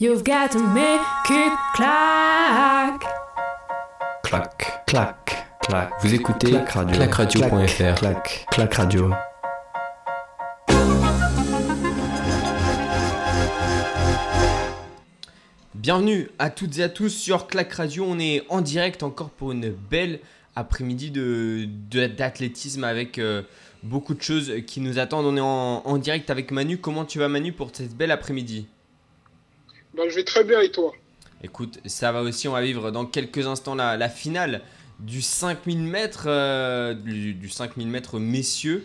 You've got to make it clack. Clac, Clac, clac. Vous écoutez Clac Radio. clacradio.fr. Clac, clac radio. Bienvenue à toutes et à tous sur Clac Radio. On est en direct encore pour une belle après-midi de, de- d'athlétisme avec euh, beaucoup de choses qui nous attendent. On est en, en direct avec Manu. Comment tu vas Manu pour cette belle après-midi? Bah, je vais très bien et toi? Écoute, ça va aussi. On va vivre dans quelques instants la, finale du 5000 mètres, euh, du, du 5000 mètres messieurs,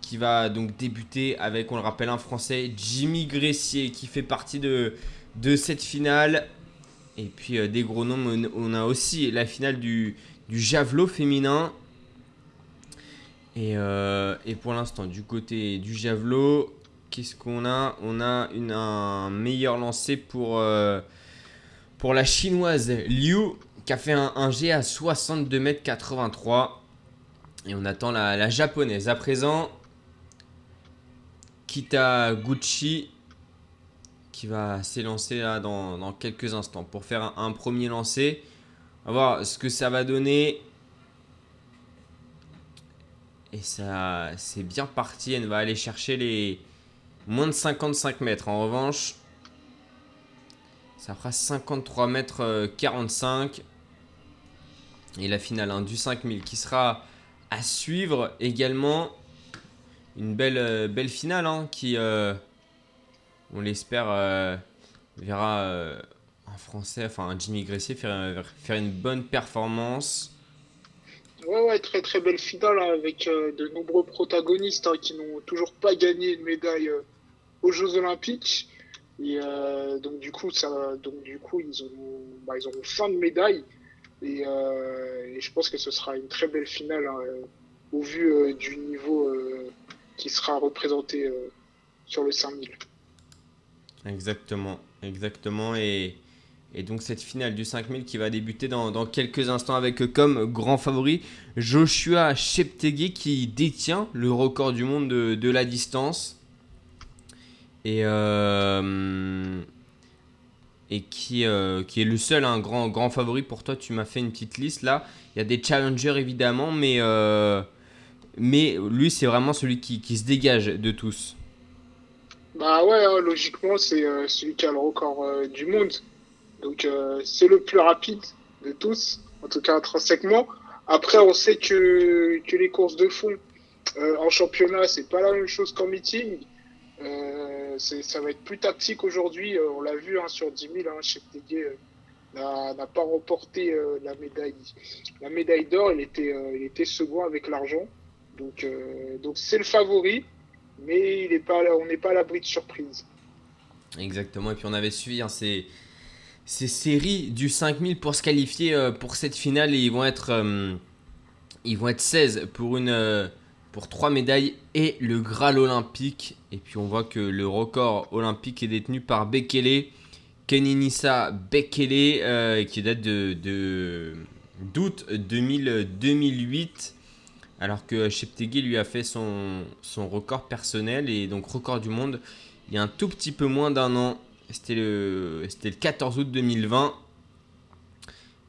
qui va donc débuter avec, on le rappelle, un Français, Jimmy Gressier, qui fait partie de, de cette finale. Et puis euh, des gros noms, on- on a aussi la finale du, du javelot féminin. Et, euh, et pour l'instant, du côté du javelot, qu'est-ce qu'on a? On a une, un meilleur lancé pour, euh, pour la chinoise Liu, qui a fait un, un G à 62 mètres 83. Et on attend la, japonaise. À présent, Kita Gucci, qui va s'élancer là dans, quelques instants pour faire un, un premier lancer. On va voir ce que ça va donner. Et ça, c'est bien parti. Elle va aller chercher les moins de 55 mètres. En revanche, ça fera 53 mètres euh, 45. Et la finale hein, du 5000 qui sera à suivre également. Une belle, euh, belle finale hein, qui, euh, on l'espère, euh, verra euh, un Français, enfin un Jimmy Gressier faire, faire une bonne performance. Ouais, ouais, très très belle finale hein, avec euh, de nombreux protagonistes qui n'ont toujours pas gagné une médaille euh, aux Jeux Olympiques. Et euh, donc du coup, ça, donc du coup, ils bah, auront fin de médaille. Et, euh, et je pense que ce sera une très belle finale hein, au vu euh, du niveau qui sera représenté sur le 5000. Exactement, exactement. Et, donc cette finale du 5000 qui va débuter dans, quelques instants avec comme grand favori Joshua Cheptegei qui détient le record du monde de, de la distance. Et, euh, et qui, euh, qui est le seul un grand, grand favori pour toi. Tu m'as fait une petite liste là. Il y a des challengers évidemment, mais, euh, mais lui c'est vraiment celui qui, qui se dégage de tous. Bah ouais, hein, logiquement, c'est celui qui a le record du monde. Donc c'est le plus rapide de tous, en tout cas intrinsèquement. Après, on sait que, que les courses de fond en championnat, c'est pas la même chose qu'en meeting. Euh, ça va être plus tactique aujourd'hui. Euh, on l'a vu hein, sur 10 000, hein, Cheptegei euh, n'a pas remporté euh, la médaille, la médaille d'or. Il était, il était second avec l'argent. Donc, donc c'est le favori mais il est pas, on n'est pas à l'abri de surprise. Exactement, et puis on avait suivi hein, ces, ces séries du 5000 pour se qualifier pour cette finale et ils vont être, ils vont être 16 pour, une, pour 3 médailles et le Graal olympique. Et puis on voit que le record olympique est détenu par Bekele, Keninissa Bekele, euh, qui date de, d'août 2000 2008. Alors que Cheptegei lui a fait son, record personnel et donc record du monde il y a un tout petit peu moins d'un an. C'était le, c'était le 14 août 2020.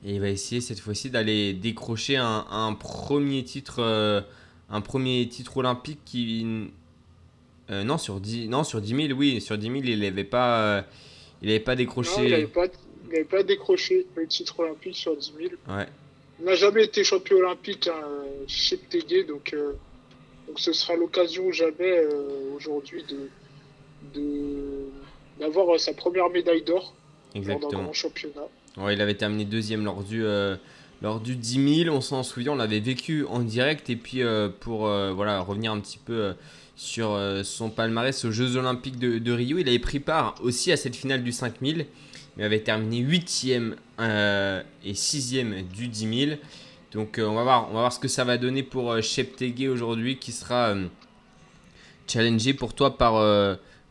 Et il va essayer cette fois-ci d'aller décrocher un, un premier titre, euh, un premier titre olympique qui, euh, non sur 10, non sur 10 000, oui sur 10 000 il n'avait pas, euh, il avait pas Non, il décroché. n'avait pas, pas décroché le titre olympique sur 10 000. Ouais. Il n'a jamais été champion olympique hein, chez Cheptegei, donc, euh, donc ce sera l'occasion ou jamais euh, aujourd'hui de, d'avoir euh, sa première médaille d'or Exactement. grand championnat. Ouais, il avait terminé deuxième lors du, euh, lors du 10 000, on s'en souvient, on l'avait vécu en direct. Et puis euh, pour euh, voilà, revenir un petit peu euh, sur son palmarès aux Jeux Olympiques de, Rio, il avait pris part aussi à cette finale du 5000, mais avait terminé 8e euh, et 6e du 10 000. Donc on, va voir, ce que ça va donner pour Cheptegei aujourd'hui qui sera challengé pour toi par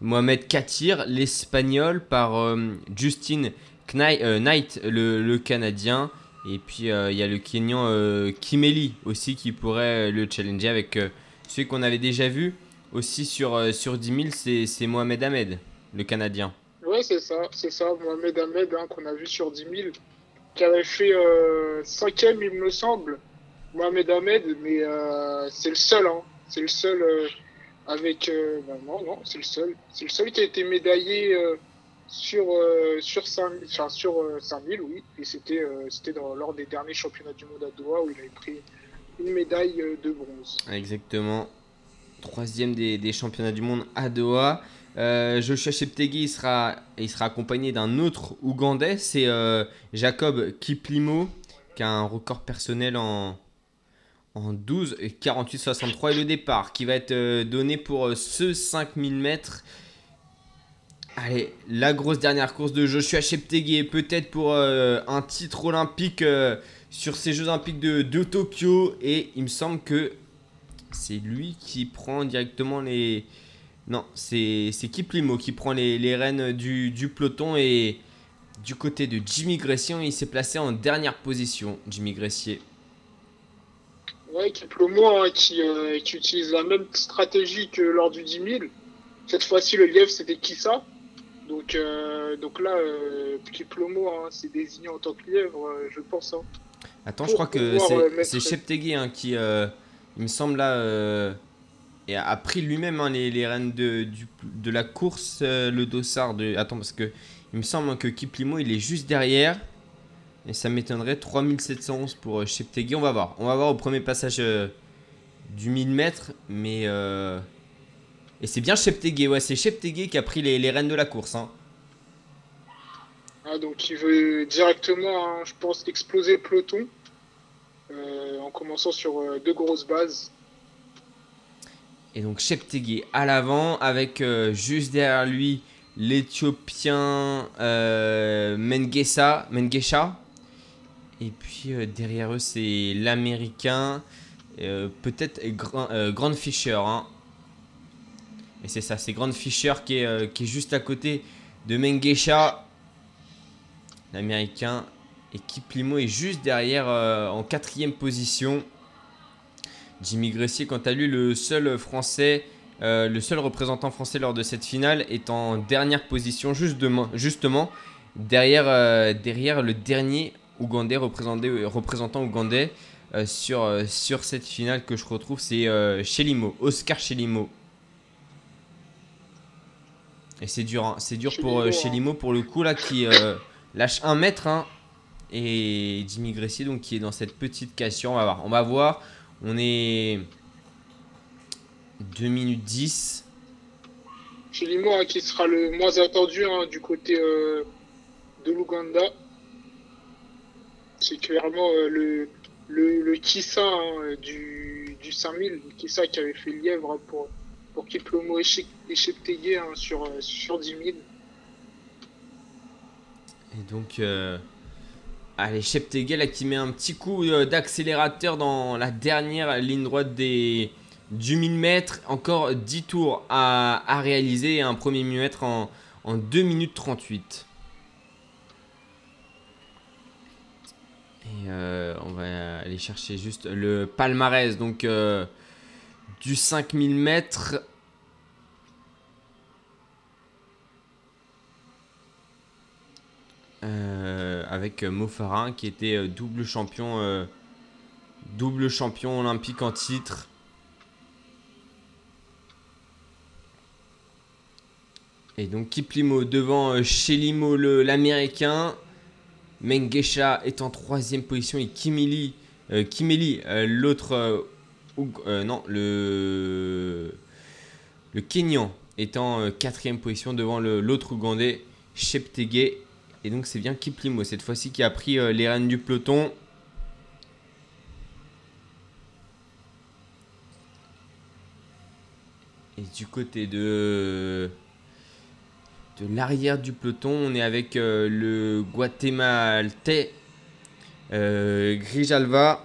Mohamed Katir, l'espagnol, par Justin Knight, le Canadien. Et puis euh, il y a le Kenyan euh, Kimeli aussi qui pourrait euh, le challenger avec euh, celui qu'on avait déjà vu aussi sur, sur 10 000, c'est Mohamed Ahmed, le Canadien. Ouais, c'est ça, c'est ça. Mohamed Ahmed, hein, qu'on a vu sur 10 000, qui avait fait euh, cinquième, il me semble. Mohamed Ahmed, mais c'est le seul, hein. C'est le seul avec. bah non, non, c'est le seul. C'est le seul qui a été médaillé sur, euh, sur 5 000, enfin, sur euh, 5 000, oui. Et c'était euh, c'était lors des derniers championnats du monde à Doha où il avait pris une médaille euh, de bronze. Exactement. Troisième des, des championnats du monde à Doha. Euh, Joshua Cheptegei il sera, accompagné d'un autre Ougandais, c'est euh, Jacob Kiplimo, qui a un record personnel en, en 12 et 48-63 et le départ qui va être euh, donné pour euh, ce 5000 mètres. Allez, la grosse dernière course de Joshua Cheptegei, peut-être pour euh, un titre olympique euh, sur ces Jeux olympiques de, de Tokyo. Et il me semble que c'est lui qui prend directement les... Non, c'est Kiplimo qui prend les, les rênes du, du peloton et du côté de Jimmy Gressier, il s'est placé en dernière position, Jimmy Gressier. Ouais, Kiplomo hein, qui, euh, qui utilise la même stratégie que lors du 10 000. Cette fois-ci, le lièvre, c'était Kissa. Donc, euh, donc là, euh, Kiplomo hein, s'est désigné en tant que lièvre, euh, je pense. Hein. Attends, je crois que c'est euh, mettre- c'est Cheptegei hein, qui, il me semble là, et a, a pris lui-même les, les rênes de, du- de la course, le dossard de... Attends, parce que il me semble que Kiplimo, il est juste derrière. Et ça m'étonnerait 3711 pour Cheptegei. On va voir. On va voir au premier passage du 1000 mètres. Mais... Et c'est bien Cheptegei. Ouais, c'est Cheptegei qui a pris les, les rênes de la course. hein. Ah, donc il veut directement, hein, je pense, exploser le peloton. euh, en commençant sur euh, deux grosses bases. Et donc Cheptegei à l'avant avec euh, juste derrière lui l'Éthiopien Mengesa, Mengesha. Et puis derrière eux c'est l'Américain, peut-être Grand, Grand Fisher. hein. Et c'est ça, c'est Grand Fisher qui est, euh, qui est juste à côté de Mengesha, l'Américain. Et Kiplimo est juste derrière euh, en quatrième position. Jimmy Gressier, quant à lui, le seul français, euh, le seul représentant français lors de cette finale, est en dernière position, justement, justement derrière, derrière le dernier Ougandais représentant ougandais sur, sur cette finale que je retrouve, c'est Chelimo, Oscar Chelimo. Et c'est dur, hein, c'est dur pour euh, Chelimo, hein. Chelimo pour le coup là qui euh, lâche un mètre hein, et Jimmy Gressier donc qui est dans cette petite cassure. On va voir, on va voir. On est 2 minutes 10. Chez Limo, hein, qui sera le moins attendu du côté euh, de l'Ouganda. C'est clairement le, le, le Kissa du, du 5000, le Kissa qui avait fait lièvre pour, pour et Chep- et Cheptegei hein, sur, euh, sur 10 000. Et donc, euh, allez, là qui met un petit coup euh, d'accélérateur dans la dernière ligne droite des, du 1000 mètres. Encore 10 tours à, réaliser et un premier 1000 mètres en, en 2 minutes 38. Et euh, on va aller chercher juste le palmarès donc euh, du 5000 mètres. Avec euh, Mo Farah qui était euh, double champion euh, double champion olympique en titre. Et donc Kiplimo devant Shelimo le- l'américain. Mengesha est en troisième position et Kimeli, l'autre, non, le, le Kenyan est en quatrième position devant l'autre Ougandais, Cheptegei. Et donc c'est bien Kiplimo cette fois-ci qui a pris euh, les rênes du peloton. Et du côté de de l'arrière du peloton, on est avec euh, le Guatémaltais euh, Grijalva.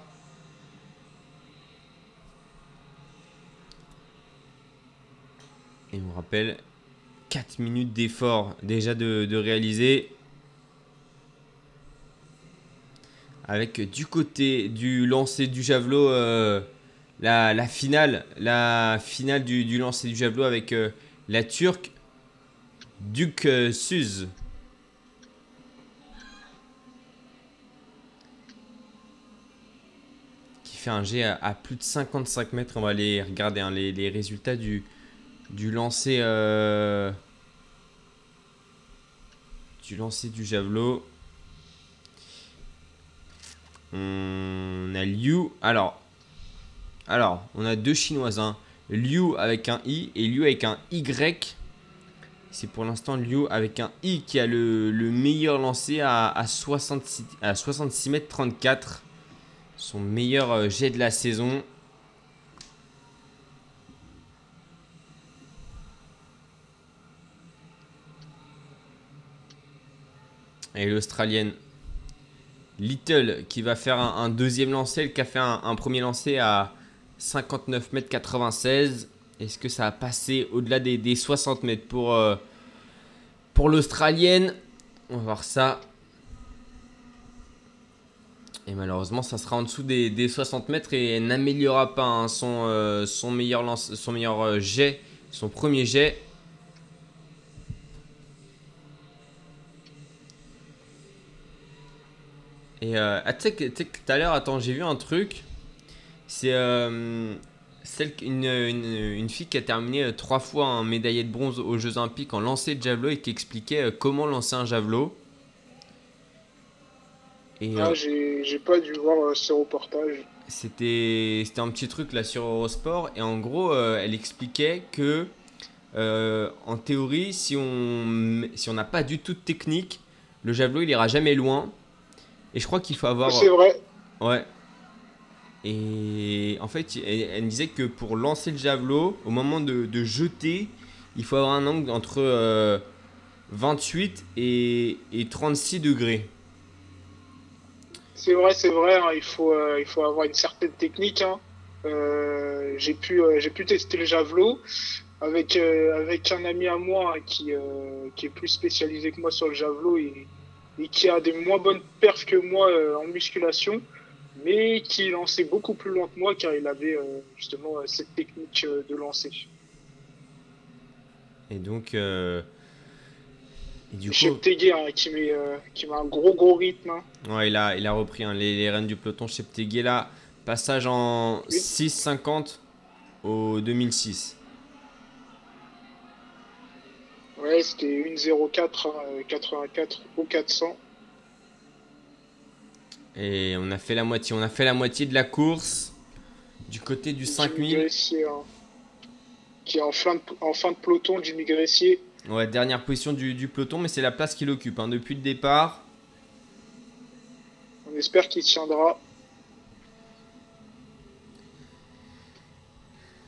Et on rappelle 4 minutes d'effort déjà de, de réaliser. Avec euh, du côté du lancer du javelot, euh, la, la finale, la finale du, du lancer du javelot avec euh, la Turque Duc euh, Suze. Qui fait un jet à, plus de 55 mètres. On va aller regarder hein, les, les résultats du, du lancer. du lancer du javelot. On a Liu. Alors, alors, on a deux chinoises. Hein. Liu avec un I et Liu avec un Y. C'est pour l'instant Liu avec un I qui a le, le meilleur lancé à, à, 66, à 66 mètres 34. Son meilleur euh, jet de la saison. Et l'Australienne Little qui va faire un, un deuxième lancer, elle qui a fait un, premier lancer à 59 mètres 96. Est-ce que ça va passer au-delà des, des 60 mètres pour, euh, pour l'Australienne? On va voir ça. Et malheureusement, ça sera en dessous des, des 60 mètres et elle n'améliorera pas hein, son, euh, son meilleur, son meilleur euh, jet, son premier jet. Et euh, ah, tu sais que tout à l'heure, attends, j'ai vu un truc. C'est euh, celle, une, une, une fille qui a terminé euh, trois fois un médaillé de bronze aux Jeux Olympiques en lancer de javelot et qui expliquait comment lancer un javelot. Et Ah, euh, j'ai pas dû voir ce reportage. c'était c'était un petit truc là sur Eurosport et en gros elle expliquait que en théorie si on si on n'a pas du tout de technique le javelot il ira jamais loin et je crois qu'il faut avoir C'est vrai. Ouais. Et en fait, elle, disait que pour lancer le javelot, au moment de, de jeter, il faut avoir un angle entre euh, 28 et, et 36 degrés. C'est vrai, c'est vrai. hein, il, faut, euh, il faut avoir une certaine technique. hein. Euh, j'ai pu, euh, j'ai pu tester le javelot avec, euh, avec un ami à moi hein, qui, euh, qui est plus spécialisé que moi sur le javelot et, et qui a des moins bonnes perfs que moi euh, en musculation, mais qui lançait beaucoup plus loin que moi car il avait euh, justement euh, cette technique de lancer. Et donc, euh, et du Chez coup, hein, qui, met, qui met un gros gros rythme. hein. ouais, il, a, il a repris hein, les, les rênes du peloton chez Pteguet là. Passage en Oui. 6,50 au 2006. Ouais, c'était 1,04, hein, euh, 84 au 400. Et on a fait la moitié. On a fait la moitié de la course. Du côté du 5000. Gressier, hein, qui est en fin de, en fin de peloton, Jimmy Gressier. Ouais, dernière position du, du peloton, mais c'est la place qu'il occupe hein, depuis le départ. On espère qu'il tiendra.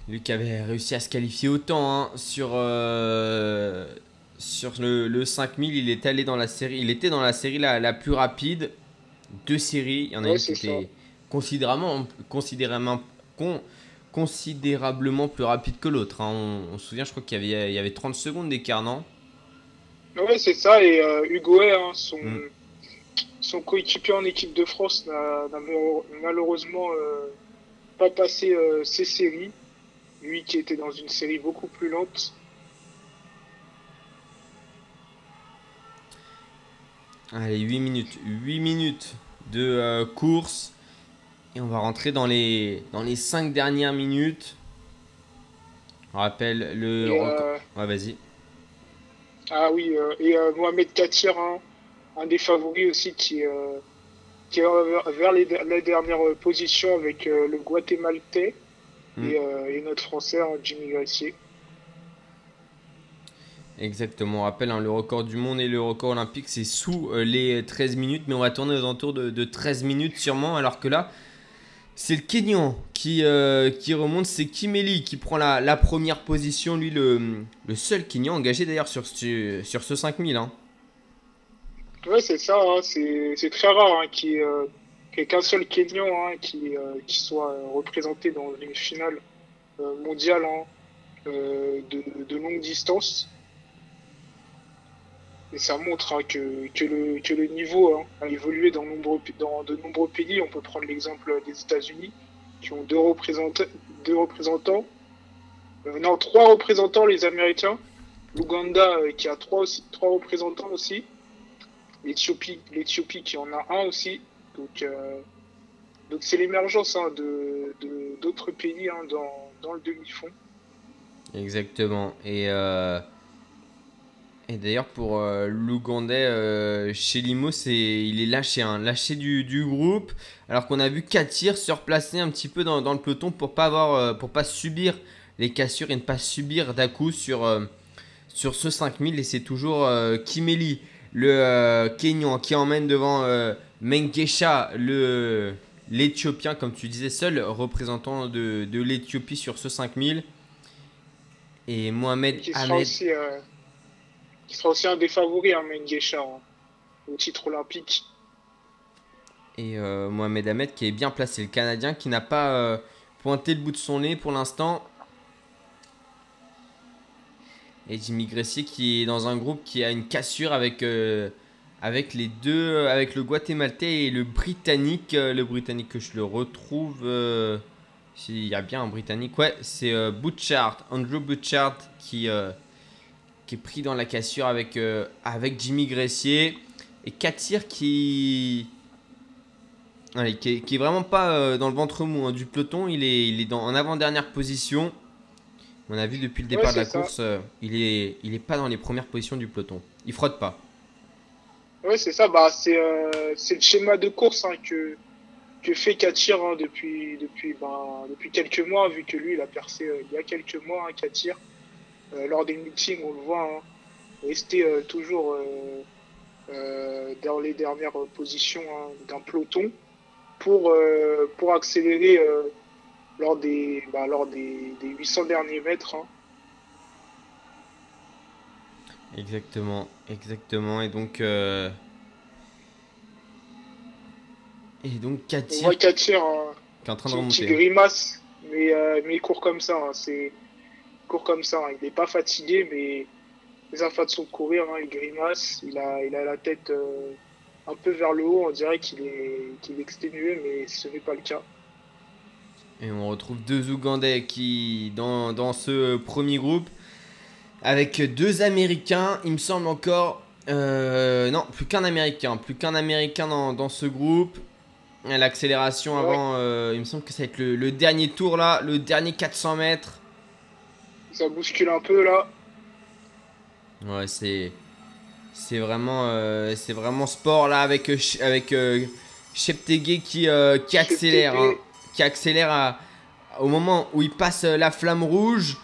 Lui qui avait réussi à se qualifier autant hein, sur, euh, sur le, le 5000, il était allé dans la série, il était dans la série la, la plus rapide. Deux séries, il y en a Ouais, une qui était considérablement, considérablement, con- considérablement plus rapide que l'autre. hein. On, on se souvient, je crois qu'il y avait, il y avait 30 secondes d'écart, non? Ouais, c'est ça. Et euh, Hugo Hay, hein, son, Mm. son coéquipier en équipe de France, n'a n'a malheure- malheureusement euh, pas passé euh, ses séries. Lui qui était dans une série beaucoup plus lente. Allez, 8 minutes. 8 minutes de euh, course. Et on va rentrer dans les, dans les 5 dernières minutes. On rappelle le. Euh, Ouais, vas-y. Ah oui, euh, et euh, Mohamed Katir, hein, un des favoris aussi, qui, qui est vers, les, la dernière position avec le Guatémaltais Mm. et, euh, et notre Français, hein, Jimmy Gressier. Exactement. On rappelle hein, le record du monde et le record olympique, c'est sous euh, les 13 minutes. Mais on va tourner aux alentours de, de 13 minutes sûrement. Alors que là, c'est le Kenyan qui, euh, qui remonte. C'est Kimeli qui prend la, la première position. Lui, le, le seul Kenyan engagé d'ailleurs sur, ce- sur ce 5000. Hein. Ouais, c'est ça, hein, c'est très rare euh, qu'il y ait qu'un seul Kenyan hein, qui, euh, qui soit représenté dans une finale euh, mondiale hein, euh, de, longue distance. Et ça montre hein, que, que, le, que le niveau hein, a évolué dans, de nombreux pays. On peut prendre l'exemple des États-Unis, qui ont deux représentants, deux représentants non, trois représentants, les Américains, l'Ouganda qui a trois, aussi, trois représentants aussi. L'Éthiopie qui en a un aussi. Donc, euh, donc c'est l'émergence hein, de, d'autres pays hein, dans, dans le demi-fond. Exactement. Et, euh, et d'ailleurs, pour euh, l'Ougandais, chez c'est, il est lâché, hein, lâché du, du groupe. Alors qu'on a vu Katir se replacer un petit peu dans, le peloton pour pas avoir, pour pas subir les cassures et ne pas subir d'à-coup sur, euh, sur ce 5000. Et c'est toujours Kimeli, le Kenyan, qui emmène devant Menkesha, le, l'Éthiopien, comme tu disais, seul représentant de, de l'Éthiopie sur ce 5000. Et Mohamed Qui sera, Ahmed. aussi, euh, qui sera aussi un des favoris, hein, Mengesha, hein, au titre olympique. Et euh, Mohamed Ahmed qui est bien placé, le Canadien qui n'a pas euh, pointé le bout de son nez pour l'instant. Et Jimmy Gressier qui est dans un groupe qui a une cassure avec, avec les deux, avec le Guatémaltais et le Britannique. Euh, le Britannique que je le retrouve. euh, S'il y a bien un Britannique, ouais, c'est euh, Butchart, Andrew Butchart qui, euh, qui est pris dans la cassure avec, avec Jimmy Gressier. Et Katir qui, Allez, qui, est, qui est vraiment pas dans le ventre mou hein, du peloton, il est, il est dans, en avant-dernière position. On a vu depuis le départ Ouais, de la ça. course, il, est, il est pas dans les premières positions du peloton. Il frotte pas. C'est ça. Bah, c'est euh, c'est le schéma de course hein, que, que fait Katir hein, ben, depuis quelques mois, vu que lui, il a percé euh, il y a quelques mois, hein, Katir. Euh, lors des meetings, on le voit, hein, rester toujours dans les dernières positions d'un peloton pour, accélérer lors des, bah, lors des 800 derniers mètres. hein. Exactement, exactement. Et donc, euh, et donc On Katir voit Katir hein, qui est en train de qui remonter. grimace, mais, euh, mais il court comme ça. hein, c'est il court comme ça. hein, il n'est pas fatigué, mais sa façon de courir, hein, il grimace. Il a, il a la tête euh, un peu vers le haut. On dirait qu'il est, qu'il est exténué, mais ce n'est pas le cas. Et on retrouve deux Ougandais qui, dans, dans ce premier groupe, avec deux Américains, il me semble encore. euh, non, plus qu'un Américain. Plus qu'un Américain dans, dans ce groupe. L'accélération Ouais. avant, euh, il me semble que ça va être le, le dernier tour là, le dernier 400 mètres. Ça bouscule un peu là. Ouais, c'est. C'est vraiment, euh, c'est vraiment sport là avec, avec Cheptegei qui, qui accélère. Hein, qui accélère à- au moment où il passe la flamme rouge.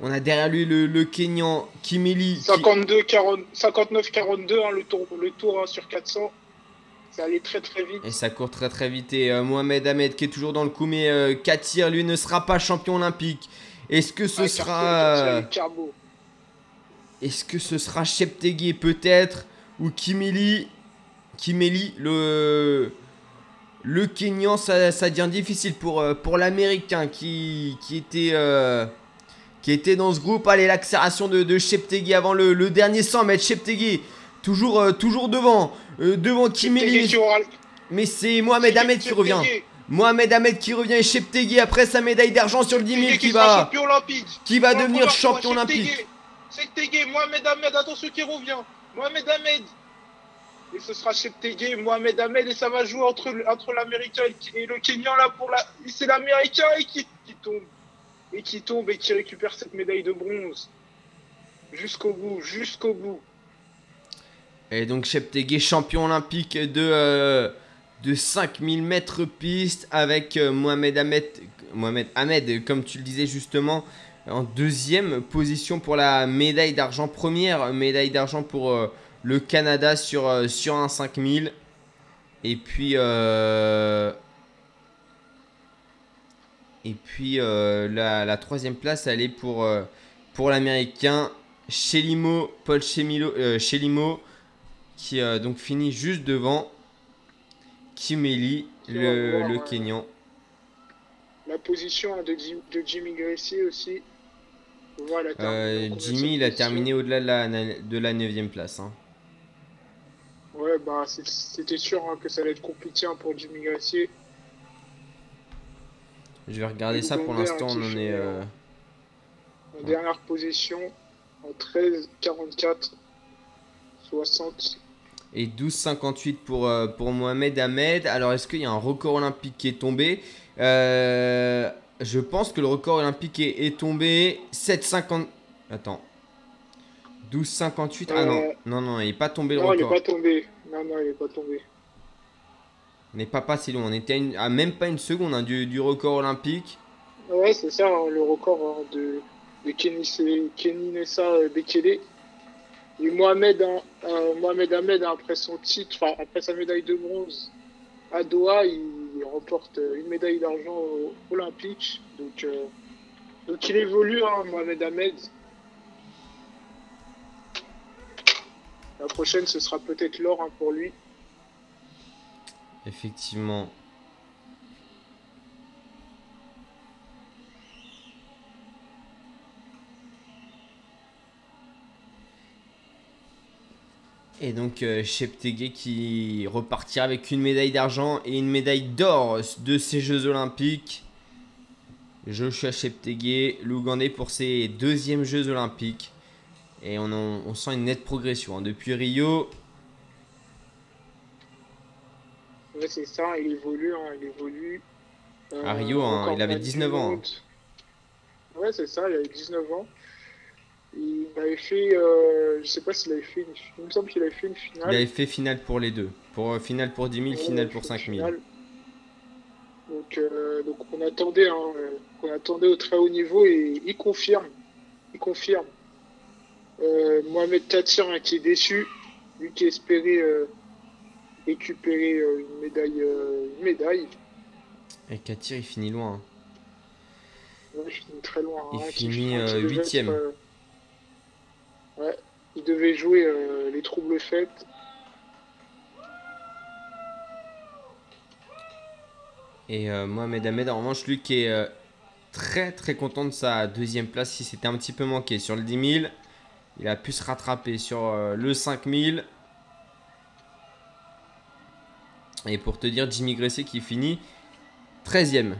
On a derrière lui le, le Kenyan Kimeli. qui- 52, 40, 59, 42, hein, le tour, le tour hein, sur 400. Ça allait très très vite. Et ça court très très vite. Et euh, Mohamed Ahmed qui est toujours dans le coup, mais euh, Katir lui ne sera pas champion olympique. Est-ce que ce Ah, sera. Euh. Est-ce que ce sera Cheptegei peut-être Ou Kimeli Kimeli, le. Le Kenyan, ça, ça devient difficile pour, pour l'Américain qui, qui, était, euh, qui était dans ce groupe. Allez, l'accélération de, de Cheptegei avant le, le dernier 100 mètres. Cheptegei, toujours, euh, toujours devant. euh, devant Kimeli. Mais- c'est Mohamed Ahmed qui revient. Mohamed Ahmed qui revient et Cheptegei après sa médaille d'argent sur le 10 000 Cheptegei qui va, qui va devenir champion olympique. Cheptegei, Mohamed Ahmed, attention qui revient. Mohamed Ahmed. Et ce sera Cheptegei, Mohamed Ahmed, et ça va jouer entre, l'Américain et, le- Kenyan là pour la. C'est l'Américain qui tombe. Et qui tombe et qui récupère cette médaille de bronze. Jusqu'au bout, jusqu'au bout. Et donc Cheptegei champion olympique de, euh, de 5000 mètres piste avec euh, Mohamed Ahmed, Mohamed Ahmed, comme tu le disais justement, en deuxième position pour la médaille d'argent. Première médaille d'argent pour euh, le Canada sur, sur un 5000. Et puis... et puis euh, la, la troisième place, elle est pour, euh, pour l'Américain Chelimo, Paul Chemilo, euh, Chelimo, qui euh, donc finit juste devant Kimeli, le, voir, le. Kenyan. La position hein, de, Jim- de Jimmy Gracie aussi. Voilà, Jimmy, il a terminé au-delà de la, de la 9ème place. hein. Ouais, bah c'était sûr hein, que ça allait être compliqué hein, pour Jimmy Gracie. Je vais regarder ça pour l'instant. On en est. euh, En dernière position, en 13, 44, 60. Et 12,58 pour, euh, pour Mohamed Ahmed. Alors, est-ce qu'il y a un record olympique qui est tombé? Euh, Je pense que le record olympique est, est tombé 7,50. Attends. 12,58. Ah non, Euh, non, non, il n'est pas tombé le Non, il n'est record. pas tombé. Non, non, il n'est pas tombé. On n'est pas passé loin. On était à, même pas une seconde hein, du, record olympique. Ouais, c'est ça, hein, le record hein, de, de Kenny, Nessa euh, Bekele. Et Mohamed, euh, Mohamed Ahmed, après son titre, après sa médaille de bronze à Doha, il, remporte euh, une médaille d'argent olympique. Donc, donc il évolue, Mohamed Ahmed. La prochaine, ce sera peut-être l'or pour lui. Effectivement. Et donc euh, qui repartira avec une médaille d'argent et une médaille d'or de ces Jeux Olympiques. Joshua Cheptegei, l'Ougandais pour ses deuxièmes Jeux Olympiques. Et on sent une nette progression. hein. Depuis Rio, Ouais, c'est ça, il évolue, hein, il évolue. Euh, À Rio, hein, il avait pas 19 du ans, hein. Ouais, c'est ça, il avait 19 ans. Il avait fait, euh, je sais pas s'il avait fait, une, il me semble qu'il avait fait une il finale. avait fait finale pour les deux. Pour euh, finale pour 10 000, Ouais, finale il pour a fait 5 une 000. finale. Donc, euh, donc on attendait, hein, on attendait au très haut niveau et il confirme, il confirme. Mohamed Tatir qui est déçu, lui qui espérait récupérer euh, une médaille, euh, une médaille. Et Katir, il finit loin. hein. Ouais, il finit très loin. Il hein, finit, qui- euh, huitième. euh, Ouais, il devait jouer euh, les troubles fêtes. Et euh, Mohamed Ahmed, en revanche, lui qui est très très content de sa deuxième place, si c'était un petit peu manqué sur le 10 000, il a pu se rattraper sur le 5 000. Et pour te dire, Jimmy Gressé qui finit 13ème.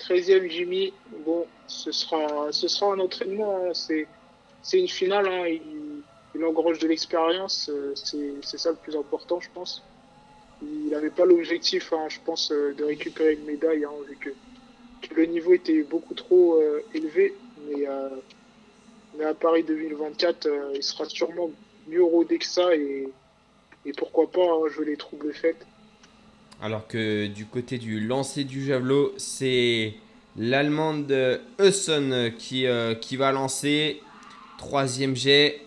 13e Jimmy, bon, ce sera, ce sera un entraînement. hein, C'est, c'est une finale. hein, il, engrange de l'expérience. euh, c'est, c'est ça le plus important, je pense. Il n'avait pas l'objectif, hein, je pense, euh, de récupérer une médaille, vu que, le niveau était beaucoup trop euh, élevé. Mais, mais à Paris 2024, euh, il sera sûrement mieux rodé que ça. Et, et pourquoi pas hein, jouer les troubles fêtes. Alors que du côté du lancer du javelot, c'est l'allemande Husson qui, euh, qui va lancer. Troisième jet.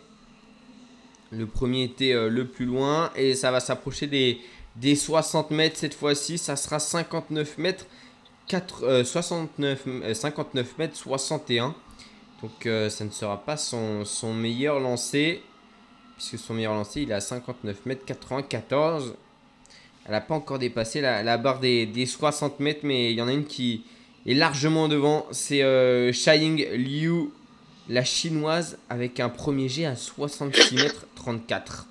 Le premier était euh, le plus loin. Et ça va s'approcher des, des 60 mètres cette fois-ci. Ça sera 59 mètres. 4, euh, 69, euh, 59 mètres 61. Donc euh, ça ne sera pas son, son meilleur lancer. Puisque son meilleur lancer, il est à 59 mètres 94. Elle n'a pas encore dépassé la, barre des, des 60 mètres, mais il y en a une qui est largement devant. C'est euh, Shaiying Liu, la chinoise, avec un premier jet à 66 mètres 34.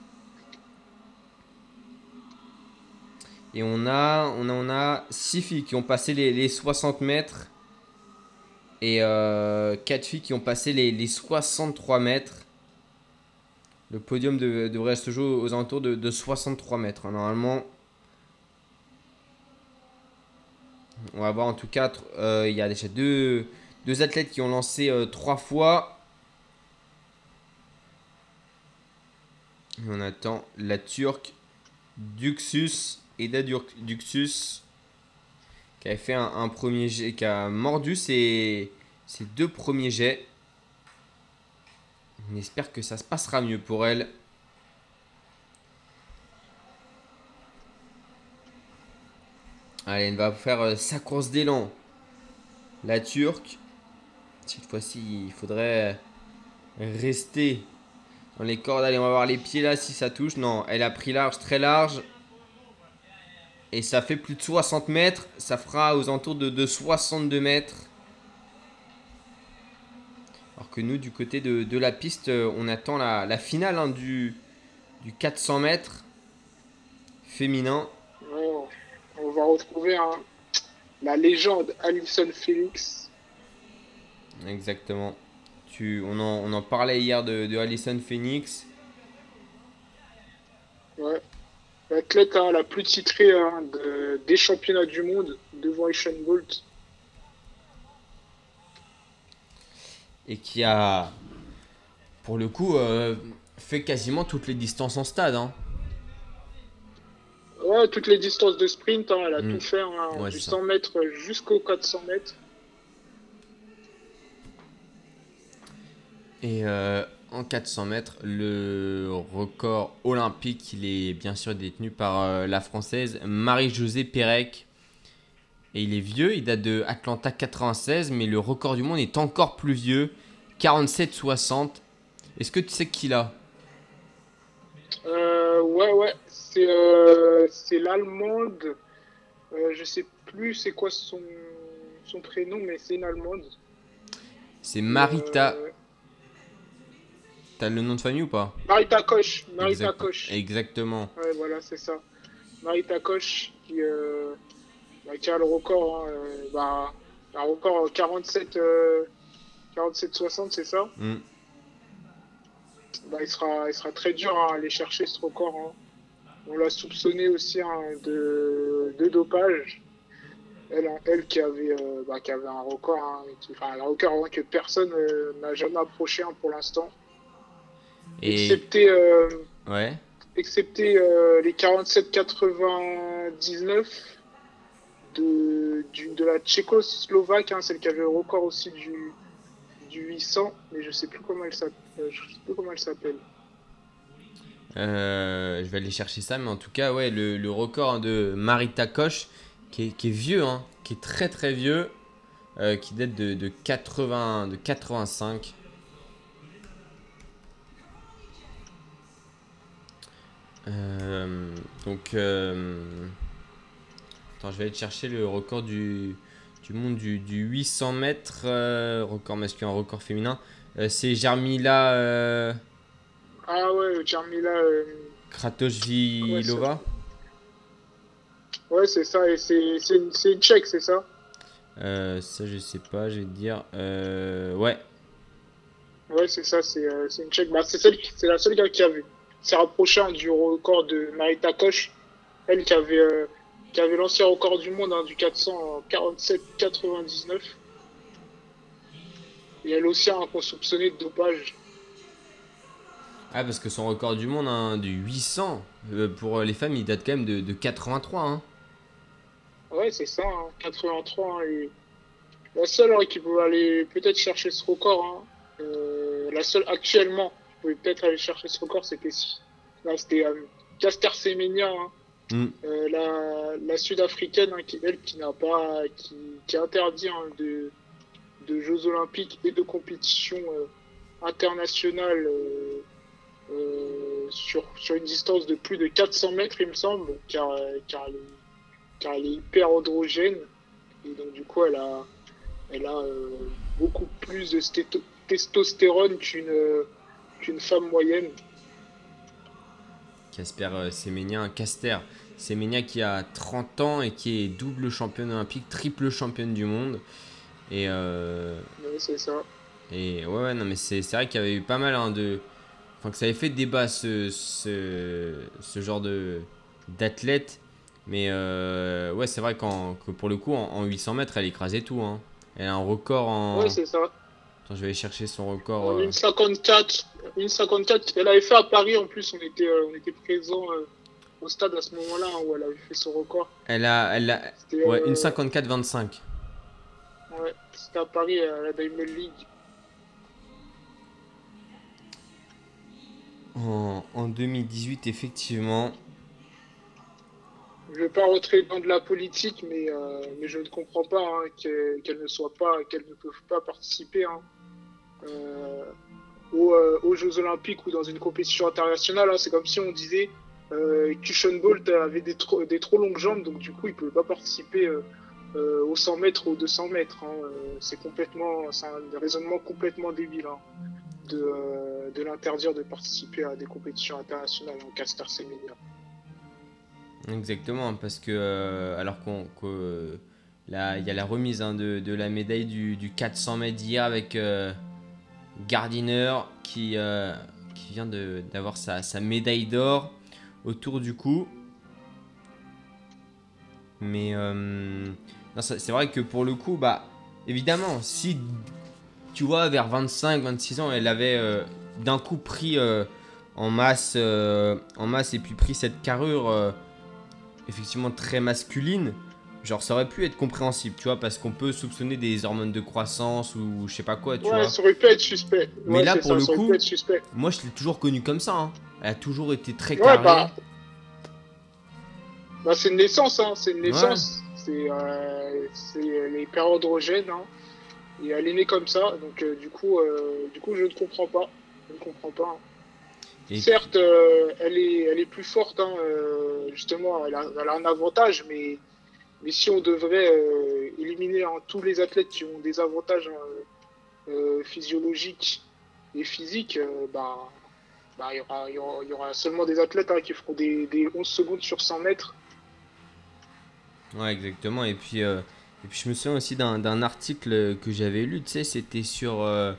Et on a, on a, on a 6 filles qui ont passé les, les 60 mètres. Et 4 filles qui ont passé les, les 63 mètres. Le podium de- devrait se jouer aux alentours de, de 63 mètres. hein. Normalement, on va voir en tout cas, euh, il y a déjà deux, athlètes qui ont lancé euh, trois fois. Et on attend la Turque Duxus et Duxus qui avait fait un, un premier jet, qui a mordu ses, ses deux premiers jets. On espère que ça se passera mieux pour elle. Allez, elle va faire euh, sa course d'élan. La Turque. Cette fois-ci, il faudrait rester dans les cordes. Allez, on va voir les pieds là si ça touche. Non, elle a pris large, très large. Et ça fait plus de 60 mètres. Ça fera aux alentours de, de 62 mètres. Alors que nous, du côté de, de la piste, euh, on attend la, la finale hein, du, du 400 mètres féminin. Ouais, on- on va retrouver hein, la légende Alison Felix. Exactement. Tu, on, en, on en parlait hier de, de Alison Phoenix. Ouais. L'athlète hein, la plus titrée hein, de- des championnats du monde devant Usain Bolt. Et qui a, pour le coup, euh, fait quasiment toutes les distances en stade. hein. Ouais, toutes les distances de sprint, hein, elle a Mm. tout fait, hein, Ouais, du c'est ça. 100 mètres jusqu'aux 400 mètres. Et euh, en 400 mètres, le record olympique, il est bien sûr détenu par euh, la française Marie-Josée Pérec. Et il est vieux, il date de Atlanta 96, mais le record du monde est encore plus vieux, 47-60. Est-ce que tu sais qui l'a? Euh, ouais, ouais, c'est euh, c'est l'allemande. Euh, je sais plus c'est quoi son, son prénom, mais c'est une allemande. C'est Marita. Euh, T'as le nom de famille ou pas? Marita Koch. Marita Exact- Koch. Exactement. Ouais, voilà, c'est ça. Marita Koch qui, euh, bah, qui a le record. hein, euh, bah, un record 47, euh, 47-60, c'est ça Mm. bah, il, sera, il sera très dur à aller chercher ce record. hein. On l'a soupçonné aussi hein, de, de dopage. Elle, elle qui, avait, euh, bah, qui avait un record, hein, qui- enfin, un record hein, que personne euh, n'a jamais approché pour l'instant. Et Excepté, euh, ouais. excepté les 47-99 de, du- de la Tchécoslovaque, hein, celle qui avait le record aussi du, du 800, mais je sais plus comment elle s'appelle. euh, s'appelle. Euh, je vais aller chercher ça, mais en tout cas, ouais, le, le record de Marita Koch, qui est, vieux, hein, qui est très très vieux, euh, qui date de, de 80, de 85. Euh, donc, attends, je vais aller chercher le record du, du monde du, du 800 mètres, euh, record masculin, record féminin. Euh, c'est Jarmila euh, Ah ouais, Jarmila. euh, Kratochvilova. Ouais, c'est ça, et c'est c'est une, c'est une tchèque, c'est ça? Ça, je sais pas, je vais te dire. Ouais, Ouais, c'est ça, c'est c'est une tchèque. Bah, c'est c'est la seule gars qui avait s'est rapproché hein, du record de Marita Koch. Elle qui avait, qui avait l'ancien record du monde hein, du 400 en 47-99. Et elle aussi hein, qu'on soupçonnait de dopage. Ah, parce que son record du monde, hein, du 800, euh, pour les femmes, il date quand même de, de 83. Hein. Ouais, c'est ça, hein, 83. hein, et la seule hein, qui pouvait aller peut-être chercher ce record, hein, euh, la seule actuellement qui pouvait peut-être aller chercher ce record, c'était là, c'était euh, Caster Semenya, hein, Mm. euh, la, la sud-africaine, hein, qui, elle, qui n'a pas, qui, interdit hein, de, de Jeux Olympiques et de compétitions euh, internationales euh, sur, sur une distance de plus de 400 mètres, il me semble, car, car, elle, est, car elle est hyper androgène. Et donc, du coup, elle a, elle a euh, beaucoup plus de testostérone qu'une euh, qu'une femme moyenne. Casper euh, Semenya, Caster Semenya qui a 30 ans et qui est double championne olympique, triple championne du monde. Et, euh, Ouais, c'est ça. et ouais, ouais, non, mais c'est vrai qu'il y avait eu pas mal hein, de. Enfin, que ça avait fait débat ce, ce, ce genre de d'athlète. Mais euh, ouais, c'est vrai que pour le coup, en, en 800 mètres, elle écrasait tout. Hein. Elle a un record en. Ouais, c'est ça. Attends, je vais aller chercher son record. En euh, une 54, une 54, elle avait fait à Paris en plus, on était, euh, on était présents euh, au stade à ce moment-là hein, où elle avait fait son record. Elle a, elle a C'était ouais, euh, une 54-25. ouais, c'était à Paris à la Diamond League. En, en 2018, effectivement. Je vais pas rentrer dans de la politique, mais, euh, mais je ne comprends pas hein, qu'elle ne soit pas, qu'elle ne peuvent pas participer hein, euh, aux, euh, aux Jeux Olympiques ou dans une compétition internationale. C'est comme si on disait euh, Bolt avait des trop, des trop longues jambes, donc du coup il ne pouvait pas participer euh, euh, aux 100 mètres ou aux 200 mètres. hein. Euh, C'est complètement, un raisonnement complètement débile hein, de, l'interdire de participer à des compétitions internationales en Caster Semenya. Exactement, parce que alors qu'on il y a la remise hein, de, la médaille du, du 400 mètres d'hier avec Gardiner qui, qui vient d'avoir sa médaille d'or autour du cou. Mais euh, c'est vrai que pour le coup, bah évidemment, si tu vois vers 25-26 ans, elle avait euh, d'un coup pris euh, en masse, euh, en masse et puis pris cette carrure effectivement très masculine. Genre ça aurait pu être compréhensible, tu vois, parce qu'on peut soupçonner des hormones de croissance ou je sais pas quoi, tu Ouais, vois. ça aurait pu être suspect. Mais Ouais, là, pour ça, le coup-. Moi, je l'ai toujours connue comme ça. hein. Elle a toujours été très Ouais, carrée. bah, Bah, c'est une naissance, hein. C'est une naissance. C'est euh, c'est les pères androgènes, hein. Et elle est née comme ça, donc euh, du coup, euh, du coup, je ne comprends pas. Je ne comprends pas. hein. Et- Certes, euh, elle est, elle est plus forte, hein, euh, justement, elle a, elle a un avantage, mais, mais si on devrait euh, éliminer hein, tous les athlètes qui ont des avantages hein, euh, physiologiques et physiques, euh, bah, bah, il y aura, y aura- seulement des athlètes hein, qui feront des, des 11 secondes sur 100 mètres. Ouais, exactement. Et puis, euh, et puis je me souviens aussi d'un article que j'avais lu, tu sais, c'était sur euh,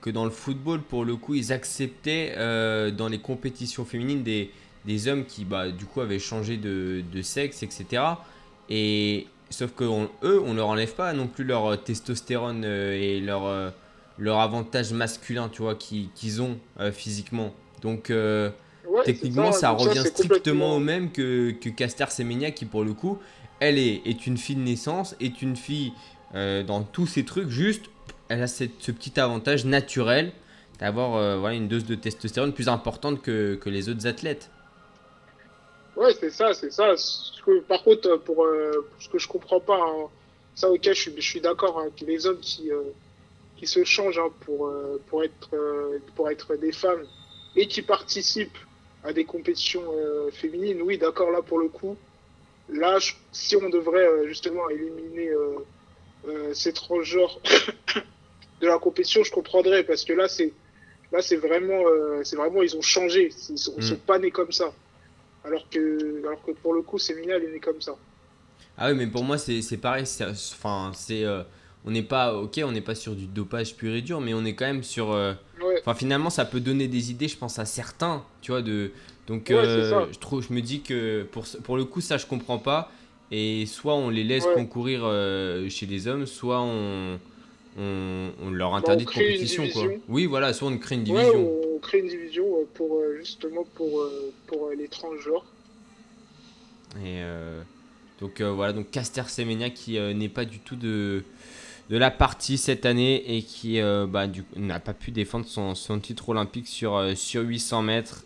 que dans le football, pour le coup, ils acceptaient euh, dans les compétitions féminines des, des hommes qui, bah, du coup, avaient changé de, de sexe, etc. Et sauf que on- eux, on leur enlève pas non plus leur testostérone et leur, leur avantage masculin, tu vois, qui- qu'ils ont physiquement. Donc, euh, Ouais, Techniquement, ça, revient strictement complètement- au même que, que Caster Semenya, qui pour le coup, elle est, est une fille de naissance, est une fille euh, dans tous ces trucs, juste, elle a cette- ce petit avantage naturel d'avoir euh, voilà, une dose de testostérone plus importante que, que les autres athlètes. Ouais, c'est ça, c'est ça. Par contre, pour, euh, ce que je comprends pas, hein, ça, ok, je suis, je suis d'accord, hein, que les hommes qui, euh, qui se changent hein, pour, pour, être, pour être des femmes et qui participent à des compétitions euh, féminines, oui, d'accord, là, pour le coup, là, je- si on devrait euh, justement éliminer euh, ces transgenres de la compétition, je comprendrais, parce que là, c'est là, c'est vraiment, c'est vraiment, ils ont changé, ils sont, ils Mm. sont pas nés comme ça. Alors que, alors que pour le coup, Semina, elle est née comme ça. Ah oui, mais pour moi, c'est pareil. Enfin, c'est. On n'est pas. Ok, on n'est pas sur du dopage pur et dur, mais on est quand même sur. euh, Ouais, Enfin, finalement, ça peut donner des idées, je pense, à certains, tu vois, de... Donc, Ouais, euh, je, trouve, je me dis que pour, le coup, ça, je comprends pas. Et soit on les laisse Ouais. concourir euh, chez les hommes, soit on, on, on leur Bah, interdit on de compétition, quoi. Oui, voilà, soit on crée une division. on crée une division pour justement pour, pour les transgenres. Et donc, voilà, donc Caster Semenya qui n'est pas du tout de, de la partie cette année et qui euh, bah, n'a pas pu défendre son, son titre olympique sur, euh, sur 800 mètres.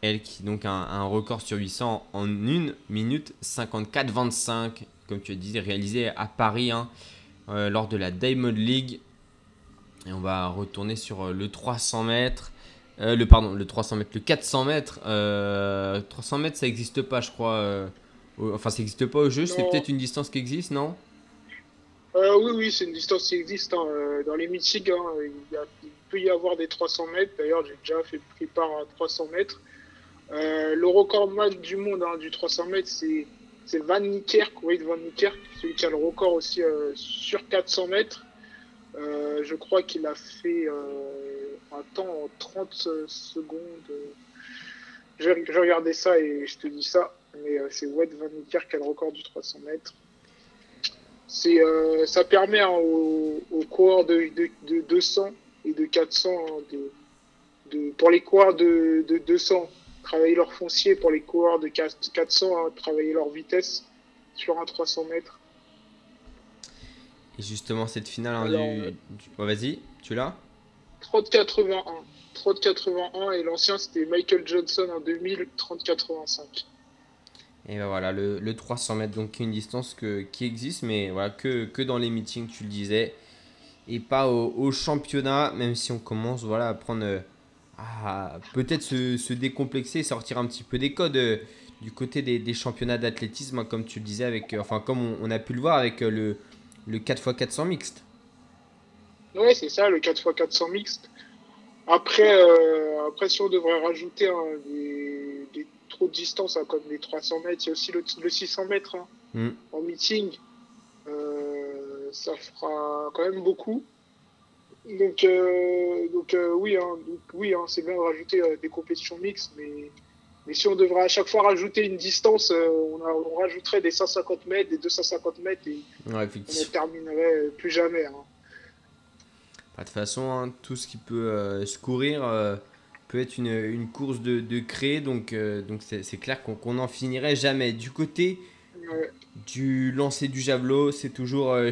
Elle qui donc a un, un record sur 800 en 1 minute 54-25, comme tu as dit, réalisé à Paris hein, euh, lors de la Diamond League. Et on va retourner sur euh, le 300 mètres. Euh, le pardon, le 300 mètres, le 400 mètres. euh, 300 mètres, ça n'existe pas, je crois. euh, enfin, ça n'existe pas au jeu. C'est peut-être une distance qui existe, non? Euh, oui, oui, c'est une distance qui existe hein, euh, dans les meetings. hein, il, peut y avoir des 300 mètres. D'ailleurs, j'ai déjà fait pris part à 300 mètres. Euh, le recordman du monde hein, du 300 mètres, c'est Van Niekerk, Wade Van Niekerk, celui qui a le record aussi euh, sur 400 mètres. Je crois qu'il a fait un temps en 30 secondes. Je je regarder ça et je te dis ça. Mais c'est Wade Van Niekerk qui a le record du 300 mètres. C'est, euh, ça permet hein, aux, aux coureurs de, de, de 200 et de 400, hein, de, de, pour les coureurs de, de 200, travailler leur foncier, pour les coureurs de 400, hein, travailler leur vitesse sur un 300 mètres. Et justement, cette finale hein, Alors, du. du- oh, Vas-y, tu l'as? 30-81. 30-81 et l'ancien c'était Michael Johnson en 2000, 30-85. Et ben voilà, le, le 300 mètres, donc une distance que, qui existe, mais voilà, que, que dans les meetings, tu le disais, et pas au, championnat, même si on commence voilà, à prendre. euh, à peut-être se, se décomplexer, sortir un petit peu des codes euh, du côté des, des championnats d'athlétisme, hein, comme tu le disais, avec, euh, enfin, comme on, a pu le voir avec le, le 4x400 mixte. Ouais, c'est ça, le 4x400 mixte. Après, après, si on devrait rajouter hein, des trop de distance, hein, comme les 300 mètres, il y a aussi le, le 600 mètres hein, Mm. en meeting. Euh, ça fera quand même beaucoup. Donc, euh, donc euh, oui, hein, donc, oui hein, c'est bien de rajouter des compétitions mixtes, mais, mais si on devrait à chaque fois rajouter une distance, on, a- on rajouterait des 150 mètres, des 250 mètres et Ouais, on ne terminerait plus jamais. Bah, De toute façon, tout ce qui peut se courir peut être une, une course de, de créer, donc euh, donc c'est clair qu'on n'en finirait jamais. Du côté du lancer du javelot, c'est toujours euh,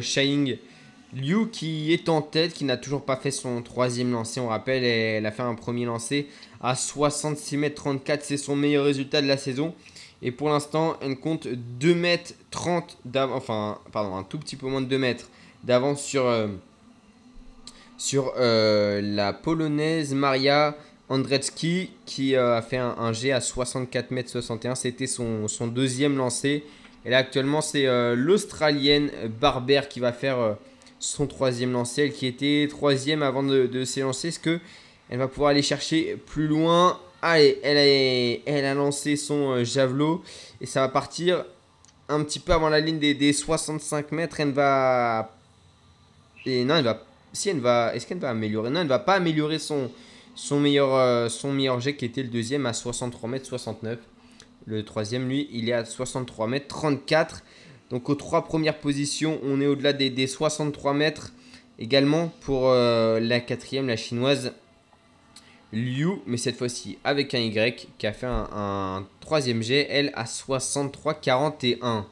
Liu qui est en tête, qui n'a toujours pas fait son troisième lancer. On rappelle, elle a fait un premier lancer à 66 mètres 34, c'est son meilleur résultat de la saison. Et pour l'instant, elle compte 2 mètres 30 d'avance, enfin, pardon, un tout petit peu moins de 2 mètres d'avance sur, euh, sur euh, la polonaise Maria Andrecki qui euh, a fait un, G à 64 mètres 61. C'était son, son deuxième lancé. Et là, actuellement, c'est euh, l'Australienne Barber qui va faire euh, son troisième lancer. Elle qui était troisième avant de, de s'élancer. Est-ce que elle va pouvoir aller chercher plus loin? Allez, elle a, elle a lancé son javelot. Et ça va partir un petit peu avant la ligne des, des 65 mètres. Elle va... Et non, elle va... Si elle va... Est-ce qu'elle va améliorer? Non, elle va pas améliorer son, son, meilleur, euh, son meilleur jet qui était le deuxième à 63 mètres 69. Le troisième, lui, il est à 63 mètres 34. Donc aux trois premières positions, on est au-delà des, des 63 mètres. Également pour euh, la quatrième, la chinoise Liu, mais cette fois-ci avec un Y, qui a fait un, troisième jet, elle à 63-41.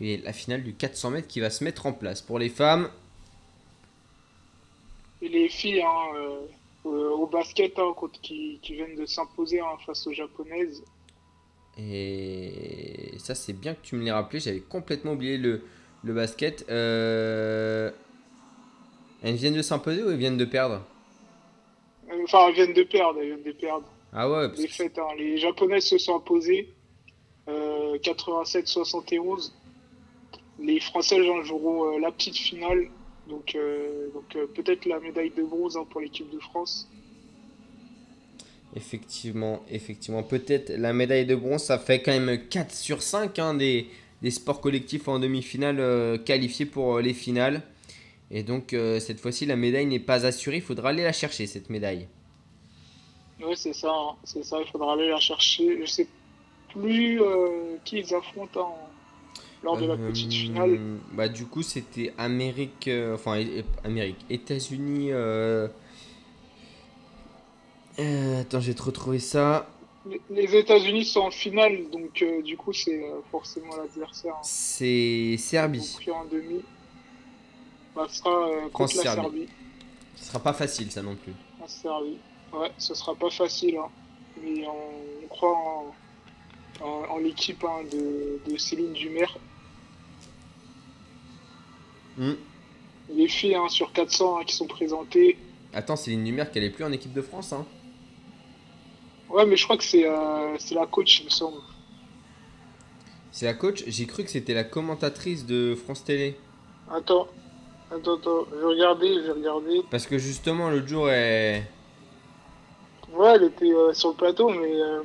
Et la finale du 400 mètres qui va se mettre en place. Pour les femmes, Et les filles hein, euh, au basket hein, contre- qui, qui viennent de s'imposer hein, face aux japonaises. Et ça, c'est bien que tu me l'aies rappelé. J'avais complètement oublié le, le basket. Euh, Elles viennent de s'imposer ou elles viennent de perdre? Euh, Enfin, elles viennent de perdre, elles viennent de perdre. Ah ouais, parce Défaite, hein. Les japonaises se sont imposées euh, 87-71. Les françaises en joueront euh, la petite finale. Donc, euh, donc euh, peut-être la médaille de bronze hein, pour l'équipe de France. effectivement, effectivement. Peut-être la médaille de bronze, ça fait quand même 4 sur 5 hein, des, des sports collectifs en demi-finale euh, qualifiés pour les finales. Et donc, cette fois-ci, la médaille n'est pas assurée. Il faudra aller la chercher, cette médaille. Ouais, c'est ça, hein. c'est ça. Il faudra aller la chercher. Je sais plus qui ils affrontent hein, lors de la Euh, petite finale. Bah du coup c'était Amérique, euh, enfin Amérique, États-Unis. euh, euh, attends, j'ai trop trouvé ça. Les- États-Unis sont en finale, donc euh, du coup c'est euh, forcément l'adversaire. hein. C'est Serbie. Donc en demi. Bah, ce sera euh, contre la France-Serbie. Serbie. Ce sera pas facile ça non plus. La Serbie. Ouais, ce sera pas facile, hein. mais on, on croit en, en, en l'équipe hein, de, de Céline Dumer. Les filles hein, sur 400 hein, qui sont présentées. Attends, c'est une numère qu'elle est plus en équipe de France. Hein. Ouais, mais je crois que c'est euh, c'est la coach, il me semble. C'est la coach. J'ai cru que c'était la commentatrice de France Télé. Attends, attends, attends, je vais regarder, je vais regarder. Parce que justement l'autre jour elle... Ouais, elle était euh, sur le plateau, mais euh,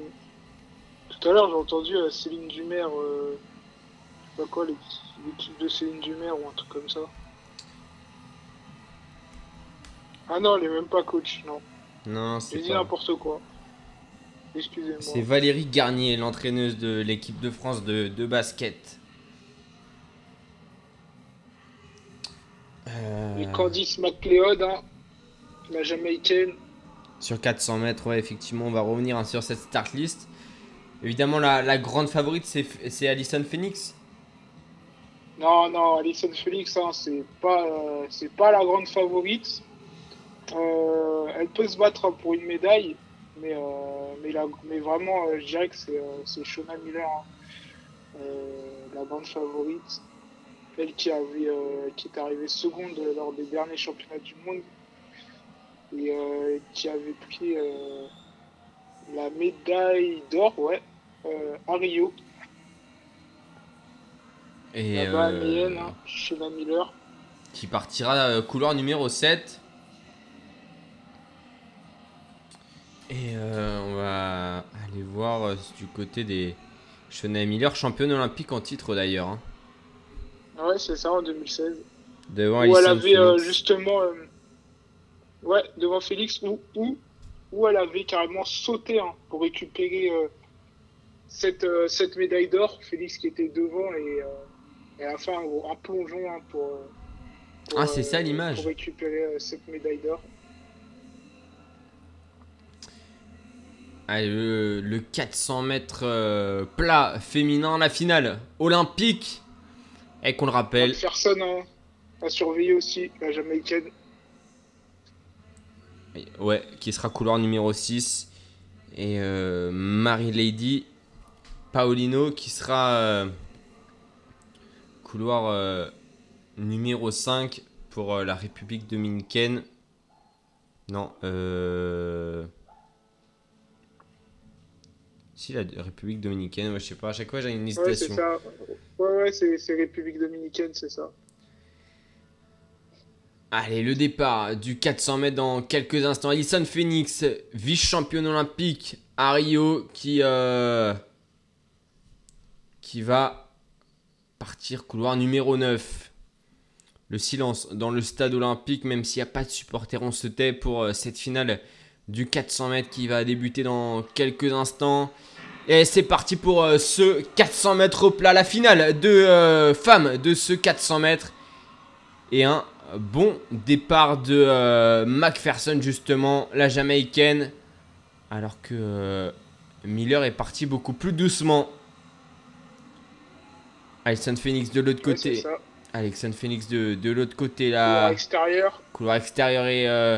tout à l'heure j'ai entendu Céline Dumer, je sais pas quoi, l'équipe l'équipe de Céline Dumer ou un truc comme ça. Ah non, elle est même pas coach, non. Non, J'ai c'est dit pas... n'importe quoi. Excusez-moi. C'est Valérie Garnier, l'entraîneuse de l'équipe de France de, de basket. Euh, Et Candice McLeod, hein, la Jamaïcaine. Sur 400 mètres, ouais, effectivement, on va revenir hein, sur cette start list. Évidemment, la, la grande favorite, c'est c'est Alison Phoenix. Non, non, Alison Felix, hein, c'est pas, euh, pas la grande favorite. Euh, elle peut se battre pour une médaille, mais, euh, vraiment, je dirais que c'est, Shona Miller, hein, la grande favorite. Elle qui, avait, qui est arrivée seconde lors des derniers championnats du monde et qui avait pris la médaille d'or, ouais, à Rio. Et Là-bas, euh, à Mayenne, hein, Miller. qui partira euh, couloir numéro 7. Et euh, on va aller voir euh, du côté des Shona Miller, championne olympique en titre d'ailleurs. hein. Ouais, c'est ça, en 2016. Devant Où elle Alison avait euh, justement. euh, Ouais, devant Félix, où, où, où elle avait carrément sauté hein, pour récupérer euh, cette, euh, cette médaille d'or. Félix qui était devant et euh, elle a fait un, gros- un plongeon hein, pour, euh, pour, Ah, c'est ça, euh, l'image. Pour récupérer euh, cette médaille d'or. Le, le 400 mètres plat féminin, la finale olympique. Et qu'on le rappelle, McPherson hein, a surveillé aussi, la Jamaïcaine. ouais, qui sera couloir numéro 6. Et euh, Marie Lady Paolino qui sera euh, couloir euh, numéro 5 pour euh, la République dominicaine. Non, euh... Si, la République dominicaine, ouais, je sais pas, à chaque fois j'ai une Ouais, hésitation. c'est. Ouais, ouais, c'est c'est République Dominicaine, c'est ça. Allez, le départ du 400 mètres dans quelques instants. Alison Phoenix, vice-championne olympique à Rio, qui, euh, qui va partir couloir numéro 9. Le silence dans le stade olympique, même s'il n'y a pas de supporters, on se tait pour euh, cette finale du 400 mètres qui va débuter dans quelques instants. Et c'est parti pour euh, ce 400 mètres au plat, la finale de euh, femmes de ce 400 mètres. Et un bon départ de McPherson, justement, la Jamaïcaine. Alors que Miller est parti beaucoup plus doucement. Alexandre Phoenix de l'autre Ouais, côté. Alexandre Phoenix de, de l'autre côté Couloir là. extérieur. Couloir extérieur et, euh,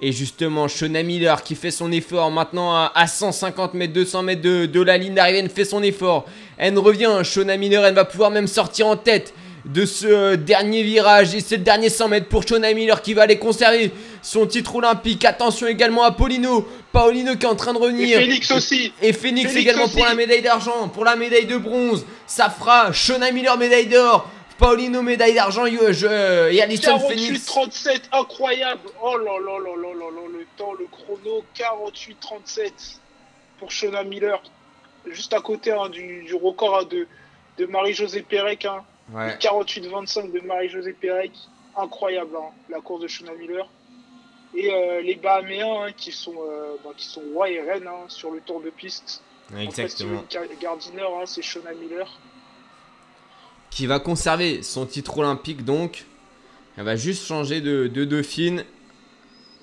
et justement Shona Miller qui fait son effort maintenant à, à 150 mètres, 200 mètres de, de la ligne d'arrivée. Elle fait son effort. Elle revient. Shona Miller, elle va pouvoir même sortir en tête de ce euh, dernier virage. Et le dernier 100 mètres pour Shona Miller qui va aller conserver son titre olympique. Attention également à Paulino. Paulino qui est en train de Et revenir. Félix aussi. Et Phoenix, Phoenix également aussi. pour la médaille d'argent, pour la médaille de bronze. Ça fera Shona Miller médaille d'or, Paulino médaille d'argent euh, et Alison Phoenix. 48-37, incroyable. Oh là là là là là là, le temps, le chrono, 48-37 pour Shona Miller. Juste à côté hein, du, du record hein, de, de Marie-Josée Pérec. Hein. Ouais. 48-25 de Marie-Josée Pérec. Incroyable, hein, la course de Shona Miller. Et euh, les Bahaméens hein, qui, sont, euh, bah, qui sont rois et reines hein, sur le tour de piste. Exactement. Gardiner, hein, c'est Shona Miller. Qui va conserver son titre olympique donc. Elle va juste changer de, de dauphine.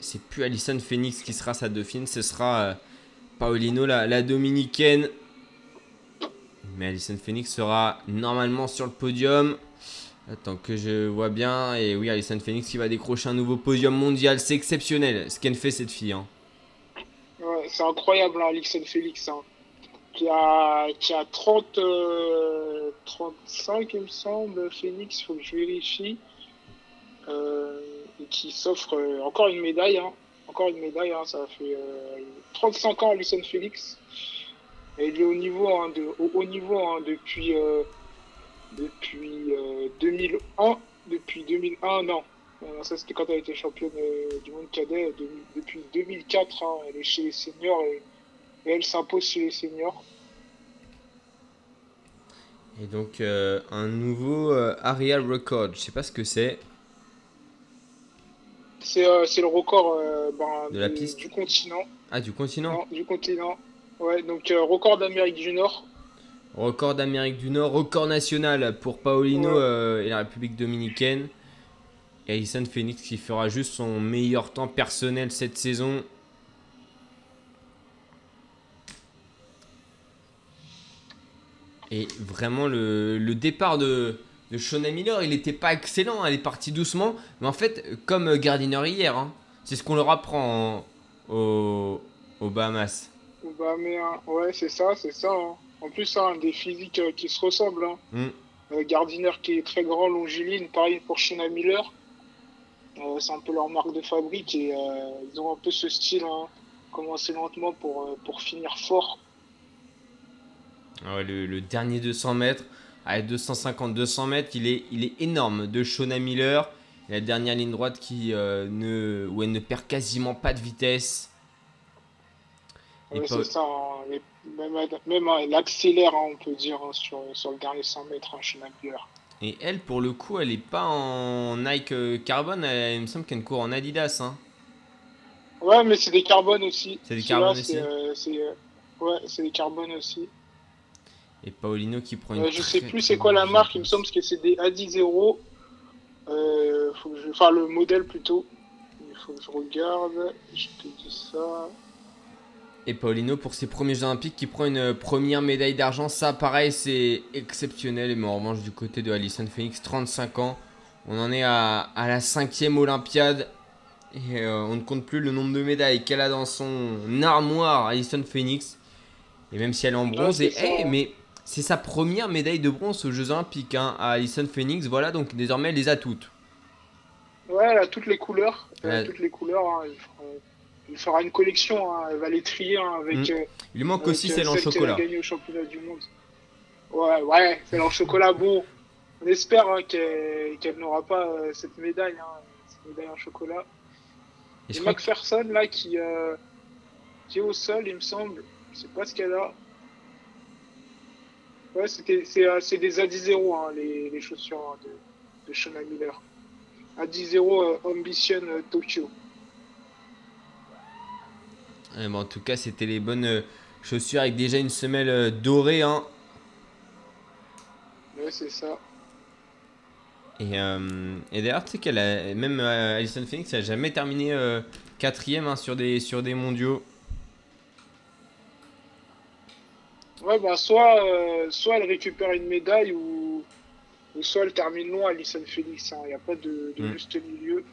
C'est plus Alison Phoenix qui sera sa dauphine, ce sera euh, Paolino la, la dominicaine. Mais Alison Phoenix sera normalement sur le podium. Attends que je vois bien. Et oui, Alison Phoenix qui va décrocher un nouveau podium mondial. C'est exceptionnel ce qu'elle fait cette fille. hein. C'est incroyable, hein, Alixon Félix, hein, qui, a, qui a 30, euh, 35, il me semble, Phoenix, faut que je vérifie, euh, et qui s'offre euh, encore une médaille, hein, encore une médaille, ça fait euh, 35 ans, Alixon Félix, et il est au niveau, hein, de, au haut niveau hein, depuis, euh, depuis euh, 2001, depuis 2001, non, euh, ça, c'était quand elle était championne euh, du monde cadet de- depuis 2004. hein, elle est chez les seniors et, et elle s'impose chez les seniors. Et donc euh, un nouveau euh, Arial Record. Je sais pas ce que c'est. C'est euh, le record euh, ben, De la du- piste du continent. Ah, du continent Non, du continent. Ouais, donc euh, record d'Amérique du Nord. Record d'Amérique du Nord, record national pour Paolino Ouais. euh, et la République dominicaine. Et Alison Phoenix qui fera juste son meilleur temps personnel cette saison. Et vraiment, le, le départ de, de Shona Miller, il n'était pas excellent. Elle est partie doucement. Mais en fait, comme Gardiner hier, hein, c'est ce qu'on leur apprend en- au, aux Bahamas. Bah, mais, hein, ouais, c'est ça, c'est ça. hein. En plus, hein, des physiques euh, qui se ressemblent. Hein. Mm. Euh, Gardiner qui est très grand, longiligne, pareil pour Shona Miller. Euh, c'est un peu leur marque de fabrique et ils ont un peu ce style. Commencer lentement pour, pour finir fort. Ah ouais, le, le dernier 200 mètres, à 250-200 mètres, il est, il est énorme de Shona Miller. La dernière ligne droite qui, ne, où elle ne perd quasiment pas de vitesse. C'est ça. hein. Même, même hein, elle accélère, hein, on peut dire, sur, sur le dernier 100 mètres, Shona Miller. Et elle, pour le coup, elle est pas en Nike euh, Carbone. Elle, il me semble qu'elle court en Adidas. hein. Ouais, mais c'est des carbones aussi. C'est des carbones aussi euh, euh, Ouais, c'est des carbones aussi. Et Paolino qui prend une. Euh, je sais plus c'est quoi la marque, il me semble que c'est des A10 Euh, faut que je... Enfin, le modèle plutôt. Il faut que je regarde. Je te dis ça. Et Paolino pour ses premiers Jeux Olympiques qui prend une euh, première médaille d'argent. Ça, pareil, c'est exceptionnel. Mais en revanche, du côté de Alison Phoenix, 35 ans. On en est à, à la cinquième Olympiade. Et euh, on ne compte plus le nombre de médailles qu'elle a dans son armoire, Alison Phoenix. Et même si elle est en bronze. c'est et, ça. hey, mais c'est sa première médaille de bronze aux Jeux Olympiques hein, à Alison Phoenix. Voilà, donc désormais, elle les a toutes. Ouais, elle a toutes les couleurs. Elle a Ouais. toutes les couleurs. hein. Il, fera... une collection. hein. Elle va les trier hein, avec. Mm. euh, Il manque avec, aussi euh, celle en a chocolat. gagnée au championnat du monde. Ouais, ouais, celle en chocolat. Bon, on espère hein, qu'elle n'aura pas euh, cette médaille, hein, cette médaille en chocolat. Et que- McPherson, là, qui, euh, qui est au sol, il me semble. Je sais pas ce qu'elle a. Ouais, c'était- c'est euh, des A10-0, hein, les, les chaussures de, de Shona Miller. A10-0 euh, Ambition euh, Tokyo. Eh ben, en tout cas, c'était les bonnes euh, chaussures avec déjà une semelle euh, dorée. Hein. Ouais, c'est ça. Et, euh, et d'ailleurs, tu sais qu'elle a, même euh, Alison Phoenix, elle a jamais terminé euh, quatrième hein, sur, des, sur des mondiaux. Ouais, bah, soit, euh, soit elle récupère une médaille ou, ou soit elle termine loin, Alison Felix. Il n'y a pas de, de Mm. juste milieu.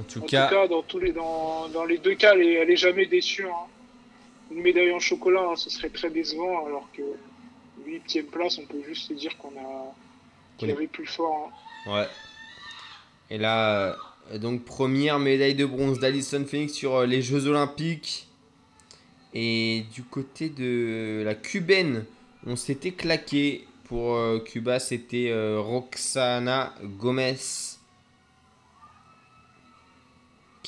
En tout En cas, tout cas, dans, tous les, dans, dans les deux cas, elle est, elle est jamais déçue. hein. Une médaille en chocolat, hein, ce serait très décevant, alors que 8 place, on peut juste se dire qu'on a qu'il y Oui. avait plus fort. hein. ouais. Et là, euh, donc première médaille de bronze d'Alison Phoenix sur euh, les Jeux Olympiques. Et du côté de la cubaine, on s'était claqué. Pour euh, Cuba, c'était Roxana Gomez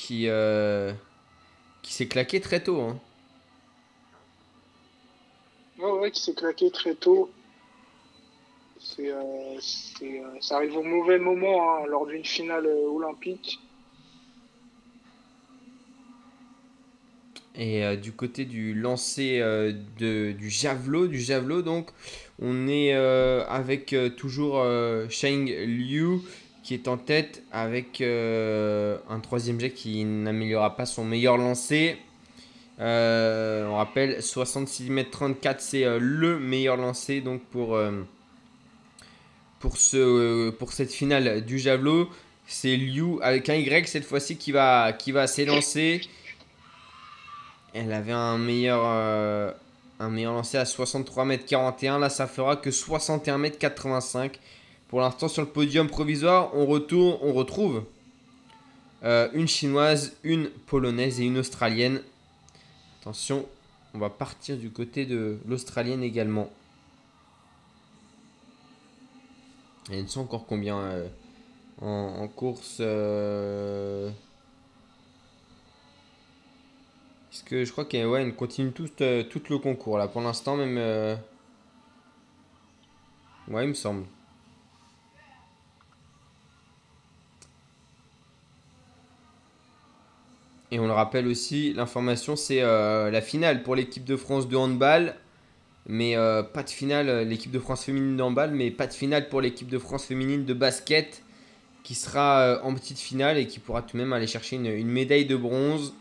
qui, euh, qui s'est claqué très tôt. hein. Ouais, ouais, qui s'est claqué très tôt. C'est, euh, c'est, euh, ça arrive au mauvais moment hein, lors d'une finale olympique. Et euh, du côté du lancer euh, de, du javelot, du javelot donc, on est euh, avec toujours Sheng Liu qui est en tête avec euh, un troisième jet qui n'améliorera pas son meilleur lancer. Euh, on rappelle 66 m 34 c'est euh, le meilleur lancer donc pour pour ce pour cette finale du javelot c'est Liu avec un Y cette fois-ci qui va qui va s'élancer elle avait un meilleur, un meilleur lancé à 63 m 41. Là, ça fera que 61 m 85. Pour l'instant, sur le podium provisoire, on, retourne, on retrouve euh, une chinoise, une polonaise et une australienne. Attention, on va partir du côté de l'australienne également. Et ils sont encore combien euh, en, course euh, Parce que je crois qu'elle ouais, elle continue tout, euh, tout le concours là. Pour l'instant, même. Ouais, il me semble. Et on le rappelle aussi, l'information c'est euh, la finale pour l'équipe de France de handball. Mais euh, pas de finale, euh, l'équipe de France féminine de handball, mais pas de finale pour l'équipe de France féminine de basket qui sera en petite finale et qui pourra tout de même aller chercher une, une médaille de bronze.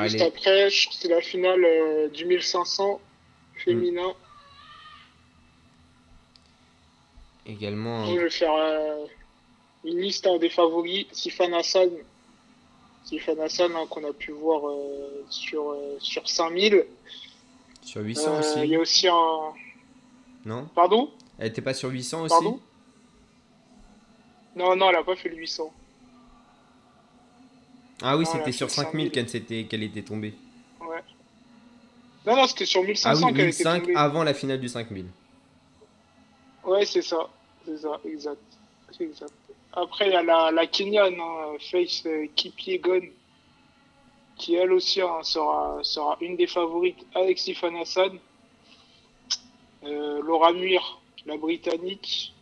Juste Allez. après, c'est la finale euh, du 1500 féminin. Également. Je vais faire euh, une liste hein, des favoris. Sifan Hassan, Sifan Hassan hein, qu'on a pu voir euh, sur, euh, sur 5000. Sur 800 Euh, aussi. Il y a aussi un. Non Pardon Elle était pas sur 800 aussi Pardon Non, non, elle a pas fait le 800. Ah oui, c'était sur fait 5000 5000. qu'elle s'était- qu'elle était tombée. Ouais. Non, non, c'était sur Ah 1500 oui, qu'elle était 1005 tombée. avant la finale du 5000. Ouais, c'est ça. C'est ça, exact. Exact. Après, il y a la, la Kenyan, hein, Faith euh, Kipyegon, qui elle aussi hein, sera, sera une des favorites avec Sifan Hassan. Euh, Laura Muir, la Britannique,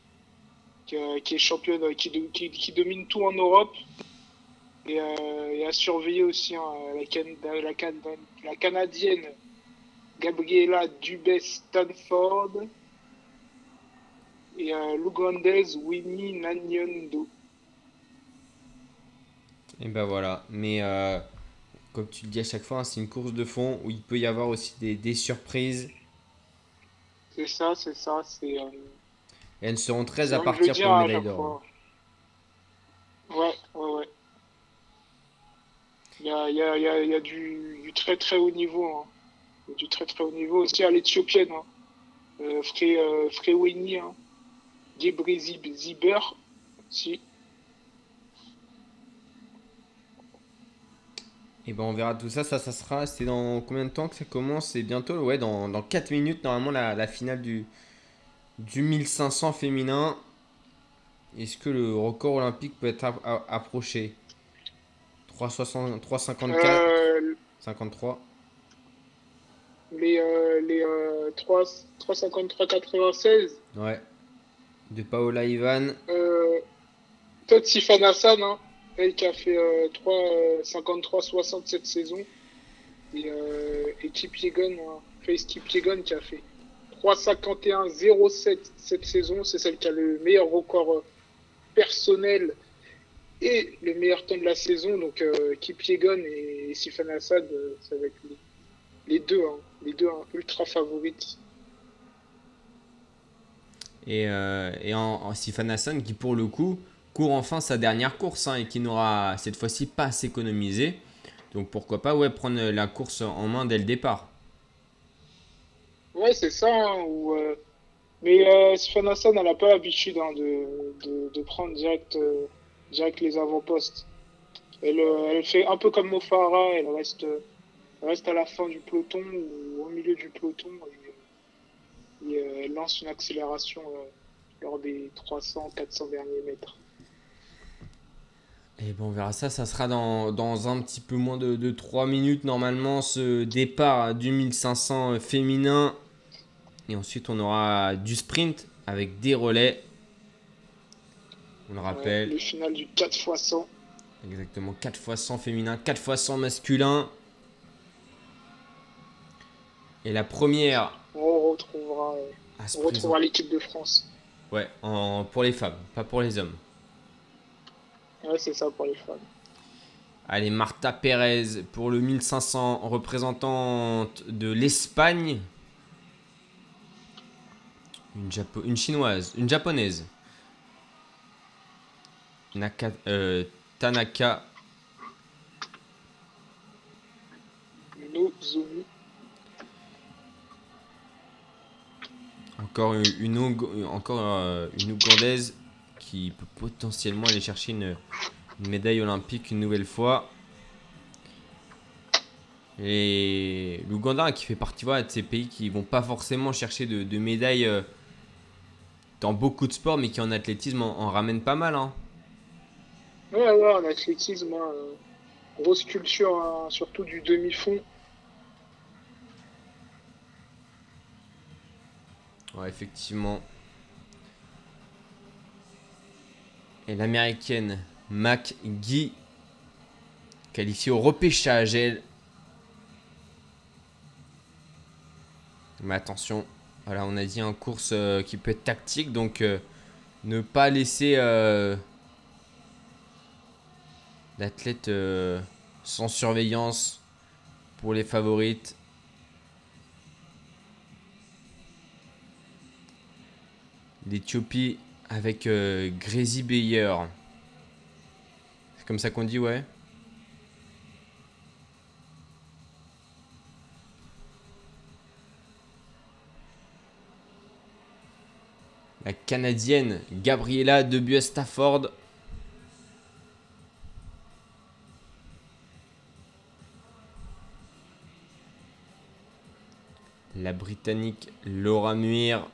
qui, euh, est championne, qui, qui- domine tout en Europe. Et, euh, et à surveiller aussi hein, la, Can- la, Can- la Canadienne Gabriela Dubé-Stanford et l'Ougandaise Winnie Nanyondo. Et ben voilà. Mais euh, comme tu le dis à chaque fois, hein, c'est une course de fond où il peut y avoir aussi des, des surprises. C'est ça, c'est ça, c'est... euh, Et elles seront 13 j'ai à partir pour le médaille d'or. fois. Ouais, ouais, ouais. Il y a, il y a, il y a, il y a du, du très très haut niveau. Hein. Du très très haut niveau aussi à l'éthiopienne. Hein. Euh, Fré, euh, hein. Zib- Ziber, si. Et ben on verra tout ça. Ça, ça sera. C'est dans combien de temps que ça commence? C'est bientôt. Ouais, dans, dans 4 minutes, normalement, la, la finale du, du 1500 féminin. Est-ce que le record olympique peut être a- approché? 3,60 3,54 Euh, 53 les euh, les euh, 3, 353-96. Ouais. De Paola Ivan. Euh, Peut-être Sifan Hassan, hein, elle qui a fait euh, 3, euh, 53-60 cette saison. Et, euh, Kip Yegon, hein, Face Kip Yegon qui a fait 3-51-07 cette saison. C'est celle qui a le meilleur record euh, personnel et le meilleur temps de la saison. Donc euh, Kip Yegon et Sifan Hassan, euh, ça va être les, les deux, hein, les deux hein, ultra favorites. Et, euh, et en, en Sifan Hassan qui pour le coup court enfin sa dernière course hein, et qui n'aura cette fois-ci pas à s'économiser. Donc pourquoi pas ouais, prendre la course en main dès le départ. Ouais, c'est ça. hein, euh, Mais euh, Sifan Hassan, elle n'a pas l'habitude hein, de, de, prendre direct, euh, direct les avant-postes. Elle, elle fait un peu comme Mofara, elle reste, elle reste à la fin du peloton ou au milieu du peloton et, euh, lance une accélération euh, lors des 300-400 derniers mètres. Et bon, on verra ça. Ça sera dans, dans un petit peu moins de, de 3 minutes normalement ce départ du 1500 féminin. Et ensuite, on aura du sprint avec des relais. On le Ouais, rappelle. le final du 4 x 100. Exactement, 4 x 100 féminin, 4 x 100 masculin. Et la première On retrouvera, euh, se on retrouvera l'équipe de France. Ouais, en, pour les femmes, pas pour les hommes. Ouais, c'est ça pour les femmes. Allez, Marta Pérez pour le 1500, représentante de l'Espagne. Une, Japo- une chinoise, une japonaise. Naka- euh, Tanaka. Encore une, encore euh, une Ougandaise qui peut potentiellement aller chercher une, médaille olympique une nouvelle fois. Et l'Ouganda qui fait partie voilà, de ces pays qui vont pas forcément chercher de, de médailles euh, dans beaucoup de sports, mais qui en athlétisme en, en ramènent pas mal. hein. Ouais, ouais, en athlétisme, hein, euh, grosse culture, hein, surtout du demi-fond. Ouais, effectivement. Et l'américaine McGee, qualifiée au repêchage, elle. Mais attention, voilà, on a dit en course euh, qui peut être tactique, donc euh, ne pas laisser l'athlète euh, sans surveillance pour les favorites. L'Éthiopie avec euh, Grezi Beyer. C'est comme ça qu'on dit, ouais. La Canadienne Gabriela Debues-Stafford. La Britannique Laura Muir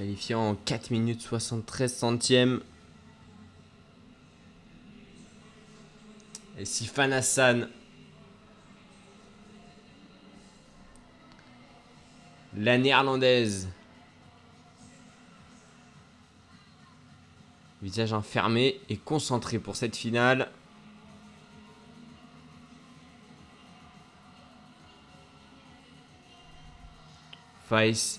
qualifiant en 4 minutes 73 centièmes. Et Sifan Hassan. La néerlandaise. Visage enfermé et concentré pour cette finale. Face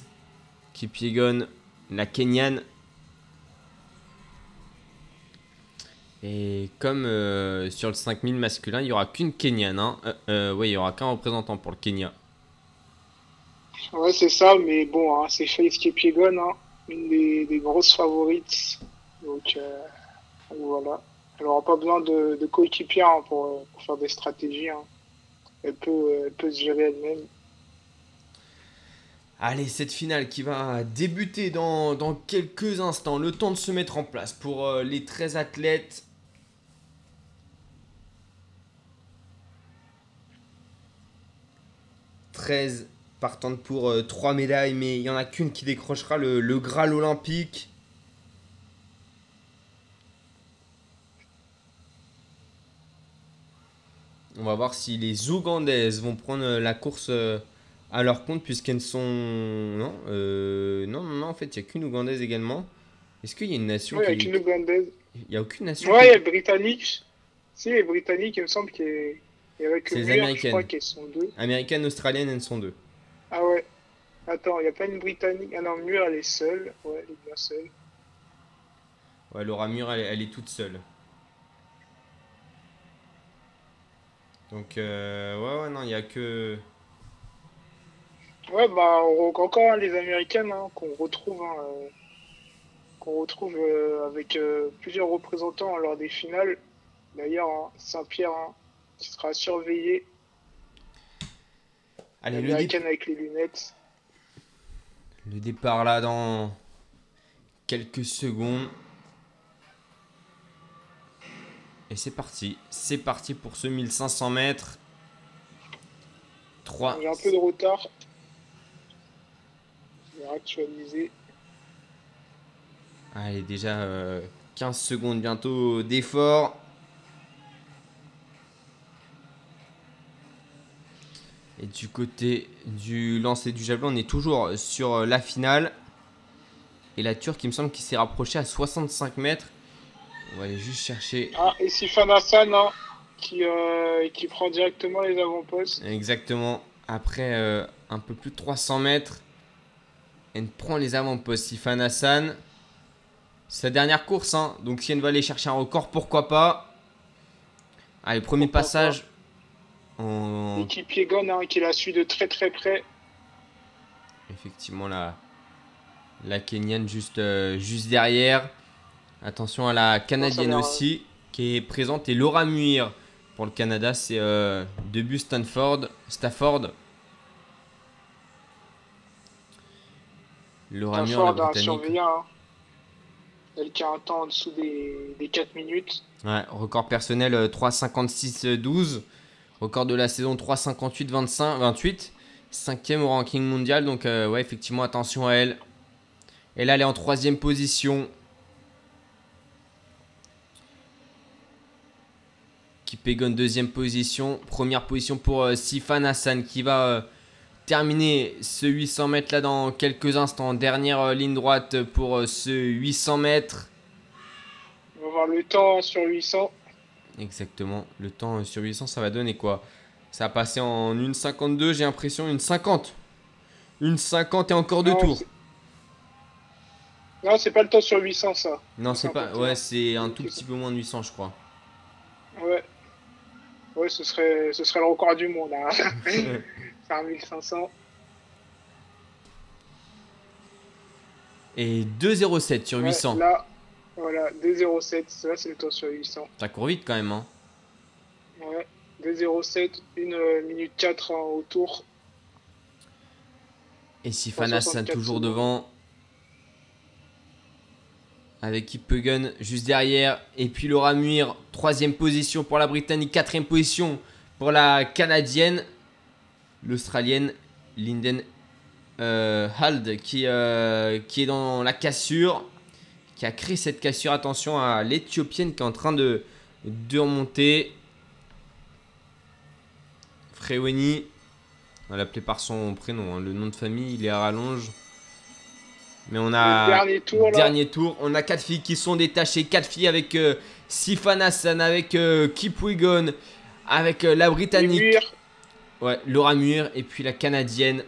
qui piégonne la Kenyane. Et comme euh, sur le 5000 masculin, il n'y aura qu'une Kenyane. Hein. Euh, euh, ouais, il n'y aura qu'un représentant pour le Kenya. Ouais, c'est ça, mais bon, hein, c'est Faith Kipiegon, hein, une des, grosses favorites. Donc, voilà. Elle n'aura pas besoin de, de coéquipiers hein, pour, faire des stratégies. hein. Elle, peut, elle peut se gérer elle-même. Allez, cette finale qui va débuter dans, quelques instants. Le temps de se mettre en place pour euh, les 13 athlètes. « 13 partant pour 3 médailles, mais il n'y en a qu'une qui décrochera le, le Graal olympique. On va voir si les Ougandaises vont prendre euh, la course euh, à leur compte puisqu'elles sont... Non, euh, non, non, non, en fait, il n'y a qu'une Ougandaise également. Est-ce qu'il y a une nation Ouais, qui... avec une Ougandaise. Il n'y a aucune nation Ouais, qui- il y a le Britannique. Si, les Britanniques, il me semble qu'il y a- il avait que les Muir, je Américaines. crois qu'elles sont deux. Américaine, australienne, elles sont deux. Ah ouais. Attends, il n'y a pas une Britannique. Ah non, Muir, elle est seule. Ouais, elle est bien seule. Ouais, Laura Mur, elle, elle est toute seule. Donc, euh, ouais, ouais, non, il n'y a que... Ouais, bah, encore hein, les Américaines hein, qu'on retrouve, hein, euh, qu'on retrouve euh, avec euh, plusieurs représentants lors des finales. D'ailleurs, hein, Saint-Pierre qui sera surveillé, Allez, le, dé- l'américaine avec les lunettes. le départ là dans quelques secondes. Et c'est parti. C'est parti pour ce 1500 mètres. 3. Il y a un peu de retard. Vais actualiser. Allez, déjà euh, 15 secondes bientôt d'effort. Et du côté du lancer du javelot, on est toujours sur euh, la finale. Et la Turque, il me semble qu'il s'est rapproché à 65 mètres. On va aller juste chercher Ah, et Sifan Hassan hein, qui, euh, qui prend directement les avant-postes. exactement après euh, un peu plus de 300 mètres. Elle prend les avant-postes. Sifan Hassan. Sa dernière course, hein. donc si elle va aller chercher un record, pourquoi pas? Allez, premier Pourquoi passage. En... L'équipe Yegon hein, qui la suit de très très près. Effectivement, la, la Kenyane juste, euh, juste derrière. Attention à la Canadienne aussi, qui est présente. Et Laura Muir pour le Canada, c'est euh, debut Stanford. Stafford. Muir, la Stanford a Britannique. surveillé. Hein. Elle qui a un temps en dessous des, des 4 minutes. Ouais, record personnel euh, 3,56-12. Record de la saison 3,58-25-28. Cinquième au ranking mondial. Donc, euh, ouais, effectivement, attention à elle. Et là, elle est en troisième position. Kipégon, deuxième position. Première position pour euh, Sifan Hassan qui va euh, terminer ce 800 mètres là dans quelques instants. Dernière euh, ligne droite pour euh, ce 800 mètres. On va voir le temps sur 800. Exactement. Le temps euh, sur 800, ça va donner quoi? Ça a passé en 1,52, j'ai l'impression. Une 50. Une 50 et encore deux Non, tours. Non, c'est pas le temps sur 800 ça. Non, c'est pas. 51. Ouais, c'est un tout petit peu moins de 800, je crois. Ouais. Ouais, ce serait, ce serait le record du monde. Hein. Faire 1500. Et 2,07 sur Ouais, 800. là, voilà, 2,07. Ça, c'est le temps sur 800. Ça court vite quand même. Hein. Ouais. 2,07, 1 minute 4 hein, au tour. Et Sifan Hassan 64 toujours secondes. devant. Avec Ipegen juste derrière. Et puis Laura Muir, troisième position pour la Britannique, quatrième position pour la Canadienne. L'Australienne Linden euh, Hald qui, euh, qui est dans la cassure. Qui a créé cette cassure. Attention à l'Éthiopienne qui est en train de, de remonter. Freweni. On va l'appeler par son prénom. hein. Le nom de famille, il est à rallonge. Mais on Le a. dernier tour, là. Dernier tour, on a quatre filles qui sont détachées. Quatre filles avec euh, Sifan Hassan, avec euh, Kip Wiggum, avec euh, la Britannique. Ouais, Laura Muir, et puis la Canadienne.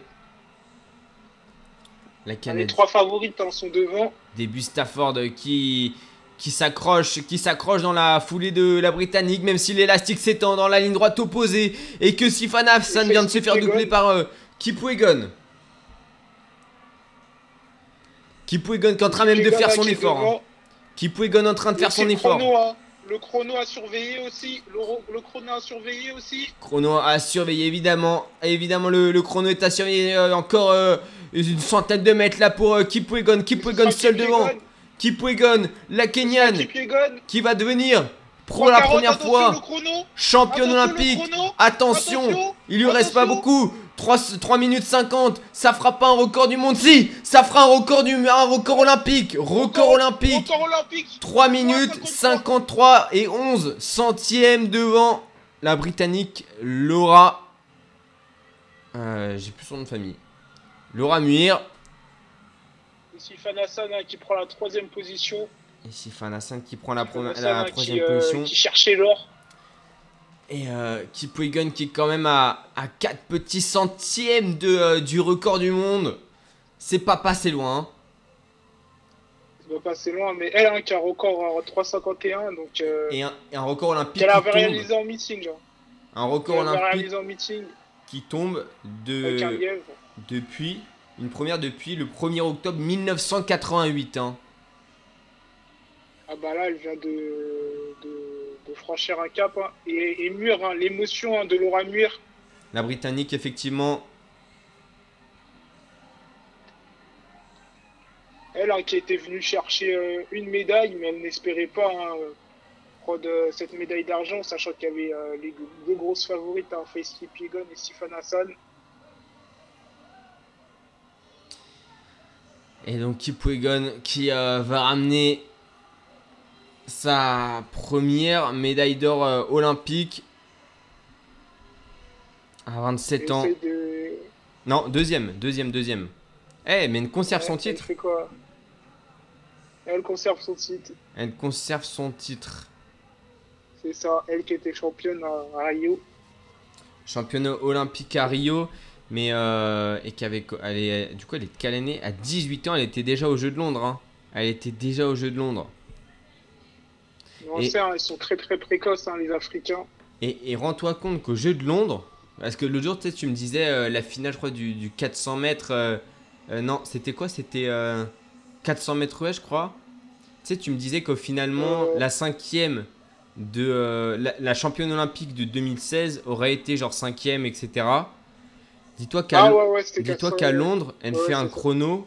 La Les Canadienne. trois favorites hein, sont devant. Début Stafford euh, qui, qui s'accroche qui s'accroche dans la foulée de la Britannique, même si l'élastique s'étend dans la ligne droite opposée et que Sifan Hassan vient de se faire doubler par euh, Kip Wiggum. Kip Wiggum qui est en train même de Les faire son effort. hein. en train de faire son effort. Hein. Le chrono à surveiller aussi. Le, ro- le chrono à surveiller aussi. Chrono à surveiller évidemment. Évidemment le, le chrono est à surveiller euh, encore euh, une centaine de mètres là pour euh, Kip Wiggum. Kip Wiggum Ce sera seul devant. Wiggum. Kip Wiggum, la Kenyane qui va devenir pour la 3,40, première fois championne Attention, olympique. Attention, Attention, il lui reste pas beaucoup. 3, 3 minutes 50, ça fera pas un record du monde. Si, ça fera un record du un record olympique. Record olympique. Record olympique. 3 minutes 53 et 11 centièmes devant la britannique Laura. Euh, J'ai plus son nom de famille. Laura Muir. Sifan Hassan hein, qui prend la troisième position. Et Sifan Hassan qui prend la, Hassan, la hein, troisième qui, euh, position. qui cherchait l'or. Et euh, Kip Wiggum qui est quand même à, à 4 petits centièmes de, euh, du record du monde. C'est pas passé loin. hein. Ça va passer loin, mais elle hein, qui a un record en 3,51. Donc, euh, Et, un, et un record olympique qu'elle avait tombe. réalisé en meeting. Hein. Un record avait olympique réalisé en meeting qui tombe un de, depuis une première depuis le 1er octobre 1988. hein. Ah bah là, elle vient de, franchir un cap. hein. Et, et Mur, hein, l'émotion hein, de Laura Mur. La Britannique effectivement Elle qui était venue chercher euh, une médaille, mais elle n'espérait pas euh, prendre euh, cette médaille d'argent, sachant qu'il y avait euh, les deux grosses favorites, hein, Faith Kipyegon et Sifan Hassan. Et donc Kip Wiggum qui va ramener sa première médaille d'or euh, olympique à 27 Elle ans. de... Non, deuxième, deuxième, deuxième. Eh, mais elle conserve son Elle titre. fait quoi? Elle conserve son titre. Elle conserve son titre. C'est ça, elle qui était championne à, à Rio. Championne olympique à Rio, mais euh, et qui avait, elle est, du coup, elle est quelle année À 18 ans, elle était déjà aux Jeux de Londres. hein. Elle était déjà aux Jeux de Londres. On Et- sait, hein, ils sont très très précoces, hein, les Africains. Et, et rends-toi compte qu'aux Jeux de Londres, parce que l'autre jour, tu sais, tu me disais euh, la finale, je crois, du, du 400 mètres. euh, euh, non, c'était quoi? C'était euh, 400 mètres ouais, je crois. Tu sais, tu me disais qu'au finalement, la cinquième de la, la championne olympique de 2016 aurait été genre cinquième, etc. Dis-toi qu'à Ah ouais, ouais, c'était dis-toi 400, qu'à ouais. Londres, elle fait un chrono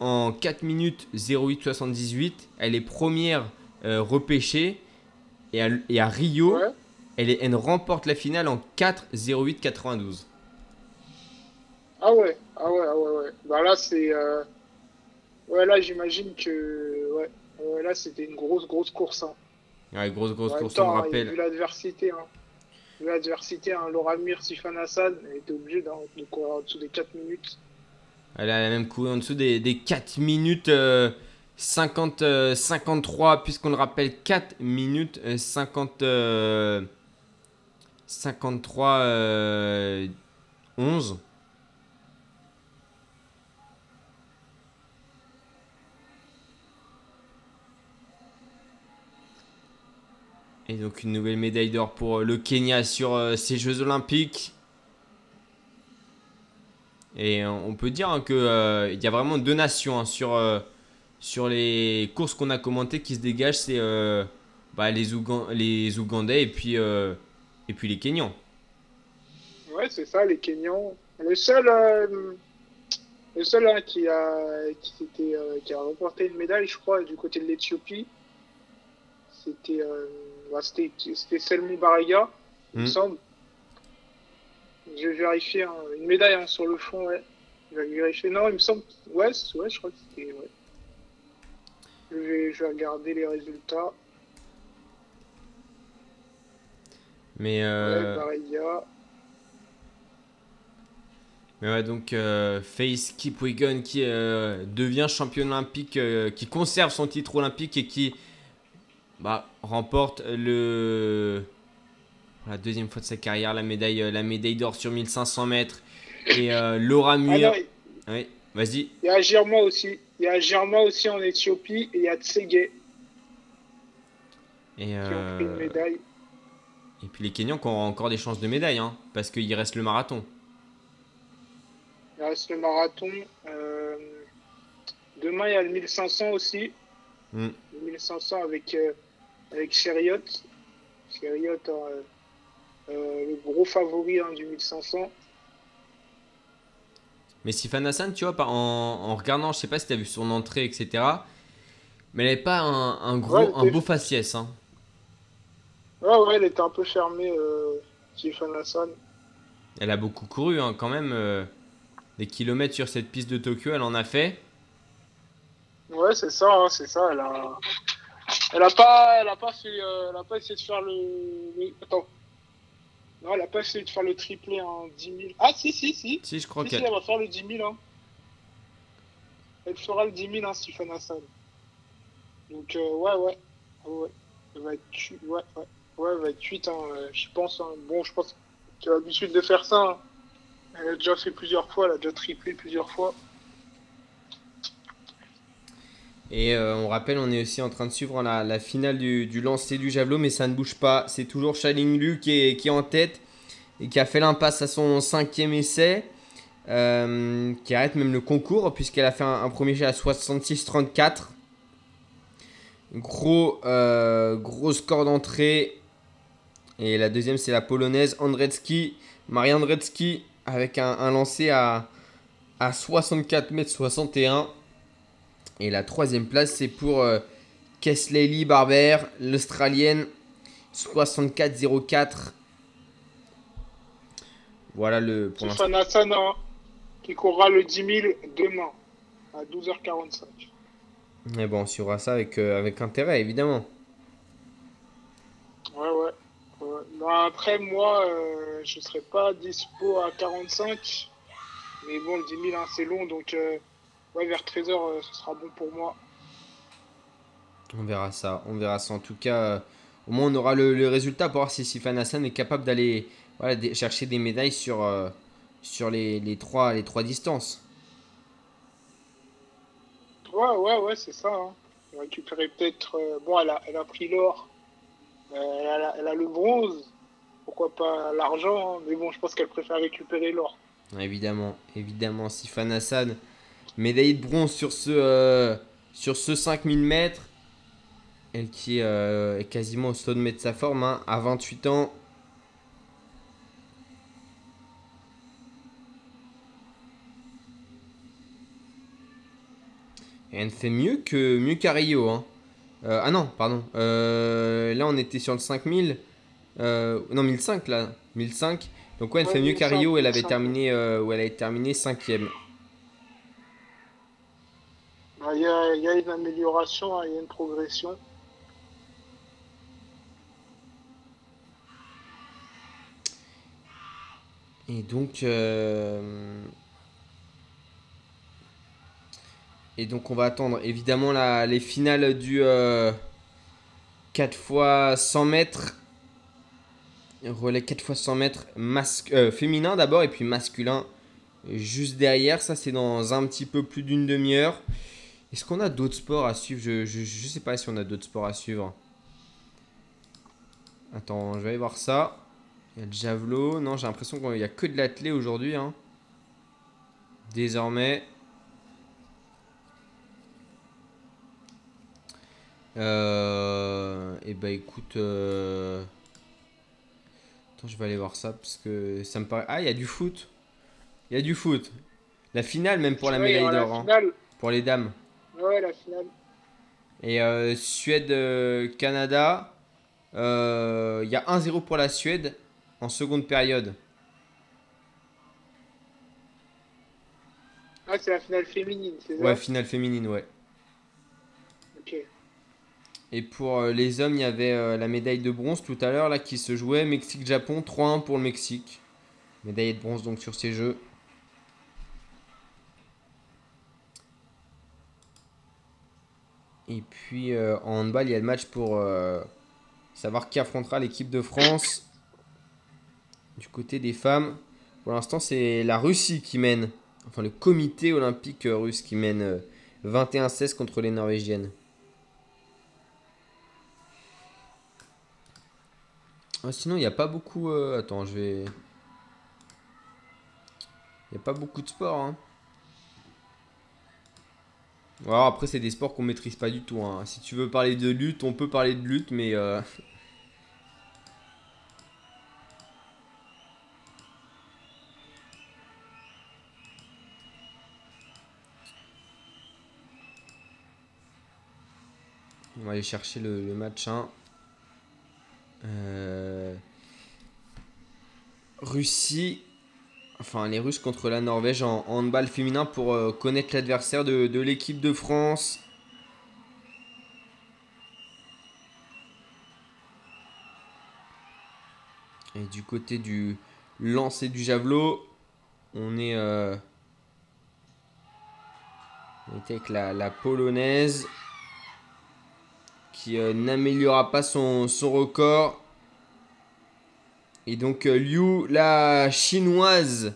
en 4 minutes 08 78. Elle est première euh, repêchée. Et à, et à Rio, Ouais. elle, elle remporte la finale en 4 08 92. Ah ouais, ah ouais, ah ouais, ouais. Bah là, c'est. euh, Ouais, là, j'imagine que. Ouais, Ouais, là, c'était une grosse, grosse course. Hein. Ouais, grosse, grosse En course, on me temps, hein, rappelle. Vu l'adversité, hein. Vu l'adversité, hein, Laura Mir, Sifan Hassan, elle était obligée de courir en dessous des 4 minutes. Elle a même couru en dessous des, des 4 minutes euh, 50, euh, 53, puisqu'on le rappelle, 4 minutes euh, 50, euh, 53, euh, 11. Et donc une nouvelle médaille d'or pour euh, le Kenya sur euh, ces Jeux Olympiques. Et euh, on peut dire hein, que euh, il y a vraiment deux nations hein, sur, euh, sur les courses qu'on a commentées qui se dégagent, c'est euh, bah, les, Ougan- les Ougandais et puis, euh, et puis les Kenyans. Ouais, c'est ça, les Kenyans. Le seul, euh, le seul hein, qui, a, qui, a remporté une médaille, je crois, du côté de l'Éthiopie, c'était, bah, Selmou il me Hmm. semble. Je vais vérifier hein, une médaille hein, sur le fond, ouais. Je vais vérifier. Non, il me semble. Ouais, ouais je crois que c'était. Ouais. Je, vais, je vais regarder les résultats. Mais, euh, Ouais, Bariga. Mais ouais, donc euh, Face Kipwegon qui euh, devient champion olympique, euh, qui conserve son titre olympique et qui bah, remporte le la deuxième fois de sa carrière la médaille, la médaille d'or sur 1500 mètres. Et Laura Ah Muir. non, oui, vas-y. il y a Girma aussi. Il y a Girma aussi en Éthiopie et il y a Tsege Et, qui ont euh, pris une médaille. et puis les Kenyans qui ont encore des chances de médaille, hein, parce qu'il reste le marathon. Il reste le marathon. Euh, Demain, il y a le 1500 aussi. Mm. Le 1500 avec, euh, avec Cheriot. Cheriot, euh, le gros favori hein, du 1500. Mais Sifan Hassan, tu vois, en, en regardant, je sais pas si tu as vu son entrée, etc. Mais elle n'avait pas un, un gros, Ouais, un beau faciès. Hein. Ouais, ouais, elle était un peu fermée, euh, Sifan Hassan. Elle a beaucoup couru hein, quand même. euh, des kilomètres sur cette piste de Tokyo, elle en a fait. Ouais, c'est ça, hein, c'est ça. Elle a, elle a pas, elle a pas fait, euh, elle a pas essayé de faire le, le- attends. Non, elle a pas essayé de faire le triplé en 10 000. Ah, si, si, si. Si, je crois Si, si, qu'elle. elle va faire le 10 000. Hein. Elle fera le 10 000, hein, Sifan Hassan. Donc, euh, ouais, ouais. ouais. Elle va être, hu- ouais, ouais. Ouais, elle va être 8, hein, euh, je pense. hein. Bon, je pense qu'elle a l'habitude de faire ça. hein. Elle a déjà fait plusieurs fois, elle a déjà triplé plusieurs fois. Et euh, on rappelle, on est aussi en train de suivre la, finale du, lancer du javelot, mais ça ne bouge pas. C'est toujours Shaling Lu qui est, en tête et qui a fait l'impasse à son cinquième essai, euh, qui arrête même le concours puisqu'elle a fait un, premier jet à 66-34. Gros, euh, gros score d'entrée. Et la deuxième, c'est la polonaise Andrecki, Maria Andrecki, avec un, un lancer à, à 64 mètres 61. Et la troisième place, c'est pour euh, Kesley Barber, l'Australienne, 64-04. Voilà le pour Hassan hein, qui courra le 10 000 demain à 12h45. Mais bon, on suivra ça avec, euh, avec intérêt, évidemment. Ouais, ouais. après, moi, euh, je serai pas dispo à 45. Mais bon, le 10 000, hein, c'est long. Donc, euh, ouais, vers 13h, euh, ce sera bon pour moi. On verra ça. On verra ça. En tout cas, euh, au moins, on aura le, le résultat pour voir si Sifan Hassan est capable d'aller voilà, chercher des médailles sur, euh, sur les, les, trois, les trois distances. Ouais, ouais, ouais, c'est ça. Hein. Récupérer peut-être. euh, bon, elle a, elle a pris l'or. Euh, elle, a, elle a le bronze. Pourquoi pas l'argent hein. Mais bon, je pense qu'elle préfère récupérer l'or. Évidemment, évidemment, Sifan Hassan, Médaillée de bronze sur ce, euh, sur ce 5000 mètres. Elle qui euh, est quasiment au sommet de sa forme, hein, à 28 ans. Et elle fait mieux que mieux qu'à Rio. Hein. Euh, ah non, pardon. là, on était sur le 5000. non, 1005 là. 1005. Donc ouais, elle fait mieux qu'à Rio. Elle avait terminé, où elle avait terminé 5ème. Il y, a, il y a une amélioration, hein, il y a une progression. Et donc, euh, et donc on va attendre évidemment la, les finales du euh, 4 x 100 mètres. Relais 4 x 100 mètres euh, féminin d'abord et puis masculin juste derrière. Ça c'est dans un petit peu plus d'une demi-heure. Est-ce qu'on a d'autres sports à suivre je, je, je sais pas si on a d'autres sports à suivre. Attends, je vais aller voir ça. Il y a le javelot. Non, j'ai l'impression qu'il n'y a que de l'athlé aujourd'hui. hein. Désormais. Euh, et bah écoute. euh, Attends, je vais aller voir ça parce que ça me paraît. Ah, il y a du foot. Il y a du foot. La finale, même pour la médaille d'or. Hein, pour les dames. Ouais, la finale. Et euh, Suède-Canada. euh, Il y a 1-0 pour la Suède en seconde période. Ah, c'est la finale féminine, c'est ça? Ouais, finale féminine, ouais. Ok. Et pour euh, les hommes, il y avait euh, la médaille de bronze tout à l'heure là qui se jouait Mexique-Japon 3-1 pour le Mexique. Médaille de bronze donc sur ces jeux. Et puis euh, en handball, il y a le match pour euh, savoir qui affrontera l'équipe de France. Du côté des femmes, pour l'instant, c'est la Russie qui mène. Enfin, le comité olympique euh, russe qui mène euh, 21-16 contre les Norvégiennes. Ah, sinon, il n'y a pas beaucoup. Attends, je vais. Il n'y a pas beaucoup de sport. Hein. Alors après, c'est des sports qu'on maîtrise pas du tout. hein. Si tu veux parler de lutte, on peut parler de lutte, mais. euh, On va aller chercher le, match 1. Euh, Russie. Enfin, les Russes contre la Norvège en, handball féminin pour euh, connaître l'adversaire de, l'équipe de France. Et du côté du lancer du javelot, on est, euh, on avec la, polonaise qui euh, n'améliorera pas son record. Et donc euh, Liu, la chinoise,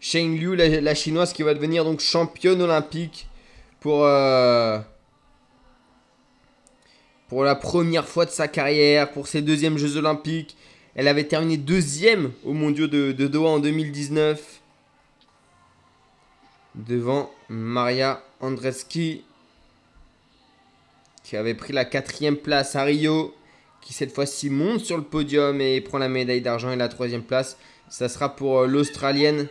Sheng Liu, la, chinoise qui va devenir donc championne olympique pour, euh, pour la première fois de sa carrière, pour ses deuxièmes Jeux olympiques. Elle avait terminé deuxième aux mondiaux de, de Doha en 2019 devant Maria Andreski qui avait pris la quatrième place à Rio, qui cette fois-ci monte sur le podium et prend la médaille d'argent et la troisième place. Ça sera pour euh, l'Australienne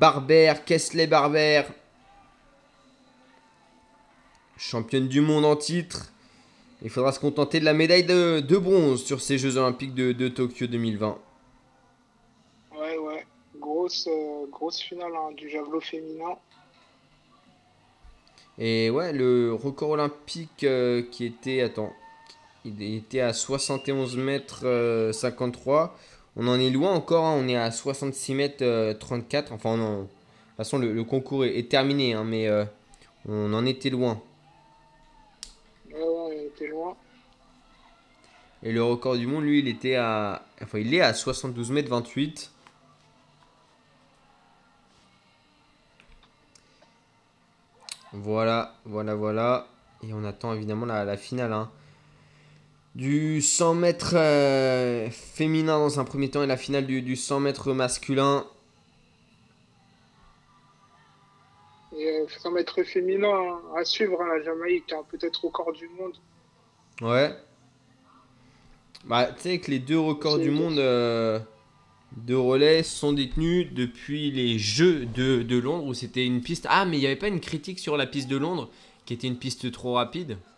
Barber, Kesley Barber, championne du monde en titre. Il faudra se contenter de la médaille de, de bronze sur ces Jeux Olympiques de, de Tokyo 2020. Ouais, ouais. Grosse, euh, grosse finale hein, du javelot féminin. Et ouais, le record olympique euh, qui était. Attends. Il était à 71 mètres euh, 53. On en est loin encore. hein, on est à 66 mètres euh, 34. Enfin, non. De toute façon, le, le concours est, est terminé. hein, mais euh, on en était loin. Ouais, était loin. Et le record du monde, lui, il était à. Enfin, il est à 72 mètres 28. Voilà, voilà, voilà. Et on attend évidemment la, la finale. hein. Du 100 mètres euh, féminin dans un premier temps et la finale du, du 100 mètres masculin. Et euh, 100 mètres féminin à suivre, hein, la Jamaïque, hein, peut-être record du monde. Ouais. Bah, tu sais que les deux records du monde euh, de relais sont détenus depuis les Jeux de, de Londres où c'était une piste. Ah, mais il n'y avait pas une critique sur la piste de Londres qui était une piste trop rapide? Euh,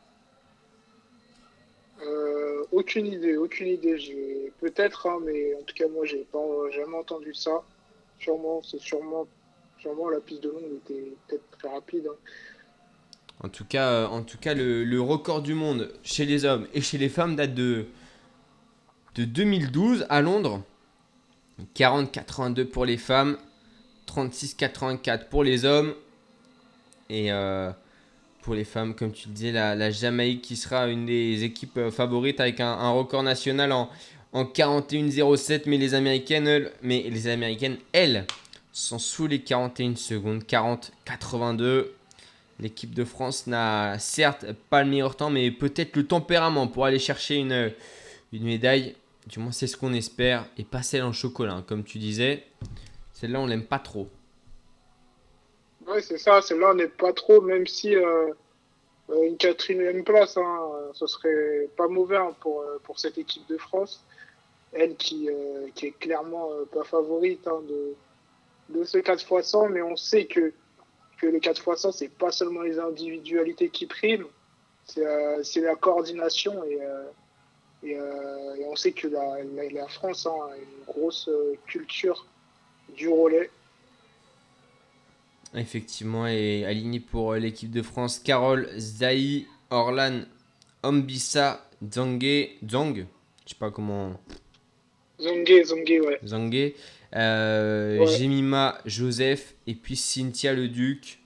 aucune idée, aucune idée. J'ai peut-être, hein, mais en tout cas moi j'ai pas jamais entendu ça. Sûrement, c'est sûrement, sûrement la piste de Londres était peut-être très rapide. hein. En tout cas, euh, en tout cas le, le record du monde chez les hommes et chez les femmes date de, de 2012 à Londres. 40-82 pour les femmes, 36-84 pour les hommes. Et euh, pour les femmes, comme tu disais, la, Jamaïque qui sera une des équipes euh, favorites avec un, record national en, en 41-07. Mais les Américaines, elles- mais les Américaines, elles, sont sous les 41 secondes, 40-82. L'équipe de France n'a certes pas le meilleur temps, mais peut-être le tempérament pour aller chercher une, une médaille. Du moins, c'est ce qu'on espère. Et pas celle en chocolat, hein, comme tu disais. Celle-là, on l'aime pas trop. Ouais, c'est ça, celle-là on n'est pas trop, même si euh, euh, une quatrième place, hein, euh, ce serait pas mauvais hein, pour, pour cette équipe de France. Elle qui, euh, qui est clairement pas favorite hein, de, de ce 4x100, mais on sait que, que le 4x100, c'est pas seulement les individualités qui priment, c'est c'est la coordination et, et, on sait que la, la, France hein, a une grosse culture du relais. Effectivement, et aligné pour euh, l'équipe de France, Carole, Zahi, Orlan, Ombissa, Zangue, Zang, je sais pas comment, Zongue, Zongue, ouais. Zangue, euh, Ouais. Jemima, Joseph, et puis Cynthia Leduc.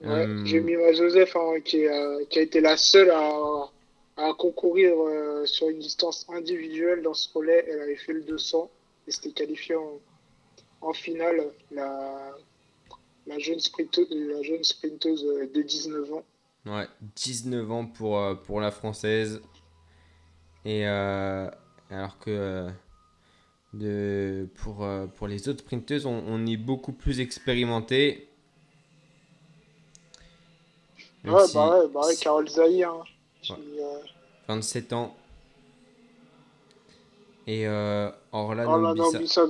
Ouais, Euh, Jemima Joseph, hein, qui, euh, qui a été la seule à, à concourir euh, sur une distance individuelle dans ce relais. Elle avait fait le 200 et s'était qualifiée en, en finale, la, la, jeune sprinteuse, la jeune sprinteuse de 19 ans. Ouais, 19 ans pour, euh, pour la française. Et euh, alors que euh, de, pour, pour les autres sprinteuses, on, on est beaucoup plus expérimenté. Même Ouais, si- bah ouais, bah ouais, Carole Zahir, hein, qui, Ouais. euh, 27 ans. Et euh, Orlando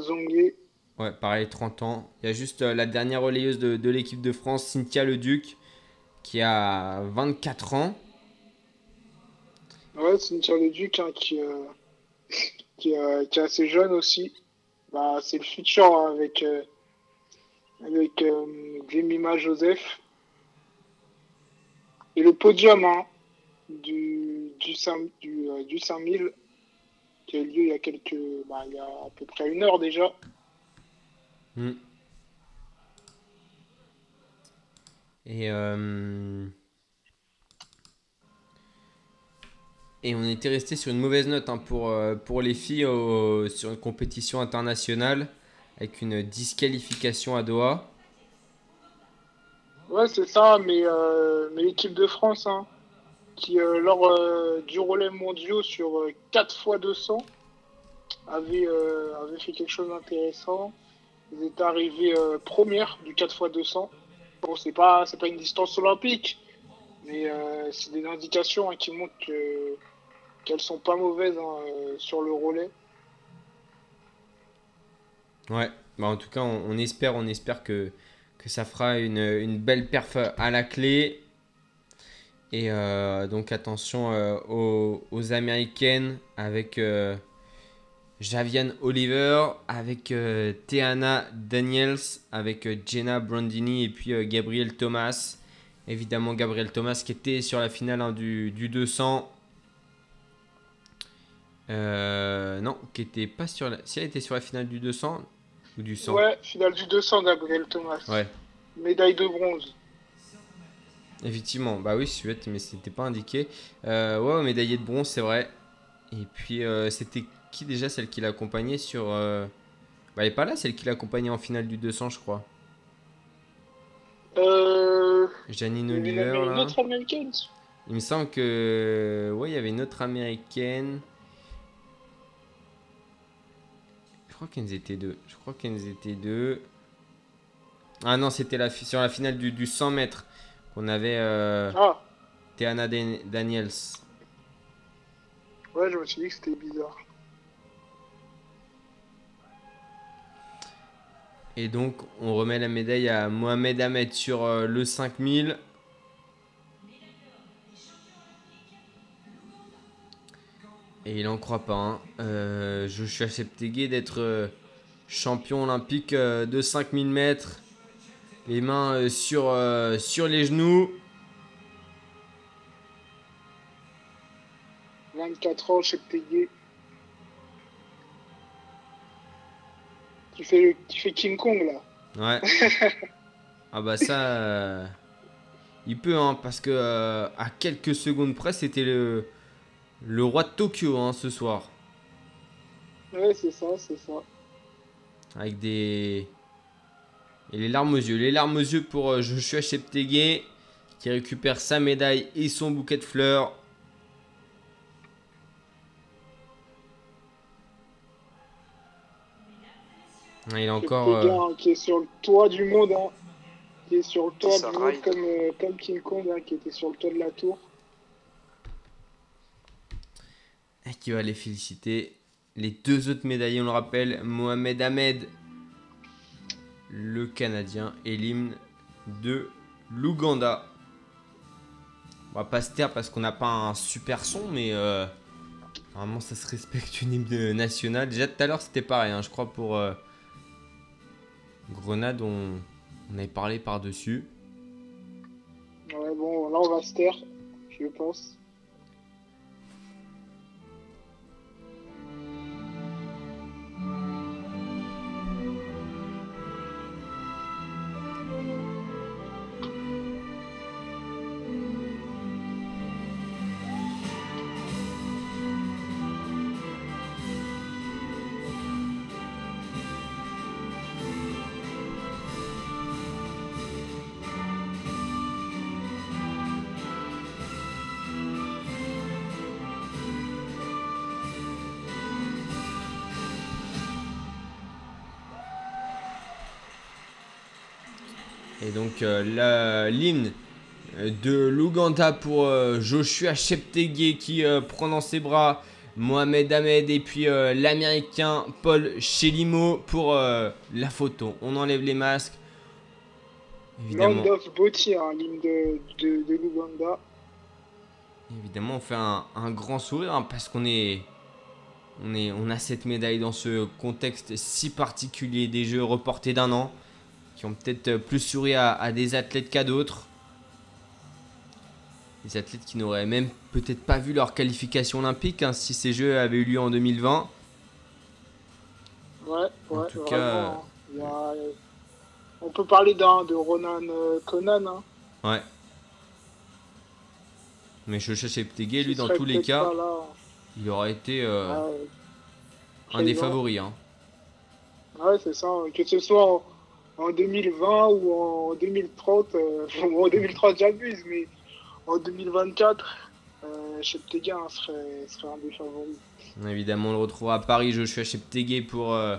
Zongué. Ouais, pareil, 30 ans. Il y a juste euh, la dernière relayeuse de, l'équipe de France, Cynthia Leduc, qui a 24 ans. Ouais, Cynthia Leduc, hein, qui, euh, euh, qui est assez jeune aussi. Bah, c'est le futur hein, avec, euh, avec Joseph. Et le podium hein, du, du, 5, du, du 5000 qui a eu lieu il y a quelques. Bah, il y a à peu près une heure déjà. Hmm. Et, euh, et on était resté sur une mauvaise note hein, pour, euh, pour les filles sur une compétition internationale avec une disqualification à Doha. Ouais, c'est ça, mais, euh, mais l'équipe de France, hein, qui lors du relais mondiaux sur euh, 4 fois 200 avait, avait fait quelque chose d'intéressant. Ils étaient arrivés euh, première du 4 fois 200. Bon, c'est pas, c'est pas une distance olympique, mais euh, c'est des indications hein, qui montrent que, qu'elles sont pas mauvaises hein, euh, sur le relais. Ouais, bah en tout cas, on, espère, on espère que, que ça fera une, une belle perf à la clé. Et euh, donc attention aux, aux américaines avec Javian Oliver, avec euh, Teana Daniels, avec euh, Jenna Brandini et puis euh, Gabriel Thomas. Évidemment, Gabriel Thomas qui était sur la finale hein, du, du 200. Euh, non, qui était pas sur la. Si elle était sur la finale du 200 ou du 100 Ouais, finale du 200, Gabriel Thomas. Ouais, Médaille de bronze. effectivement. Bah oui, Suède, mais c'était pas indiqué. Ouais, médaillé de bronze, c'est vrai. Et puis, c'était qui déjà celle qui l'accompagnait sur. euh, Bah, elle est pas là, celle qui l'accompagnait en finale du 200, je crois. Euh, Janine il y en avait Oliver, une là. autre américaine. Il me semble que. Ouais, il y avait une autre américaine. Je crois qu'elles étaient deux. Je crois qu'elles étaient deux. Ah non, c'était la sur la finale du, du 100 mètres qu'on avait euh, Ah, Teana Dan- Daniels. ouais, je me suis dit que c'était bizarre. Et donc, on remet la médaille à Mohamed Ahmed sur euh, le 5000. Et il en croit pas. Hein. Euh, je suis accepté d'être euh, champion olympique de 5000 mètres. Les mains sur, sur les genoux. 24 ans, chez Qui fait, qui fait King Kong, là. Ouais. ah bah ça, euh, il peut hein, parce que euh, à quelques secondes près, c'était le le roi de Tokyo hein, ce soir, Ouais, c'est ça, c'est ça. avec des et les larmes aux yeux, les larmes aux yeux pour euh, Joshua Cheptegei qui récupère sa médaille et son bouquet de fleurs. Il a encore. Euh, hein, qui est sur le toit du monde, hein. Qui est sur le toit du monde ride. comme, euh, comme King Kong, hein, qui était sur le toit de la tour. et qui va les féliciter. Les deux autres médaillés, on le rappelle, Mohamed Ahmed, le Canadien, et l'hymne de l'Ouganda. On va pas se taire parce qu'on n'a pas un super son, mais euh, normalement ça se respecte une hymne nationale. Déjà tout à l'heure c'était pareil, hein, je crois pour euh, Grenade on, on avait parlé par-dessus. Ouais, bon, là, on va se taire, je pense. Donc euh, l'hymne euh, de l'Ouganda pour euh, Joshua Cheptegei qui prend dans ses bras Mohamed Ahmed et puis l'américain Paul Chelimo pour la photo. On enlève les masques. Évidemment, Land of Botti, hein, l'hymne de, de, de l'Ouganda. évidemment, on fait un, un grand sourire hein, parce qu'on est, on est, on a cette médaille dans ce contexte si particulier des Jeux reportés d'un an, qui ont peut-être euh, plus souri à, à des athlètes qu'à d'autres. Des athlètes qui n'auraient même peut-être pas vu leur qualification olympique hein, si ces Jeux avaient eu lieu en 2020. Ouais, ouais, En tout vraiment, cas, hein. Y a- On peut parler d'un de Ronan euh, Conan. Hein, Ouais. Mais Joshua Cheptegei, lui, dans tous les cas, là. il aurait été euh, Ouais, un des favoris. hein. Ouais, c'est ça. Que ce soit en, en 2020 ou en 2030, euh, en 2030 j'abuse, mais en 2024, euh, Cheptegei hein, serait, serait un des favoris. Évidemment, on le retrouve à Paris, Joshua Cheptegei pour, euh,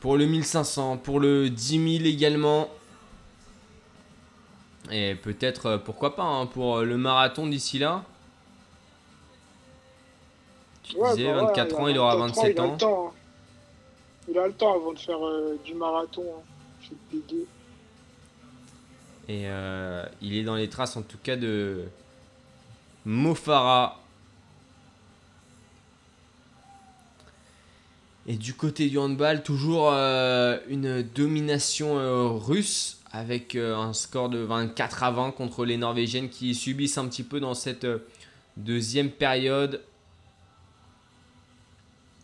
pour le 1500, pour le 10 000 également. Et peut-être, euh, pourquoi pas, hein, pour euh, le marathon d'ici là. Tu Ouais, disais, bah ouais, 24 ans, il aura 24 27 il a ans. Il a le temps avant de faire euh, du marathon. Hein. Cheptegei. Et euh, il est dans les traces en tout cas de Mofara. Et du côté du handball, toujours euh, une domination russe avec un score de 24 à 20 contre les Norvégiennes qui subissent un petit peu dans cette deuxième période.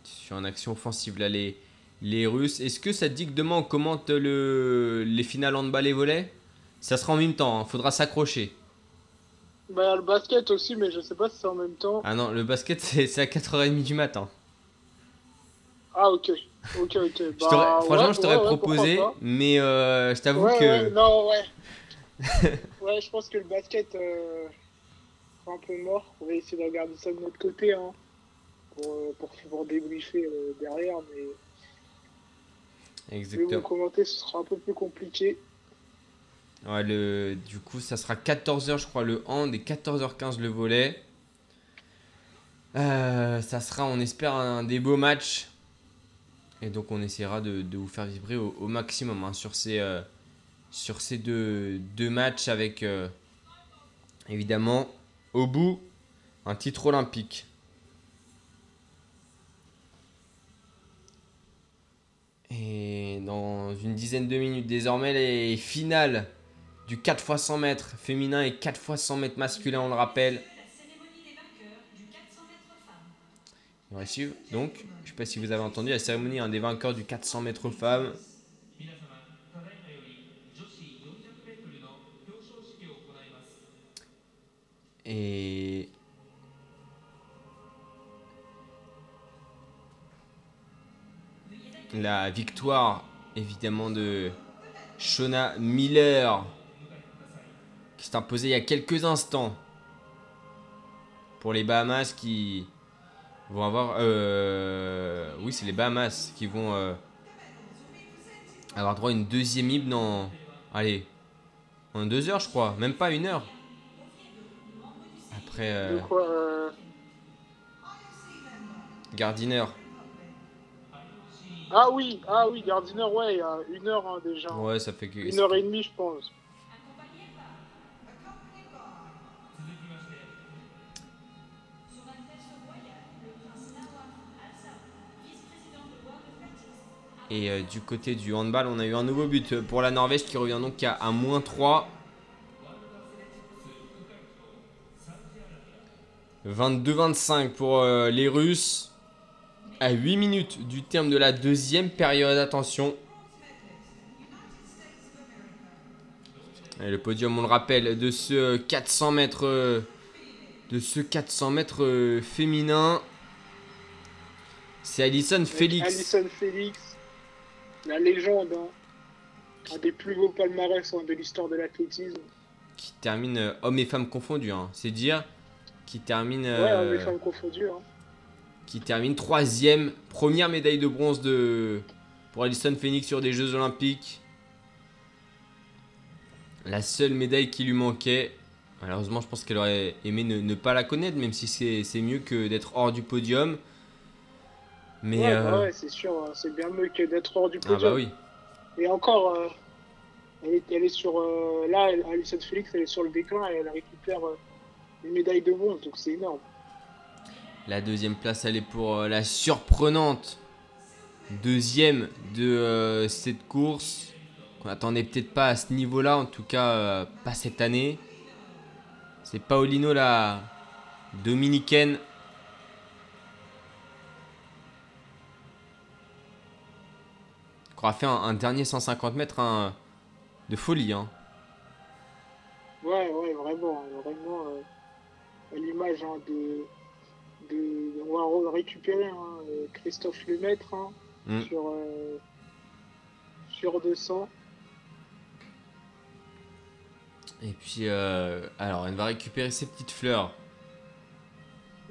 Sur une action offensive là, les, les Russes. Est-ce que ça te dit que demain on commente le, les finales handball et volley? Ça sera en même temps, hein, faudra s'accrocher. Bah, le basket aussi, mais je sais pas si c'est en même temps. Ah non, le basket c'est à 4h30 du matin. Ah, ok. Ok, ok. Je Bah, franchement, je t'aurais ouais, proposé, mais euh, je t'avoue que. ouais, non, ouais. ouais, je pense que le basket euh, sera un peu mort. On va essayer de regarder ça de notre côté, hein, pour, euh, pour, pour débriefer euh, derrière, mais, mais vous Exactement. commenter, ce sera un peu plus compliqué. Ouais, le, du coup, ça sera 14h, je crois, le hand et 14h15 le volet. Euh, ça sera, on espère, un des beaux matchs. Et donc, on essaiera de, de vous faire vibrer au, au maximum hein, sur ces, euh, sur ces deux, deux matchs avec, euh, évidemment, au bout, un titre olympique. Et dans une dizaine de minutes, désormais, les finales du 4 x 100 mètres féminin et 4 x 100 mètres masculin, on le rappelle. On va suivre. Donc, je sais pas si vous avez entendu la cérémonie des vainqueurs du 400 mètres femmes. Et la victoire évidemment de Shona Miller qui s'est imposée il y a quelques instants pour les Bahamas qui vont avoir euh, oui c'est les Bahamas qui vont euh, avoir droit à une deuxième hymne en allez en deux heures je crois même pas une heure. Après euh, De quoi euh, Gardiner Ah oui, ah oui, Gardiner, ouais, il y a une heure hein, déjà. ouais ça fait que Une heure et demie, je pense. Et euh, du côté du handball, on a eu un nouveau but pour la Norvège qui revient donc à, à moins 3. 22-25 pour euh, les Russes. À 8 minutes du terme de la deuxième période, attention. Le podium, on le rappelle, de ce 400 mètres, euh, de ce 400 mètres euh, féminin. C'est Alison Félix. Alison Félix, la légende, hein. un des plus beaux palmarès hein, de l'histoire de l'athlétisme. qui termine euh, hommes et femmes confondus. hein. C'est dire qui termine Ouais, euh, hommes et femmes confondus. Hein. Qui termine troisième, première médaille de bronze de pour Alison Phoenix sur des Jeux Olympiques. La seule médaille qui lui manquait. Malheureusement, je pense qu'elle aurait aimé ne, ne pas la connaître, même si c'est mieux que d'être hors du podium. Mais. ouais, euh, bah ouais, c'est sûr, hein, c'est bien mieux que d'être hors du ah podium. bah oui. Et encore, euh, elle, est, elle est sur. euh, là, Alison Felix, elle est sur le déclin et elle récupère euh, une médaille de bronze, donc c'est énorme. La deuxième place, elle est pour euh, la surprenante deuxième de euh, cette course. Qu'on attendait peut-être pas à ce niveau-là, en tout cas euh, pas cette année. C'est Paolino la dominicaine. Aura fait un, un dernier 150 mètres hein, de folie. Hein. Ouais, ouais, vraiment, hein, vraiment, l'image de, On va re- récupérer hein, euh, Christophe Lemaître hein, Mm. sur, euh, sur 200. Et puis, euh, alors, elle va récupérer ses petites fleurs.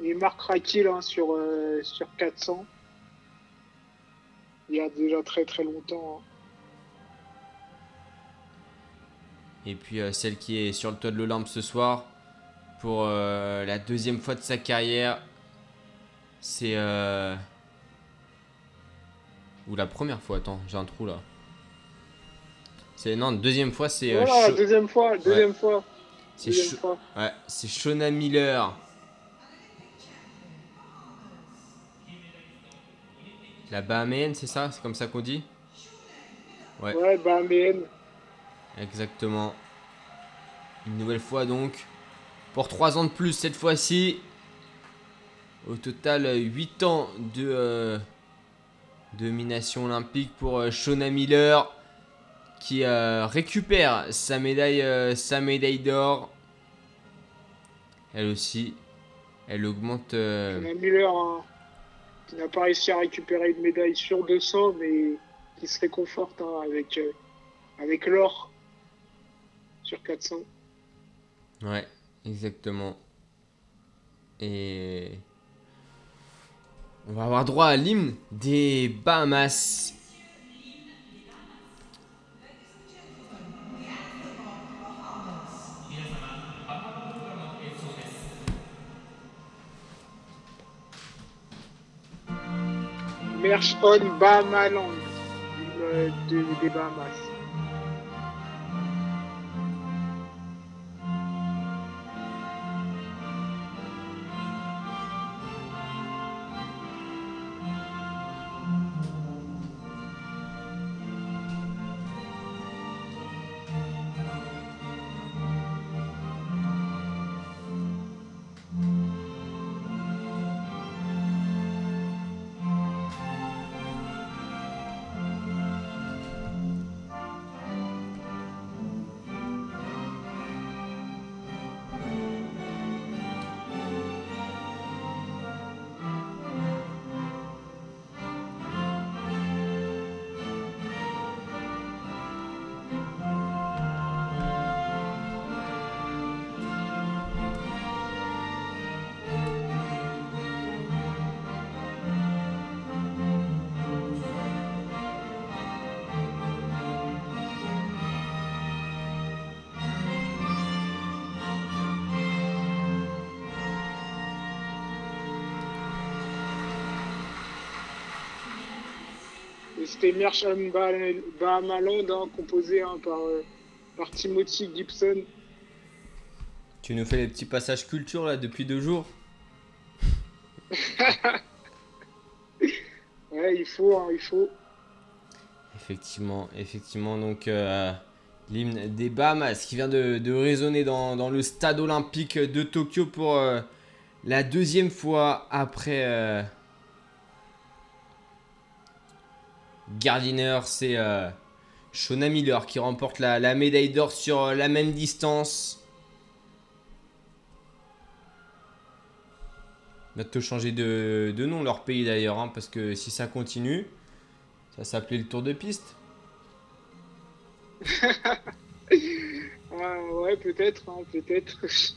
Et Marc Rakil hein, sur, euh, sur 400. Il y a déjà très très longtemps. hein. Et puis celle qui est sur le toit de l'Olympe ce soir, pour la deuxième fois de sa carrière, c'est... euh, Ou la première fois, attends, j'ai un trou là. C'est non, deuxième fois, c'est euh, Voilà, deuxième fois, deuxième fois. c'est ouais, c'est Shona Miller. La Bahaméenne, c'est ça? C'est comme ça qu'on dit? Ouais. Ouais, bah, mais Exactement. Une nouvelle fois donc. Pour 3 ans de plus cette fois-ci. Au total, 8 ans de euh, domination olympique pour euh, Shona Miller. Qui euh, récupère sa médaille, euh, sa médaille d'or. Elle aussi. Elle augmente. euh, On a Miller hein, qui n'a pas réussi à récupérer une médaille sur 200, mais qui se réconforte hein, avec, euh, avec l'or sur 400. Ouais, exactement. Et on va avoir droit à l'hymne des Bahamas. Merch on Bahamaland de- des Bahamas. C'était Bah- Bahamaland hein, composé hein, par, euh, par Timothy Gibson. Tu nous fais les petits passages culture là depuis deux jours Ouais, il faut, hein, il faut. Effectivement, effectivement, donc euh, l'hymne des Bahamas qui vient de, de résonner dans, dans le stade olympique de Tokyo pour euh, la deuxième fois après Gardiner, c'est euh, Shona Miller qui remporte la, la médaille d'or sur euh, la même distance. Bientôt changer de, de nom leur pays d'ailleurs, hein, parce que si ça continue, ça s'appelait le Tour de piste. Ouais, ouais, peut-être, hein, peut-être.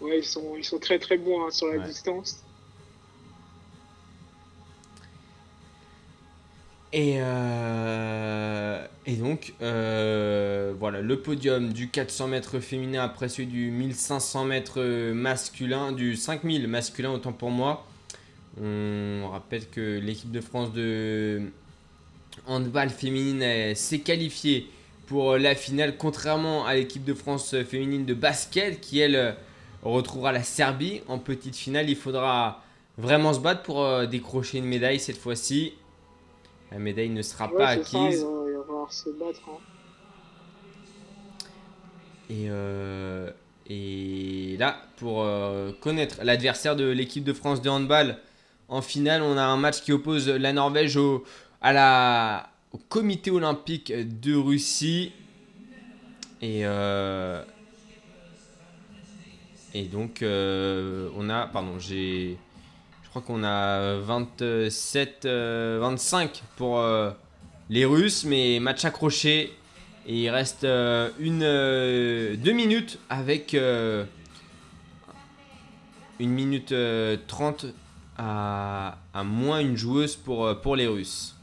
Ouais, ils sont, ils sont très très bons hein, sur la Ouais. distance. Et, euh, Et donc, euh, voilà, le podium du 400 mètres féminin après celui du 1500 mètres masculin, du 5000 masculin, autant pour moi. On rappelle que l'équipe de France de handball féminine s'est qualifiée pour la finale, contrairement à l'équipe de France féminine de basket qui, elle, retrouvera la Serbie en petite finale. Il faudra vraiment se battre pour euh, décrocher une médaille cette fois-ci. La médaille ne sera Ouais, pas ça, acquise. il va, il va falloir se battre. hein. Et, euh, et là, pour euh, connaître l'adversaire de l'équipe de France de handball en finale, on a un match qui oppose la Norvège au, à la, au comité olympique de Russie. Et, euh, et donc, euh, on a. Pardon, j'ai. Je crois qu'on a 27, euh, 25 pour euh, les Russes, mais match accroché. Et il reste euh, une, euh, deux minutes avec euh, une minute euh, 30 à, moins une joueuse pour, euh, pour les Russes.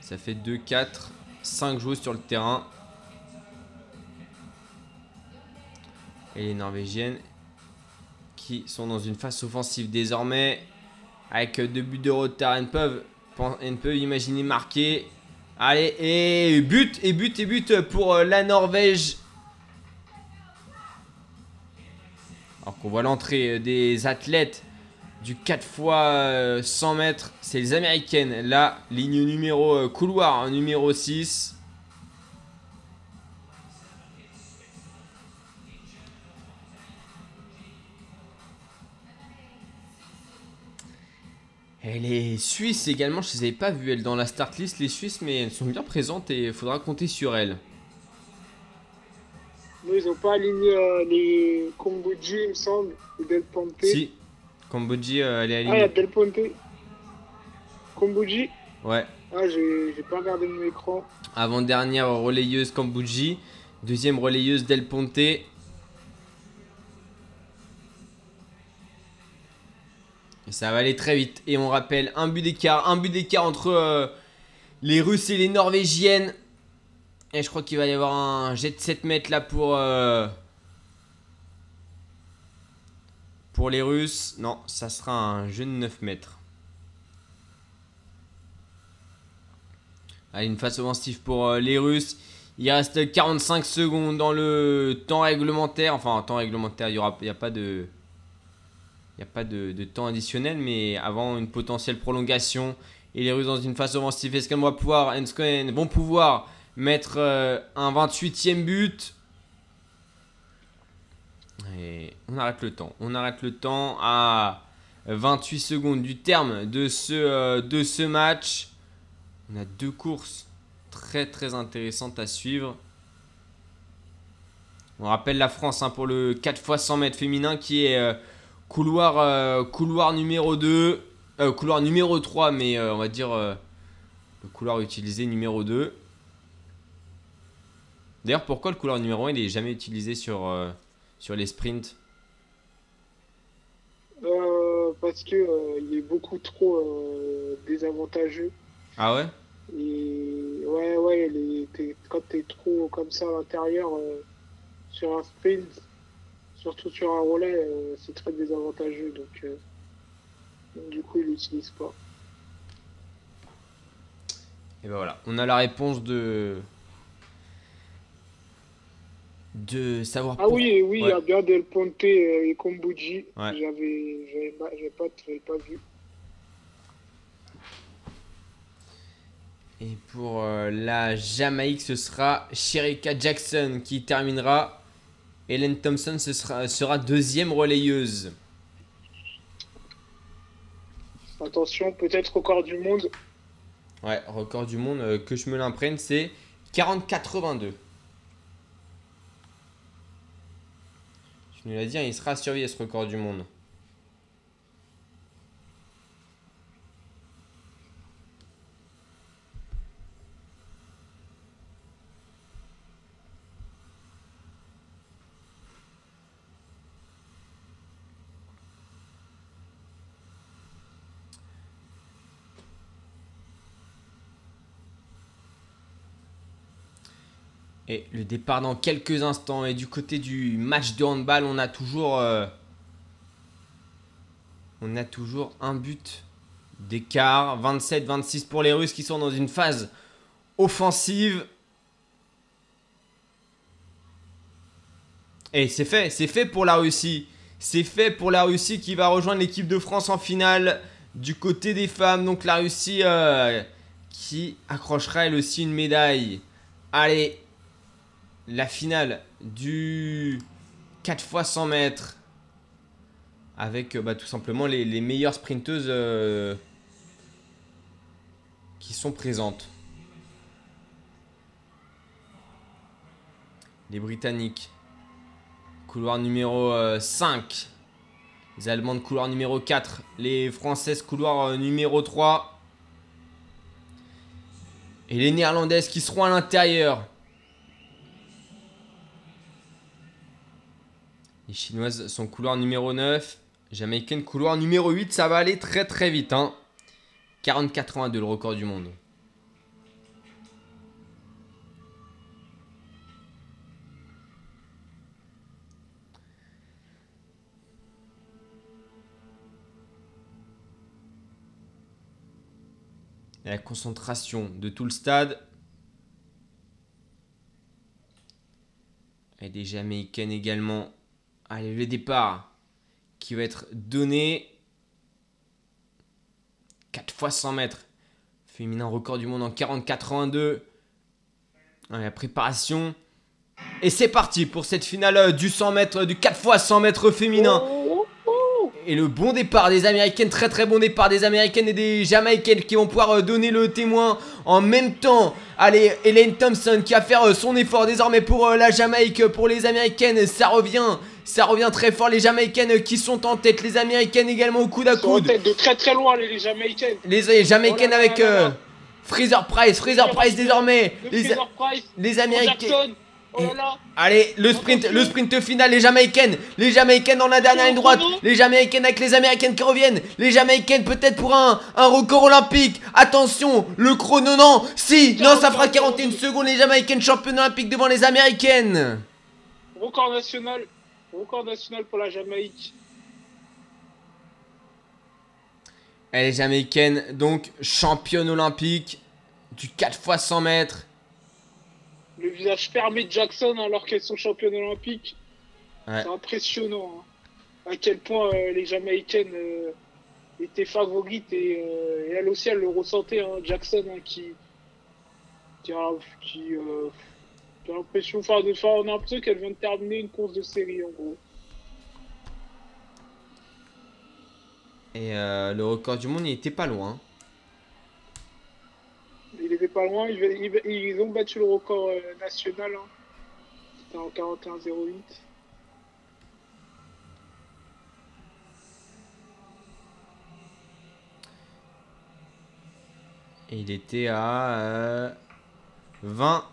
Ça fait 2, 4, 5 joueuses sur le terrain. Et les Norvégiennes qui sont dans une phase offensive désormais. Avec deux buts de retard, elles peuvent, elles peuvent imaginer marquer. Allez, et but, et but, et but pour euh, la Norvège. Alors qu'on voit l'entrée euh, des athlètes du 4 x 100 mètres. C'est les américaines. Là, ligne numéro euh, couloir hein, numéro 6. Et les Suisses également, je ne les avais pas vues elles dans la start list, les Suisses, mais elles sont bien présentes et il faudra compter sur elles. Ils n'ont pas aligné euh, les Kombuji, il me semble, ou Del Ponte. Si, Cambodge, euh, elle est Ah, il y a alignée. Del Ponte. Kombuji Ouais, Ah, j'ai pas regardé mon écran. avant-dernière relayeuse Cambodge, deuxième relayeuse Del Ponte. Et ça va aller très vite. Et on rappelle un but d'écart, un but d'écart entre euh, les Russes et les Norvégiennes. Et je crois qu'il va y avoir un jet de 7 mètres là pour, euh, pour les Russes. Non, ça sera un jeu de 9 mètres. Allez, une phase offensive pour euh, les Russes. Il reste 45 secondes dans le temps réglementaire. Enfin, en temps réglementaire, il n'y a pas de, il y a pas de, de temps additionnel, mais avant une potentielle prolongation. Et les Russes dans une phase offensive. Est-ce qu'elles vont pouvoir, vont pouvoir mettre euh, un 28e but? Et on arrête le temps. On arrête le temps à 28 secondes du terme de ce, euh, de ce match. On a deux courses très très intéressantes à suivre. On rappelle la France hein, pour le 4 x 100 mètres féminin qui est euh, couloir, euh, couloir numéro 2, euh, couloir numéro 3, mais euh, on va dire le couloir utilisé numéro 2. D'ailleurs, pourquoi le couloir numéro 1 il est jamais utilisé sur, sur les sprints? Parce que il est beaucoup trop désavantageux. Ah ouais? Et ouais, ouais, les- quand t'es trop comme ça à l'intérieur euh, sur un sprint, surtout sur un relais, euh, c'est très désavantageux. Donc, euh, donc du coup, ils l'utilisent pas. Et ben voilà, on a la réponse de. De savoir Ah pour- oui, oui, il y a bien Del Ponte euh, et Kombuji. Ouais. J'avais, j'avais pas, pas, vu. Et pour euh, la Jamaïque, ce sera Sherika Jackson qui terminera. Helen Thompson ce sera, sera deuxième relayeuse. Attention, peut-être record du monde. Ouais, record du monde, euh, que je me l'imprègne, c'est 40-82. Je nous l'ai dit, hein, il sera surveillé ce record du monde. Et le départ dans quelques instants. Et du côté du match de handball, on a toujours. euh, on a toujours un but d'écart. 27-26 pour les Russes qui sont dans une phase offensive. Et c'est fait, c'est fait pour la Russie. C'est fait pour la Russie qui va rejoindre l'équipe de France en finale du côté des femmes. Donc la Russie euh, qui accrochera elle aussi une médaille. Allez, la finale du 4 x 100 mètres. Avec euh, bah, tout simplement les, meilleures sprinteuses euh, qui sont présentes. Les Britanniques. Couloir numéro euh, 5. Les Allemandes, couloir numéro 4. Les Françaises, couloir euh, numéro 3. Et les Néerlandaises qui seront à l'intérieur. Les Chinoises sont couloir numéro 9. Jamaïcaine, couloir numéro 8. Ça va aller très très vite. Hein. 40-82 le record du monde. La concentration de tout le stade. Et des Jamaïcaines également. Allez, le départ qui va être donné. 4 fois 100 mètres. Féminin record du monde en 40-82. Allez, La préparation. Et c'est parti pour cette finale du 100 mètres, du 4 fois 100 mètres féminin. Et le bon départ des Américaines, très très bon départ des Américaines et des Jamaïcaines qui vont pouvoir euh, donner le témoin en même temps. Allez, Elaine Thompson qui va faire euh, son effort désormais pour euh, la Jamaïque, pour les Américaines, ça revient, ça revient très fort. Les Jamaïcaines qui sont en tête, les Américaines également au coude à Ils sont en coude. tête de très très loin, les, Jamaïcaines. Les Jamaïcaines Oh avec euh, Freezer Price, Freezer Price désormais. Le Les, Fraser Price, les Américaines. Oh là là. Allez, le sprint, le sprint final, les Jamaïcaines, les Jamaïcaines dans la dernière ligne droite, les Jamaïcaines avec les Américaines qui reviennent, les Jamaïcaines peut-être pour un, un record olympique. Attention, le chrono non, si, non, ça fera 41 secondes, les Jamaïcaines championnes olympiques devant les Américaines. Record national. Record national pour la Jamaïque. Et les Jamaïcaines, donc championnes olympiques du 4 x 100 mètres. Le visage fermé de Jackson alors qu'elles sont championnes olympiques. Ouais. C'est impressionnant. hein. À quel point euh, les Jamaïcaines euh, étaient favorites et, euh, et elle aussi elle le ressentait. hein, Jackson hein, qui qui qui, euh, a l'impression, enfin, de, enfin, on a l'impression qu'elle vient de terminer une course de série en gros. Et euh, le record du monde, il était pas loin. Il était pas loin, ils, ils- ils ont battu le record euh, national. hein. C'était en 41-08. Et il était à euh, 20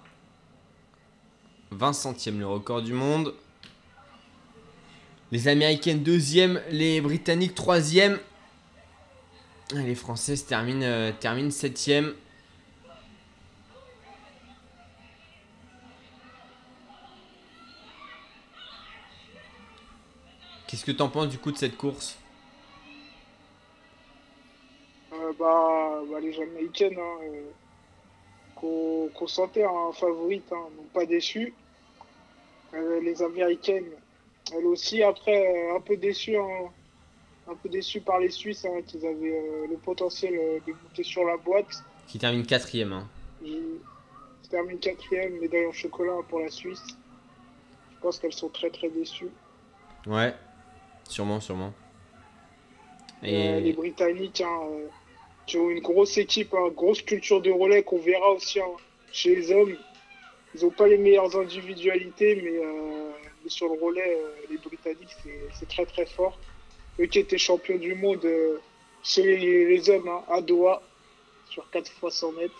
20 centièmes le record du monde. Les Américaines deuxième, les Britanniques troisième. Les Françaises terminent, euh, terminent septième. Qu'est-ce que t'en penses du coup de cette course? Euh, bah, bah, les Jamaïcaines, hein, euh, qu'on sentait en favorites, hein, n'ont pas déçu. Euh, les Américaines, elles aussi, après, euh, un peu déçues, hein, un peu déçues par les Suisses, hein, qu'ils avaient euh, le potentiel de monter sur la boîte. Qui termine quatrième. hein. Ils terminent quatrième, médaille en chocolat pour la Suisse. Je pense qu'elles sont très très déçues. Ouais, sûrement, sûrement. Euh, les Et Britanniques, hein, qui ont une grosse équipe, hein, grosse culture de relais qu'on verra aussi hein, chez les hommes. Ils n'ont pas les meilleures individualités, mais, euh, sur le relais, euh, les Britanniques, c'est- très très fort. Eux qui étaient champions du monde euh, chez les, hommes hein, à Doha, sur 4 fois 100 mètres.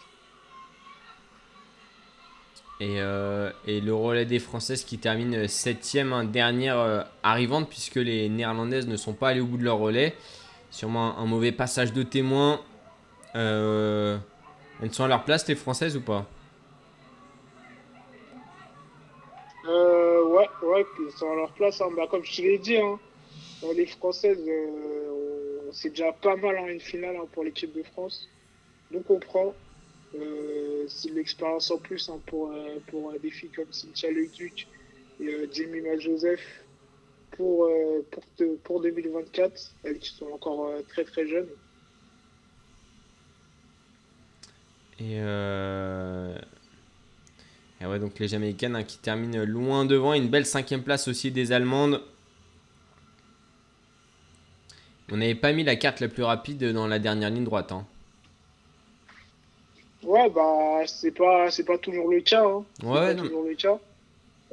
Et, euh, et le relais des Françaises qui termine septième, hein, dernière arrivante, puisque les Néerlandaises ne sont pas allées au bout de leur relais. Sûrement un mauvais passage de témoin. Euh, elles sont à leur place, les Françaises ou pas ouais, ouais, ils sont à leur place. hein. Bah, comme je te l'ai dit, hein, les Françaises, euh, c'est déjà pas mal en une finale hein, pour l'équipe de France. Donc on prend. Euh, c'est l'expérience en plus pour, euh, euh, des filles comme Cynthia Leduc et euh, Jemima Joseph pour, euh, pour, pour 2024, elles qui sont encore euh, très très jeunes. Et, euh... et ouais, donc les Jamaïcaines hein, qui terminent loin devant. Une belle cinquième place aussi des Allemandes. On n'avait pas mis la carte la plus rapide dans la dernière ligne droite. hein. Ouais, bah, c'est pas, c'est pas toujours le cas. Hein. C'est Ouais, pas non. toujours le cas.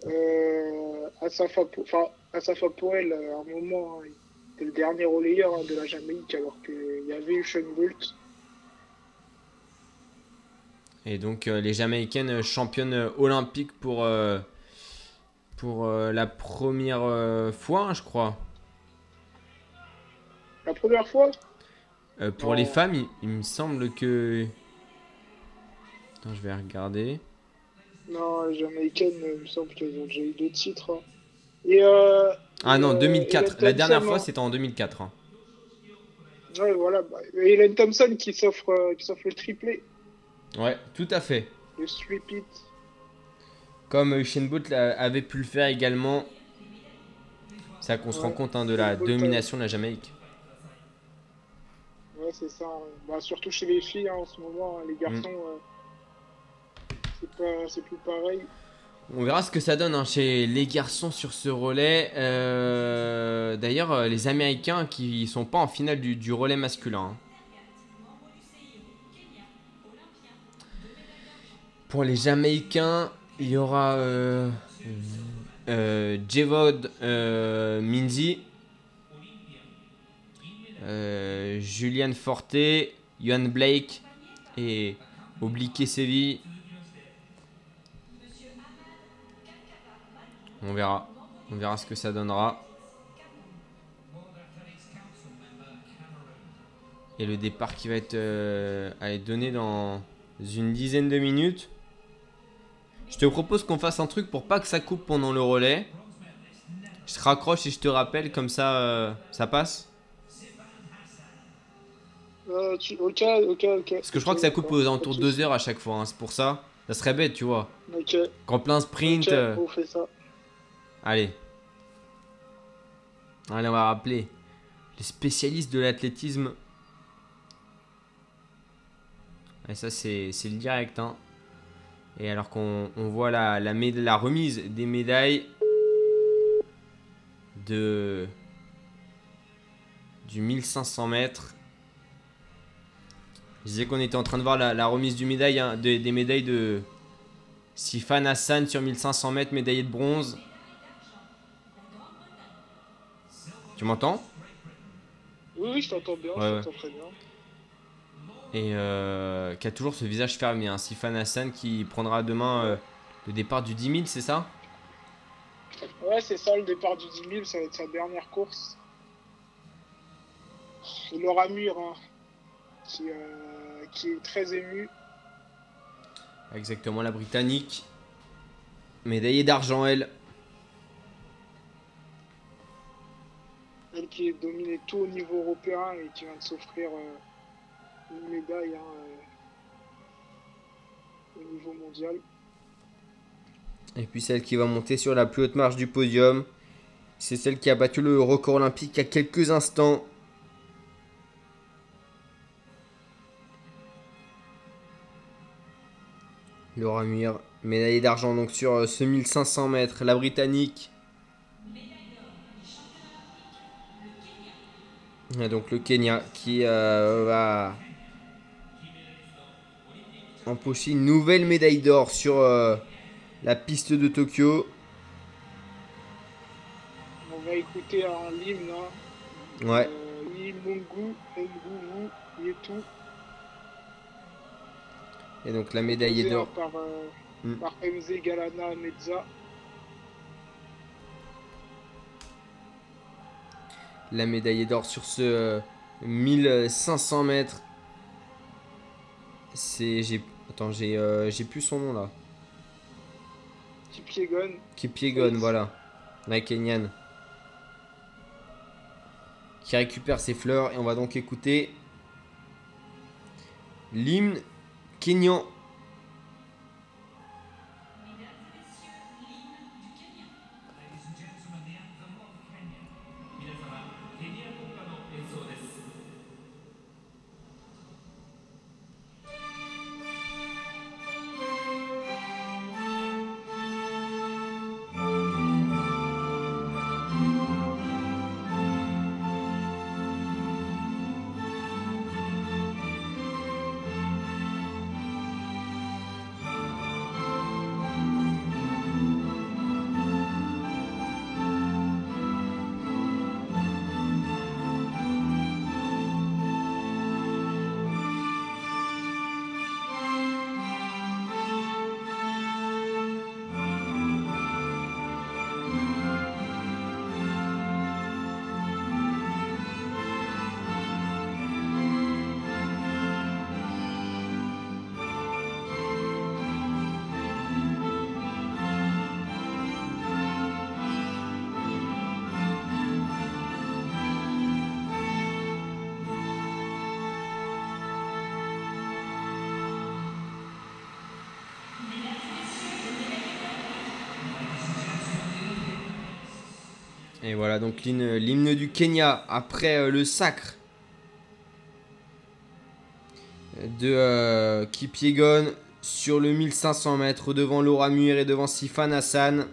Euh, Asafa, Po- enfin, Asafa Powell, à un moment, hein, était le dernier relayeur hein, de la Jamaïque, alors qu'il y avait Usain Bolt. Et donc euh, les Jamaïcaines championnes olympiques pour, euh, pour euh, la première euh, fois, hein, je crois. La première fois, Euh, pour Non. les femmes, il, il me semble que... Attends, je vais regarder. non, les Jamaïcaines, il me semble qu'elles ont déjà eu deux titres. hein. Et, euh, Ah non, Euh, 2004. Hélène La dernière Thompson, fois, c'était en 2004. hein. ouais, voilà. Bah, et Hélène Thompson qui s'offre, euh, qui s'offre le triplé, Ouais, tout à fait. le sweep it. Comme Usain Bolt avait pu le faire également. C'est là qu'on se Ouais. rend compte hein, de la Bolt, domination de la Jamaïque. Ouais, c'est ça. hein. Bah, surtout chez les filles hein, en ce moment, les garçons, Mm. euh, c'est plus pareil. On verra ce que ça donne hein, chez les garçons sur ce relais. Euh, D'ailleurs, euh, les Américains qui sont pas en finale du, du relais masculin. hein. Pour les Jamaïcains, il y aura euh, euh, euh, Minzy, euh, Julian Forte, Johan Blake et Oblique Séville. On verra. Ce que ça donnera. Et le départ qui va être, être donné dans une dizaine de minutes. Je te propose qu'on fasse un truc pour pas que ça coupe pendant le relais. Je te raccroche et je te rappelle, comme ça, euh, ça passe. Euh, tu... Ok, ok, ok. Parce que je crois que ça coupe aux alentours de 2 heures à chaque fois, hein, c'est pour ça. Ça serait bête, tu vois. Ok, Qu'en plein sprint. euh, on fait ça. Allez. Allez, on va rappeler les spécialistes de l'athlétisme. Et ça, c'est le direct. Hein. Et alors qu'on on voit la, la, la remise des médailles de du 1500 mètres. Je disais qu'on était en train de voir la, la remise du médaille, hein, des, des médailles de Sifan Hassan sur 1500 mètres, médaillé de bronze. Tu m'entends? Oui, oui, je t'entends bien, Ouais, je t'entends très bien. Et euh, qui a toujours ce visage fermé. Hein. Sifan Hassan qui prendra demain euh, le départ du 10 000, c'est ça? Ouais, c'est ça, le départ du 10 000, ça va être sa dernière course. Et Laura Mur, hein, qui, euh, qui est très ému. Exactement, la Britannique. Médaillée d'argent, elle. Elle qui est dominée tout au niveau européen et qui vient de s'offrir euh, médaille hein, euh, au niveau mondial. Et puis celle qui va monter sur la plus haute marche du podium. C'est celle qui a battu le record olympique a quelques instants. Laura Muir, médaillée d'argent donc sur euh, ce 1500 mètres. La Britannique. Et donc le Kenya qui euh, va empocher une nouvelle médaille d'or sur euh, la piste de Tokyo. On va écouter un hymne. Hein, Ouais. euh, Yetu. Et donc la médaille d'or. hein, Par, euh, Mm. par MZ Galana Mezza. La médaille d'or sur ce euh, 1500 mètres. C'est j'ai attends j'ai euh, j'ai plus son nom là. Kipiegon. Kipiegon, voilà. La Kenyan. Qui récupère ses fleurs et on va donc écouter l'hymne kenyan. Et voilà donc l'hymne du Kenya après euh, le sacre de euh, Kipiegon sur le 1500 mètres devant Laura Muir et devant Sifan Hassan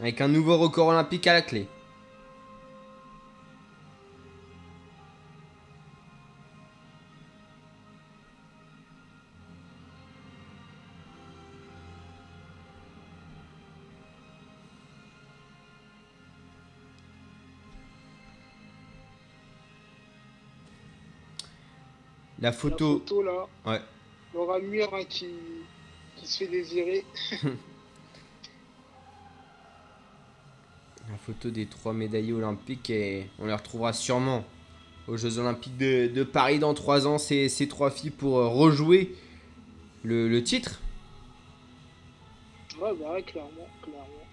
avec un nouveau record olympique à la clé. La La photo, là. Ouais. Laura Muir hein, qui, qui se fait désirer. la photo des trois médaillés olympiques et on les retrouvera sûrement aux Jeux Olympiques de, de Paris dans trois ans. Ces, ces trois filles pour euh, rejouer le, le titre. Ouais, bah ouais, clairement, clairement.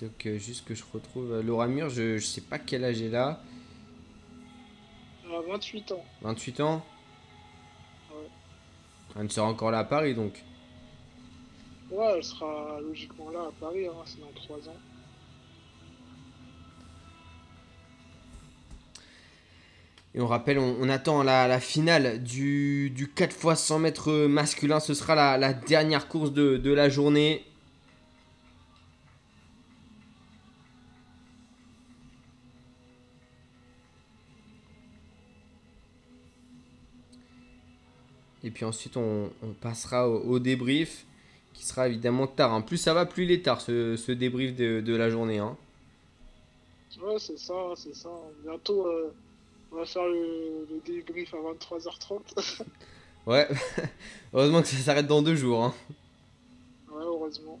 Donc euh, juste que je retrouve euh, Laura Mur, je, je sais pas quel âge elle a. Elle a 28 ans. 28 ans Ouais. Elle ne sera encore là à Paris donc. Ouais, elle sera logiquement là à Paris, hein, c'est dans 3 ans. Et on rappelle, on, on attend la, la finale du, du 4 x 100 mètres masculin. Ce sera la, la dernière course de, de la journée. Puis ensuite, on, on passera au, au débrief qui sera évidemment tard. hein. Plus ça va, plus il est tard ce, ce débrief de, de la journée. hein. Ouais, c'est ça, c'est ça. Bientôt, euh, on va faire le, le débrief à 23h30. Ouais, heureusement que ça s'arrête dans deux jours. hein. ouais, heureusement.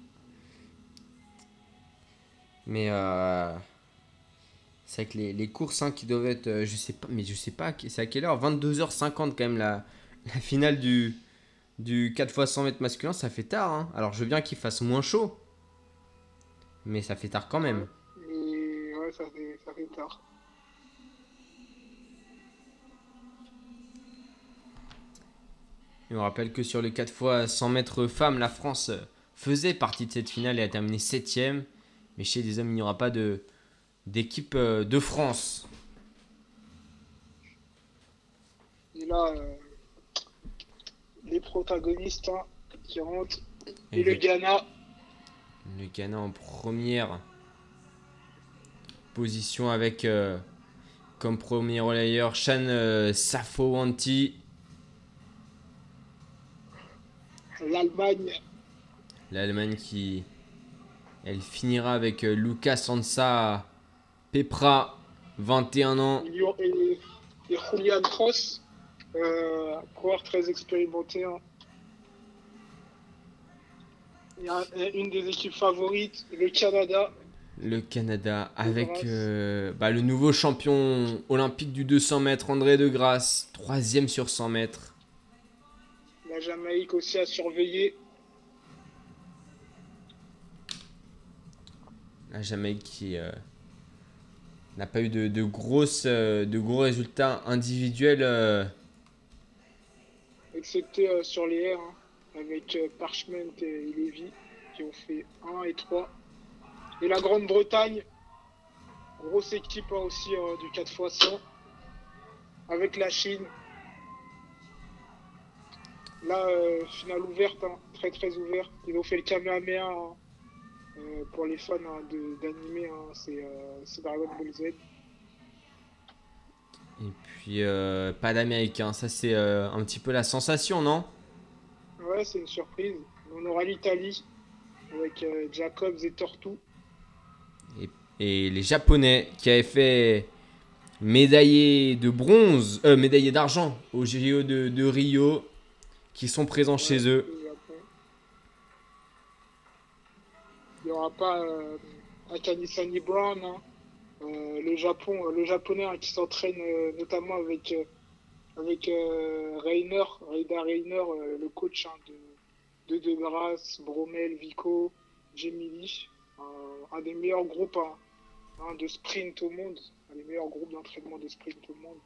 Mais euh, c'est avec les, les courses hein, qui doivent être, euh, je sais pas, mais je sais pas, c'est à quelle heure? 22h50 quand même la, la finale du, du 4 x 100 mètres masculin, ça fait tard. hein. Alors je veux bien qu'il fasse moins chaud, mais ça fait tard quand même. Mais ouais, ça fait, ça fait tard. Et on rappelle que sur le 4 x 100 mètres femmes, la France faisait partie de cette finale et a terminé 7ème. Mais chez les hommes, il n'y aura pas de d'équipe euh, de France. Et là, euh, les protagonistes hein, qui rentrent. Et, Et le le- Ghana, Le Ghana en première position avec euh, comme premier relayeur Shan euh, Safowanti. l'Allemagne, L'Allemagne qui elle finira avec euh, Lucas Sansa Pepra, 21 ans. et, et, et Julian Cross, euh, coureur très expérimenté. hein. Il y a un- une des équipes favorites, le Canada. Le Canada avec euh, bah, le nouveau champion olympique du 200 mètres, André de Grasse, troisième sur 100 mètres. La Jamaïque aussi à surveiller. La Jamaïque qui euh, n'a pas eu de, de grosses, euh, de gros résultats individuels. Excepté euh, sur les airs, hein, avec euh, Parchment et Lévy, qui ont fait 1 et 3. Et la Grande-Bretagne, grosse équipe hein, aussi euh, du 4x100, avec la Chine. Là, finale ouverte, hein, très très ouverte. Ils ont fait le Kamehameha pour les fans d'anime, c'est Dragon Ball Z. et puis euh, pas d'Américain. Ça c'est euh, un petit peu la sensation, non? Ouais, c'est une surprise. On aura l'Italie avec euh, Jacobs et Tortou. Et les Japonais qui avaient fait médaillé de bronze, euh, médaillé d'argent au JO de, de Rio, qui sont présents chez eux. Il n'y aura pas Sani Brown, hein. Euh, le Japon, le japonais hein, qui s'entraîne euh, notamment avec euh, avec euh, Reiner, Reida Reiner, euh, le coach hein, de, de De Grasse, Bromel, Vico, Gemini, un, des meilleurs groupes hein, de sprint au monde, un des meilleurs groupes d'entraînement de sprint au monde.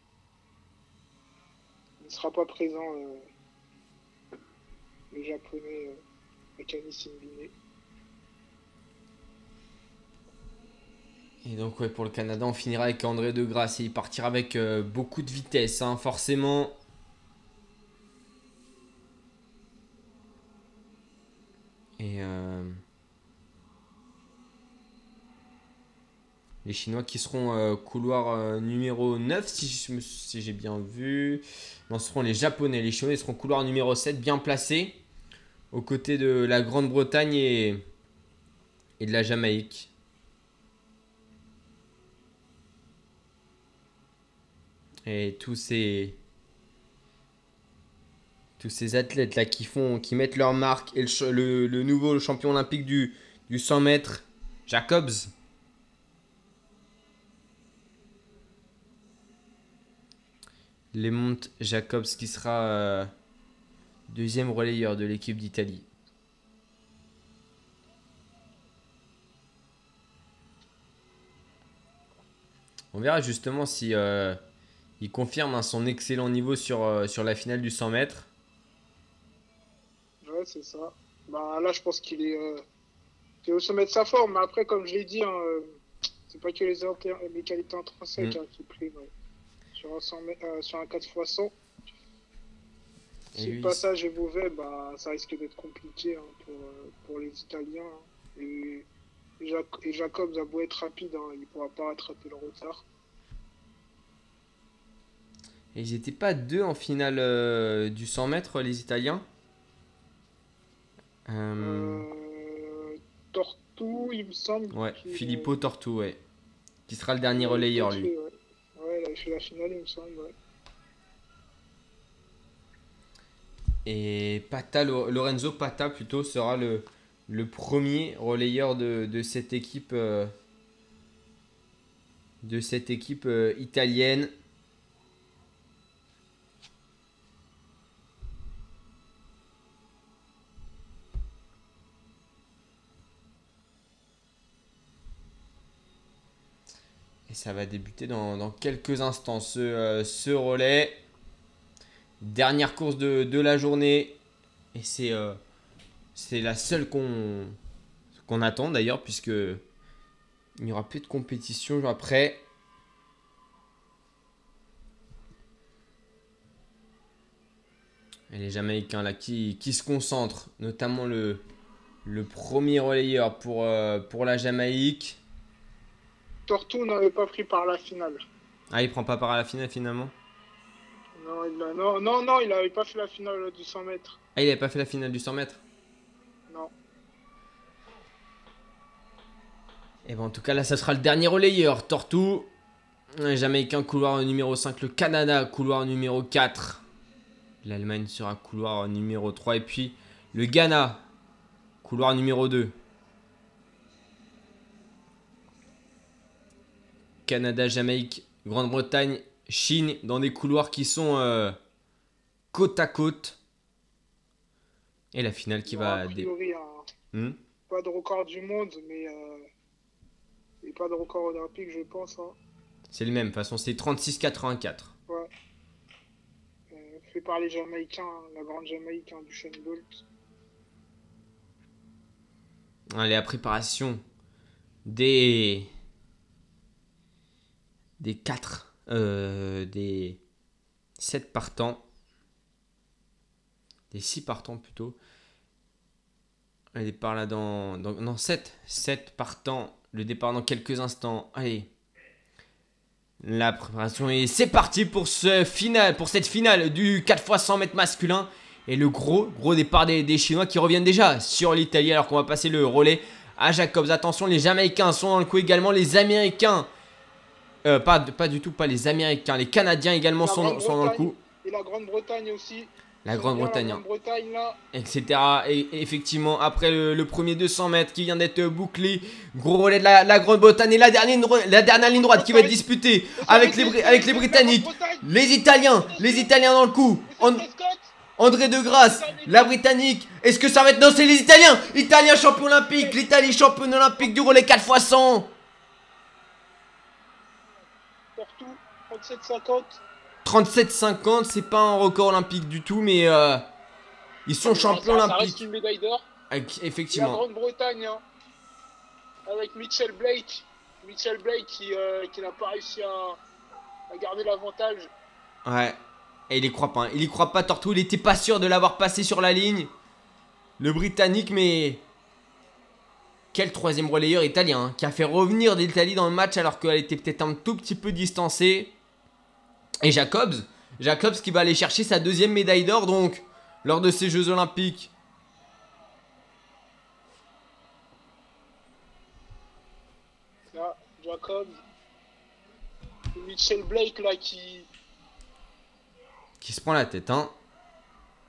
Il ne sera pas présent. euh, le japonais euh, Akane Simbine. Et donc ouais, pour le Canada, on finira avec André de Grasse et il partira avec euh, beaucoup de vitesse, hein, forcément. Et euh, les Chinois qui seront euh, couloir numéro 9, si j'ai bien vu. Non, ce seront les Japonais. Les Chinois seront couloir numéro 7, bien placés, aux côtés de la Grande-Bretagne et, et de la Jamaïque. Et tous ces tous ces athlètes là qui font qui mettent leur marque et le, le nouveau champion olympique du, du 100 mètres Jacobs. Les montes Jacobs qui sera euh, deuxième relayeur de l'équipe d'Italie. On verra justement si euh, il confirme hein, son excellent niveau sur, euh, sur la finale du 100 mètres. Ouais, c'est ça. Bah, là, je pense qu'il est, euh, est au sommet de sa forme. Mais après, comme je l'ai dit, hein, euh, c'est pas que les, inter- les qualités intrinsèques Mm. hein, qui priment ouais. sur, un 100 mètres- euh, sur un 4x100. Et Si le passage est mauvais, bah, ça risque d'être compliqué hein, pour, euh, pour les Italiens. Et, Jac- et Jacobs a beau être rapide, il pourra pas rattraper le retard. Et ils n'étaient pas deux en finale euh, du 100 mètres, les Italiens Euh, Euh, Tortou, il me semble. Ouais, Filippo Tortu, ouais. Qui sera le dernier relayeur, lui. Ouais, Ouais, il fait la finale, il me semble. Ouais. Et Pata, Lo- Lorenzo Pata, plutôt, sera le, le premier relayeur de, de cette équipe, euh, de cette équipe euh, italienne. Ça va débuter dans, quelques instants, ce, euh, ce relais. Dernière course de, la journée. Et c'est euh, la seule qu'on attend d'ailleurs, puisque il n'y aura plus de compétition après. Et les Jamaïcains là qui, se concentrent, notamment le, premier relayeur pour, euh, pour la Jamaïque. Tortou n'avait pas pris par la finale. Ah, il prend pas part à la finale finalement Non, il a- non, non, non, il n'avait pas fait la finale du 100 mètres. Ah, il avait pas fait la finale du 100 mètres Non. Et ben en tout cas là ça sera le dernier relayeur. Tortou, un Jamaïcain couloir numéro 5, le Canada couloir numéro 4. L'Allemagne sera couloir numéro 3 et puis le Ghana couloir numéro 2. Canada, Jamaïque, Grande-Bretagne, Chine, dans des couloirs qui sont euh, côte à côte. Et la finale qui va... a hein, Hmm? Pas de record du monde, mais euh, et pas de record olympique, je pense. Hein. C'est le même, de toute façon, c'est 36-84. Euh, fait par les Jamaïcains, la grande Jamaïque hein, du Shane Bolt. Allez, la préparation des. Des 4. Euh, des 7 partants. Des 6 partants plutôt. Le départ là dans. dans non, 7. 7 partants. Le départ dans quelques instants. Allez. La préparation et c'est parti pour ce final, pour cette finale du 4x100 mètres masculin. Et le gros, gros départ des, des Chinois qui reviennent déjà sur l'Italie alors qu'on va passer le relais à Jacobs. Attention, les Jamaïcains sont dans le coup également, les Américains. Euh, pas, pas du tout, pas les Américains, les Canadiens également La sont, sont dans le coup. Et la Grande-Bretagne aussi. La Grande-Bretagne, hein, etc. Et, effectivement, après le, le premier 200 mètres qui vient d'être bouclé, gros relais de la, la Grande-Bretagne et la dernière, la dernière ligne droite qui va être disputée avec les, avec les Britanniques. Les Italiens, les Italiens dans le coup. En- André de Grasse, la Britannique. Est-ce que ça va être. Non, c'est les Italiens Italiens champion olympique L'Italie championne olympique du relais 4x100 Partout, 37-50. 37-50, c'est pas un record olympique du tout, mais euh, ils sont champions Ça- Ça reste olympiques. une médaille d'or. Avec- Et la effectivement. Grande-Bretagne, hein, avec Mitchell Blake. Mitchell Blake qui, euh, qui n'a pas réussi à, à garder l'avantage. Ouais. Et il y croit pas. hein. Il y croit pas, Tortou. Il était pas sûr de l'avoir passé sur la ligne. Le Britannique, mais. Quel troisième relayeur italien hein, qui a fait revenir l'Italie dans le match alors qu'elle était peut-être un tout petit peu distancée. Et Jacobs. Jacobs qui va aller chercher sa deuxième médaille d'or donc lors de ces Jeux Olympiques. Là, Jacob. Et Mitchell Blake là qui. Qui se prend la tête, hein.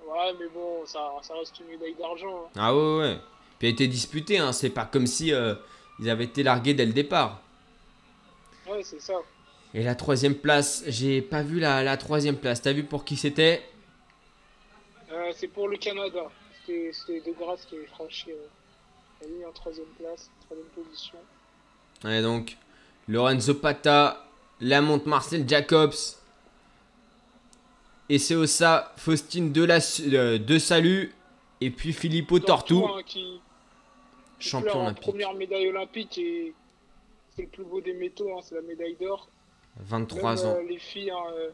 Ouais, mais bon, ça, ça reste une médaille d'argent. hein. Ah ouais, ouais, ouais. Puis elle a été disputée, hein. C'est pas comme si euh, ils avaient été largués dès le départ. Ouais, c'est ça. Et la troisième place, j'ai pas vu la, la troisième place. T'as vu pour qui c'était? Euh, c'est pour le Canada. C'était De Grasse qui avait franchi euh, la ligne en troisième place, troisième position. Ouais, donc Lorenzo Pata, Lamont Marcel Jacobs, et c'est Ossa Faustine de, la, euh, de Salut, et puis Filippo Tortou, hein, qui, qui champion en olympique. première médaille olympique et c'est le plus beau des métaux, hein, c'est la médaille d'or. 23 Même, ans. euh, les filles, hein, euh,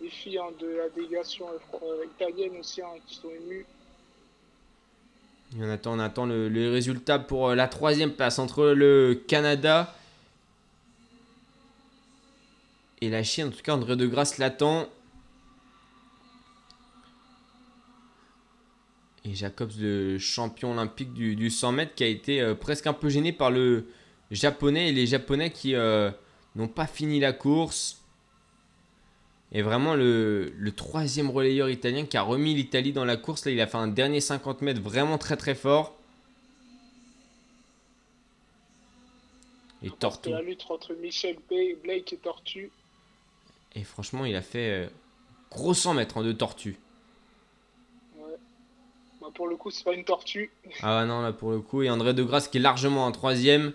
les filles hein, de la délégation euh, italienne aussi hein, qui sont émues. Et on attend, on attend le, le résultat pour la troisième place entre le Canada et la Chine. En tout cas, André de Grasse l'attend. Et Jacobs, le champion olympique du, du 100 mètres, qui a été euh, presque un peu gêné par le japonais et les japonais qui euh, n'ont pas fini la course. Et vraiment le, le troisième relayeur italien qui a remis l'Italie dans la course. Là, il a fait un dernier 50 mètres vraiment très très fort. Et Tortou. la lutte entre Michel Bay, Blake et Tortue. Et franchement, il a fait euh, gros 100 mètres en deux tortues. Ouais. Bah, pour le coup, c'est pas une tortue. Ah non, là pour le coup. Et André de Grasse qui est largement en troisième.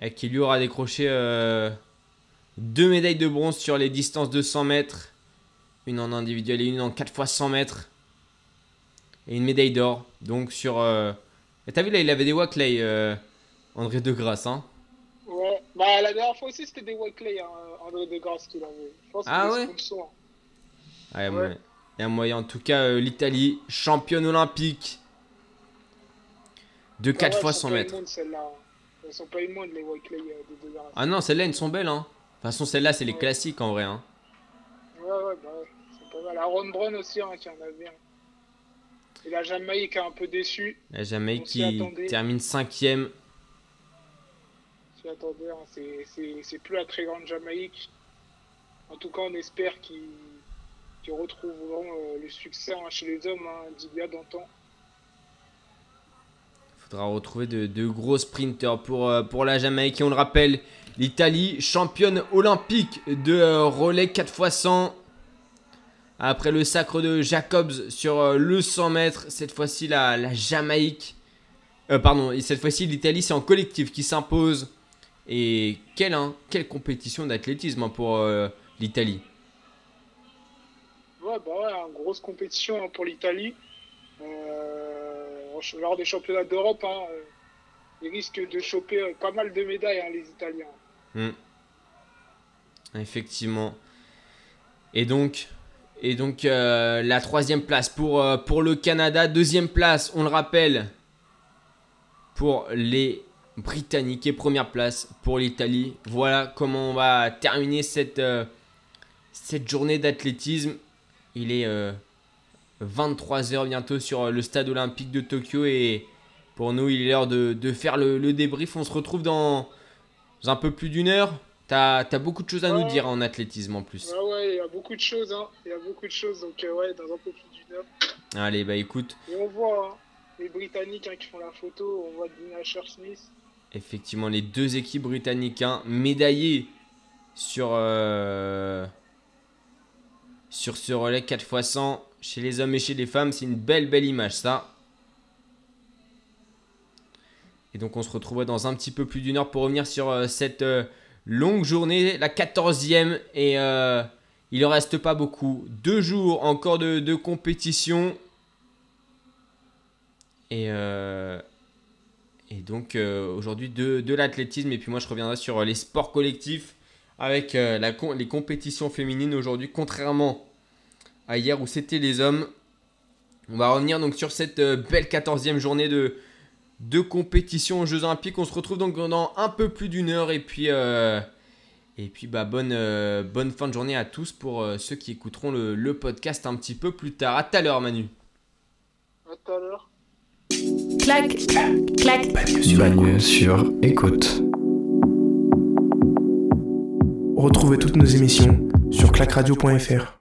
Et qui lui aura décroché euh, deux médailles de bronze sur les distances de 100 mètres. Une en individuel et une en 4 fois 100 mètres. Et une médaille d'or. Donc sur... euh, Et t'as vu là, il avait des Wackley, euh, André de Grasse. Hein Ouais. Bah, la dernière fois aussi, c'était des Wackley, hein, André de Grasse qui l'avait. Je pense Ah ouais sponsor. Ouais, Ouais. ouais. Il y a moyen. En tout cas, euh, l'Italie, championne olympique de 4 Ah ouais, fois elles sont 100 pas mètres. Elles sont pas immondes, les Wackley euh, de De Grasse. Ah non, celles-là, elles sont belles. Hein. De toute façon, celles-là, c'est les Ouais. classiques en vrai. Hein. Ouais, ouais, bah ouais. C'est pas mal. Aaron Brown aussi, hein, qui en avait un. Et la Jamaïque a un peu déçu. La Jamaïque qui termine cinquième. Si attendez, hein, c'est- plus la très grande Jamaïque. En tout cas, on espère qu'ils retrouveront euh, le succès hein, chez les hommes hein, d'il y a d'antan. Faudra retrouver de, gros sprinters pour, euh, pour la Jamaïque. Et on le rappelle, l'Italie, championne olympique de euh, relais 4x100. Après le sacre de Jacobs sur euh, le 100 mètres, cette fois-ci la, la Jamaïque. pardon, et cette fois-ci l'Italie, c'est en collectif qui s'impose. Et quelle, hein, quelle compétition d'athlétisme hein, pour l'Italie. Ouais, bah ouais, une grosse compétition hein, pour l'Italie. Euh, lors des championnats d'Europe, hein, euh, ils risquent de choper euh, pas mal de médailles, hein, les Italiens. Hmm. Effectivement. Et donc, et donc euh, la troisième place pour, pour le Canada. Deuxième place, on le rappelle, pour les Britanniques. Et première place pour l'Italie. Voilà comment on va terminer cette, cette journée d'athlétisme. Il est 23h bientôt sur euh, le stade olympique de Tokyo. Et pour nous, il est l'heure de, de faire le, le débrief. On se retrouve dans un peu plus d'une heure. T'as as beaucoup de choses à nous dire en athlétisme en plus. Ouais, ouais, il y a beaucoup de choses, hein. Il y a beaucoup de choses, donc euh, ouais, dans un peu plus d'une heure. Allez, bah écoute, Et on voit hein, les Britanniques hein, qui font la photo, on voit Dina Smith. effectivement, les deux équipes britanniques hein, médaillées sur, euh, sur ce relais 4x100 chez les hommes et chez les femmes. C'est une belle, belle image, ça. Et donc, on se retrouvera dans un petit peu plus d'une heure pour revenir sur euh, cette euh, longue journée, la 14e. Et euh, il ne reste pas beaucoup. Deux jours encore de, de compétition. Et, donc aujourd'hui de, l'athlétisme. Et puis moi je reviendrai sur les sports collectifs avec les compétitions féminines aujourd'hui. Contrairement à hier où c'était les hommes. On va revenir donc sur cette euh, belle 14e journée de, de compétition aux Jeux Olympiques. On se retrouve donc dans un peu plus d'une heure. Et puis, euh, et puis bah, bonne, euh, bonne fin de journée à tous pour euh, ceux qui écouteront le, le podcast un petit peu plus tard. À tout à l'heure Manu. À tout à l'heure. clac, clac. Bagne sur écoute. Retrouvez toutes nos émissions sur clacradio.fr.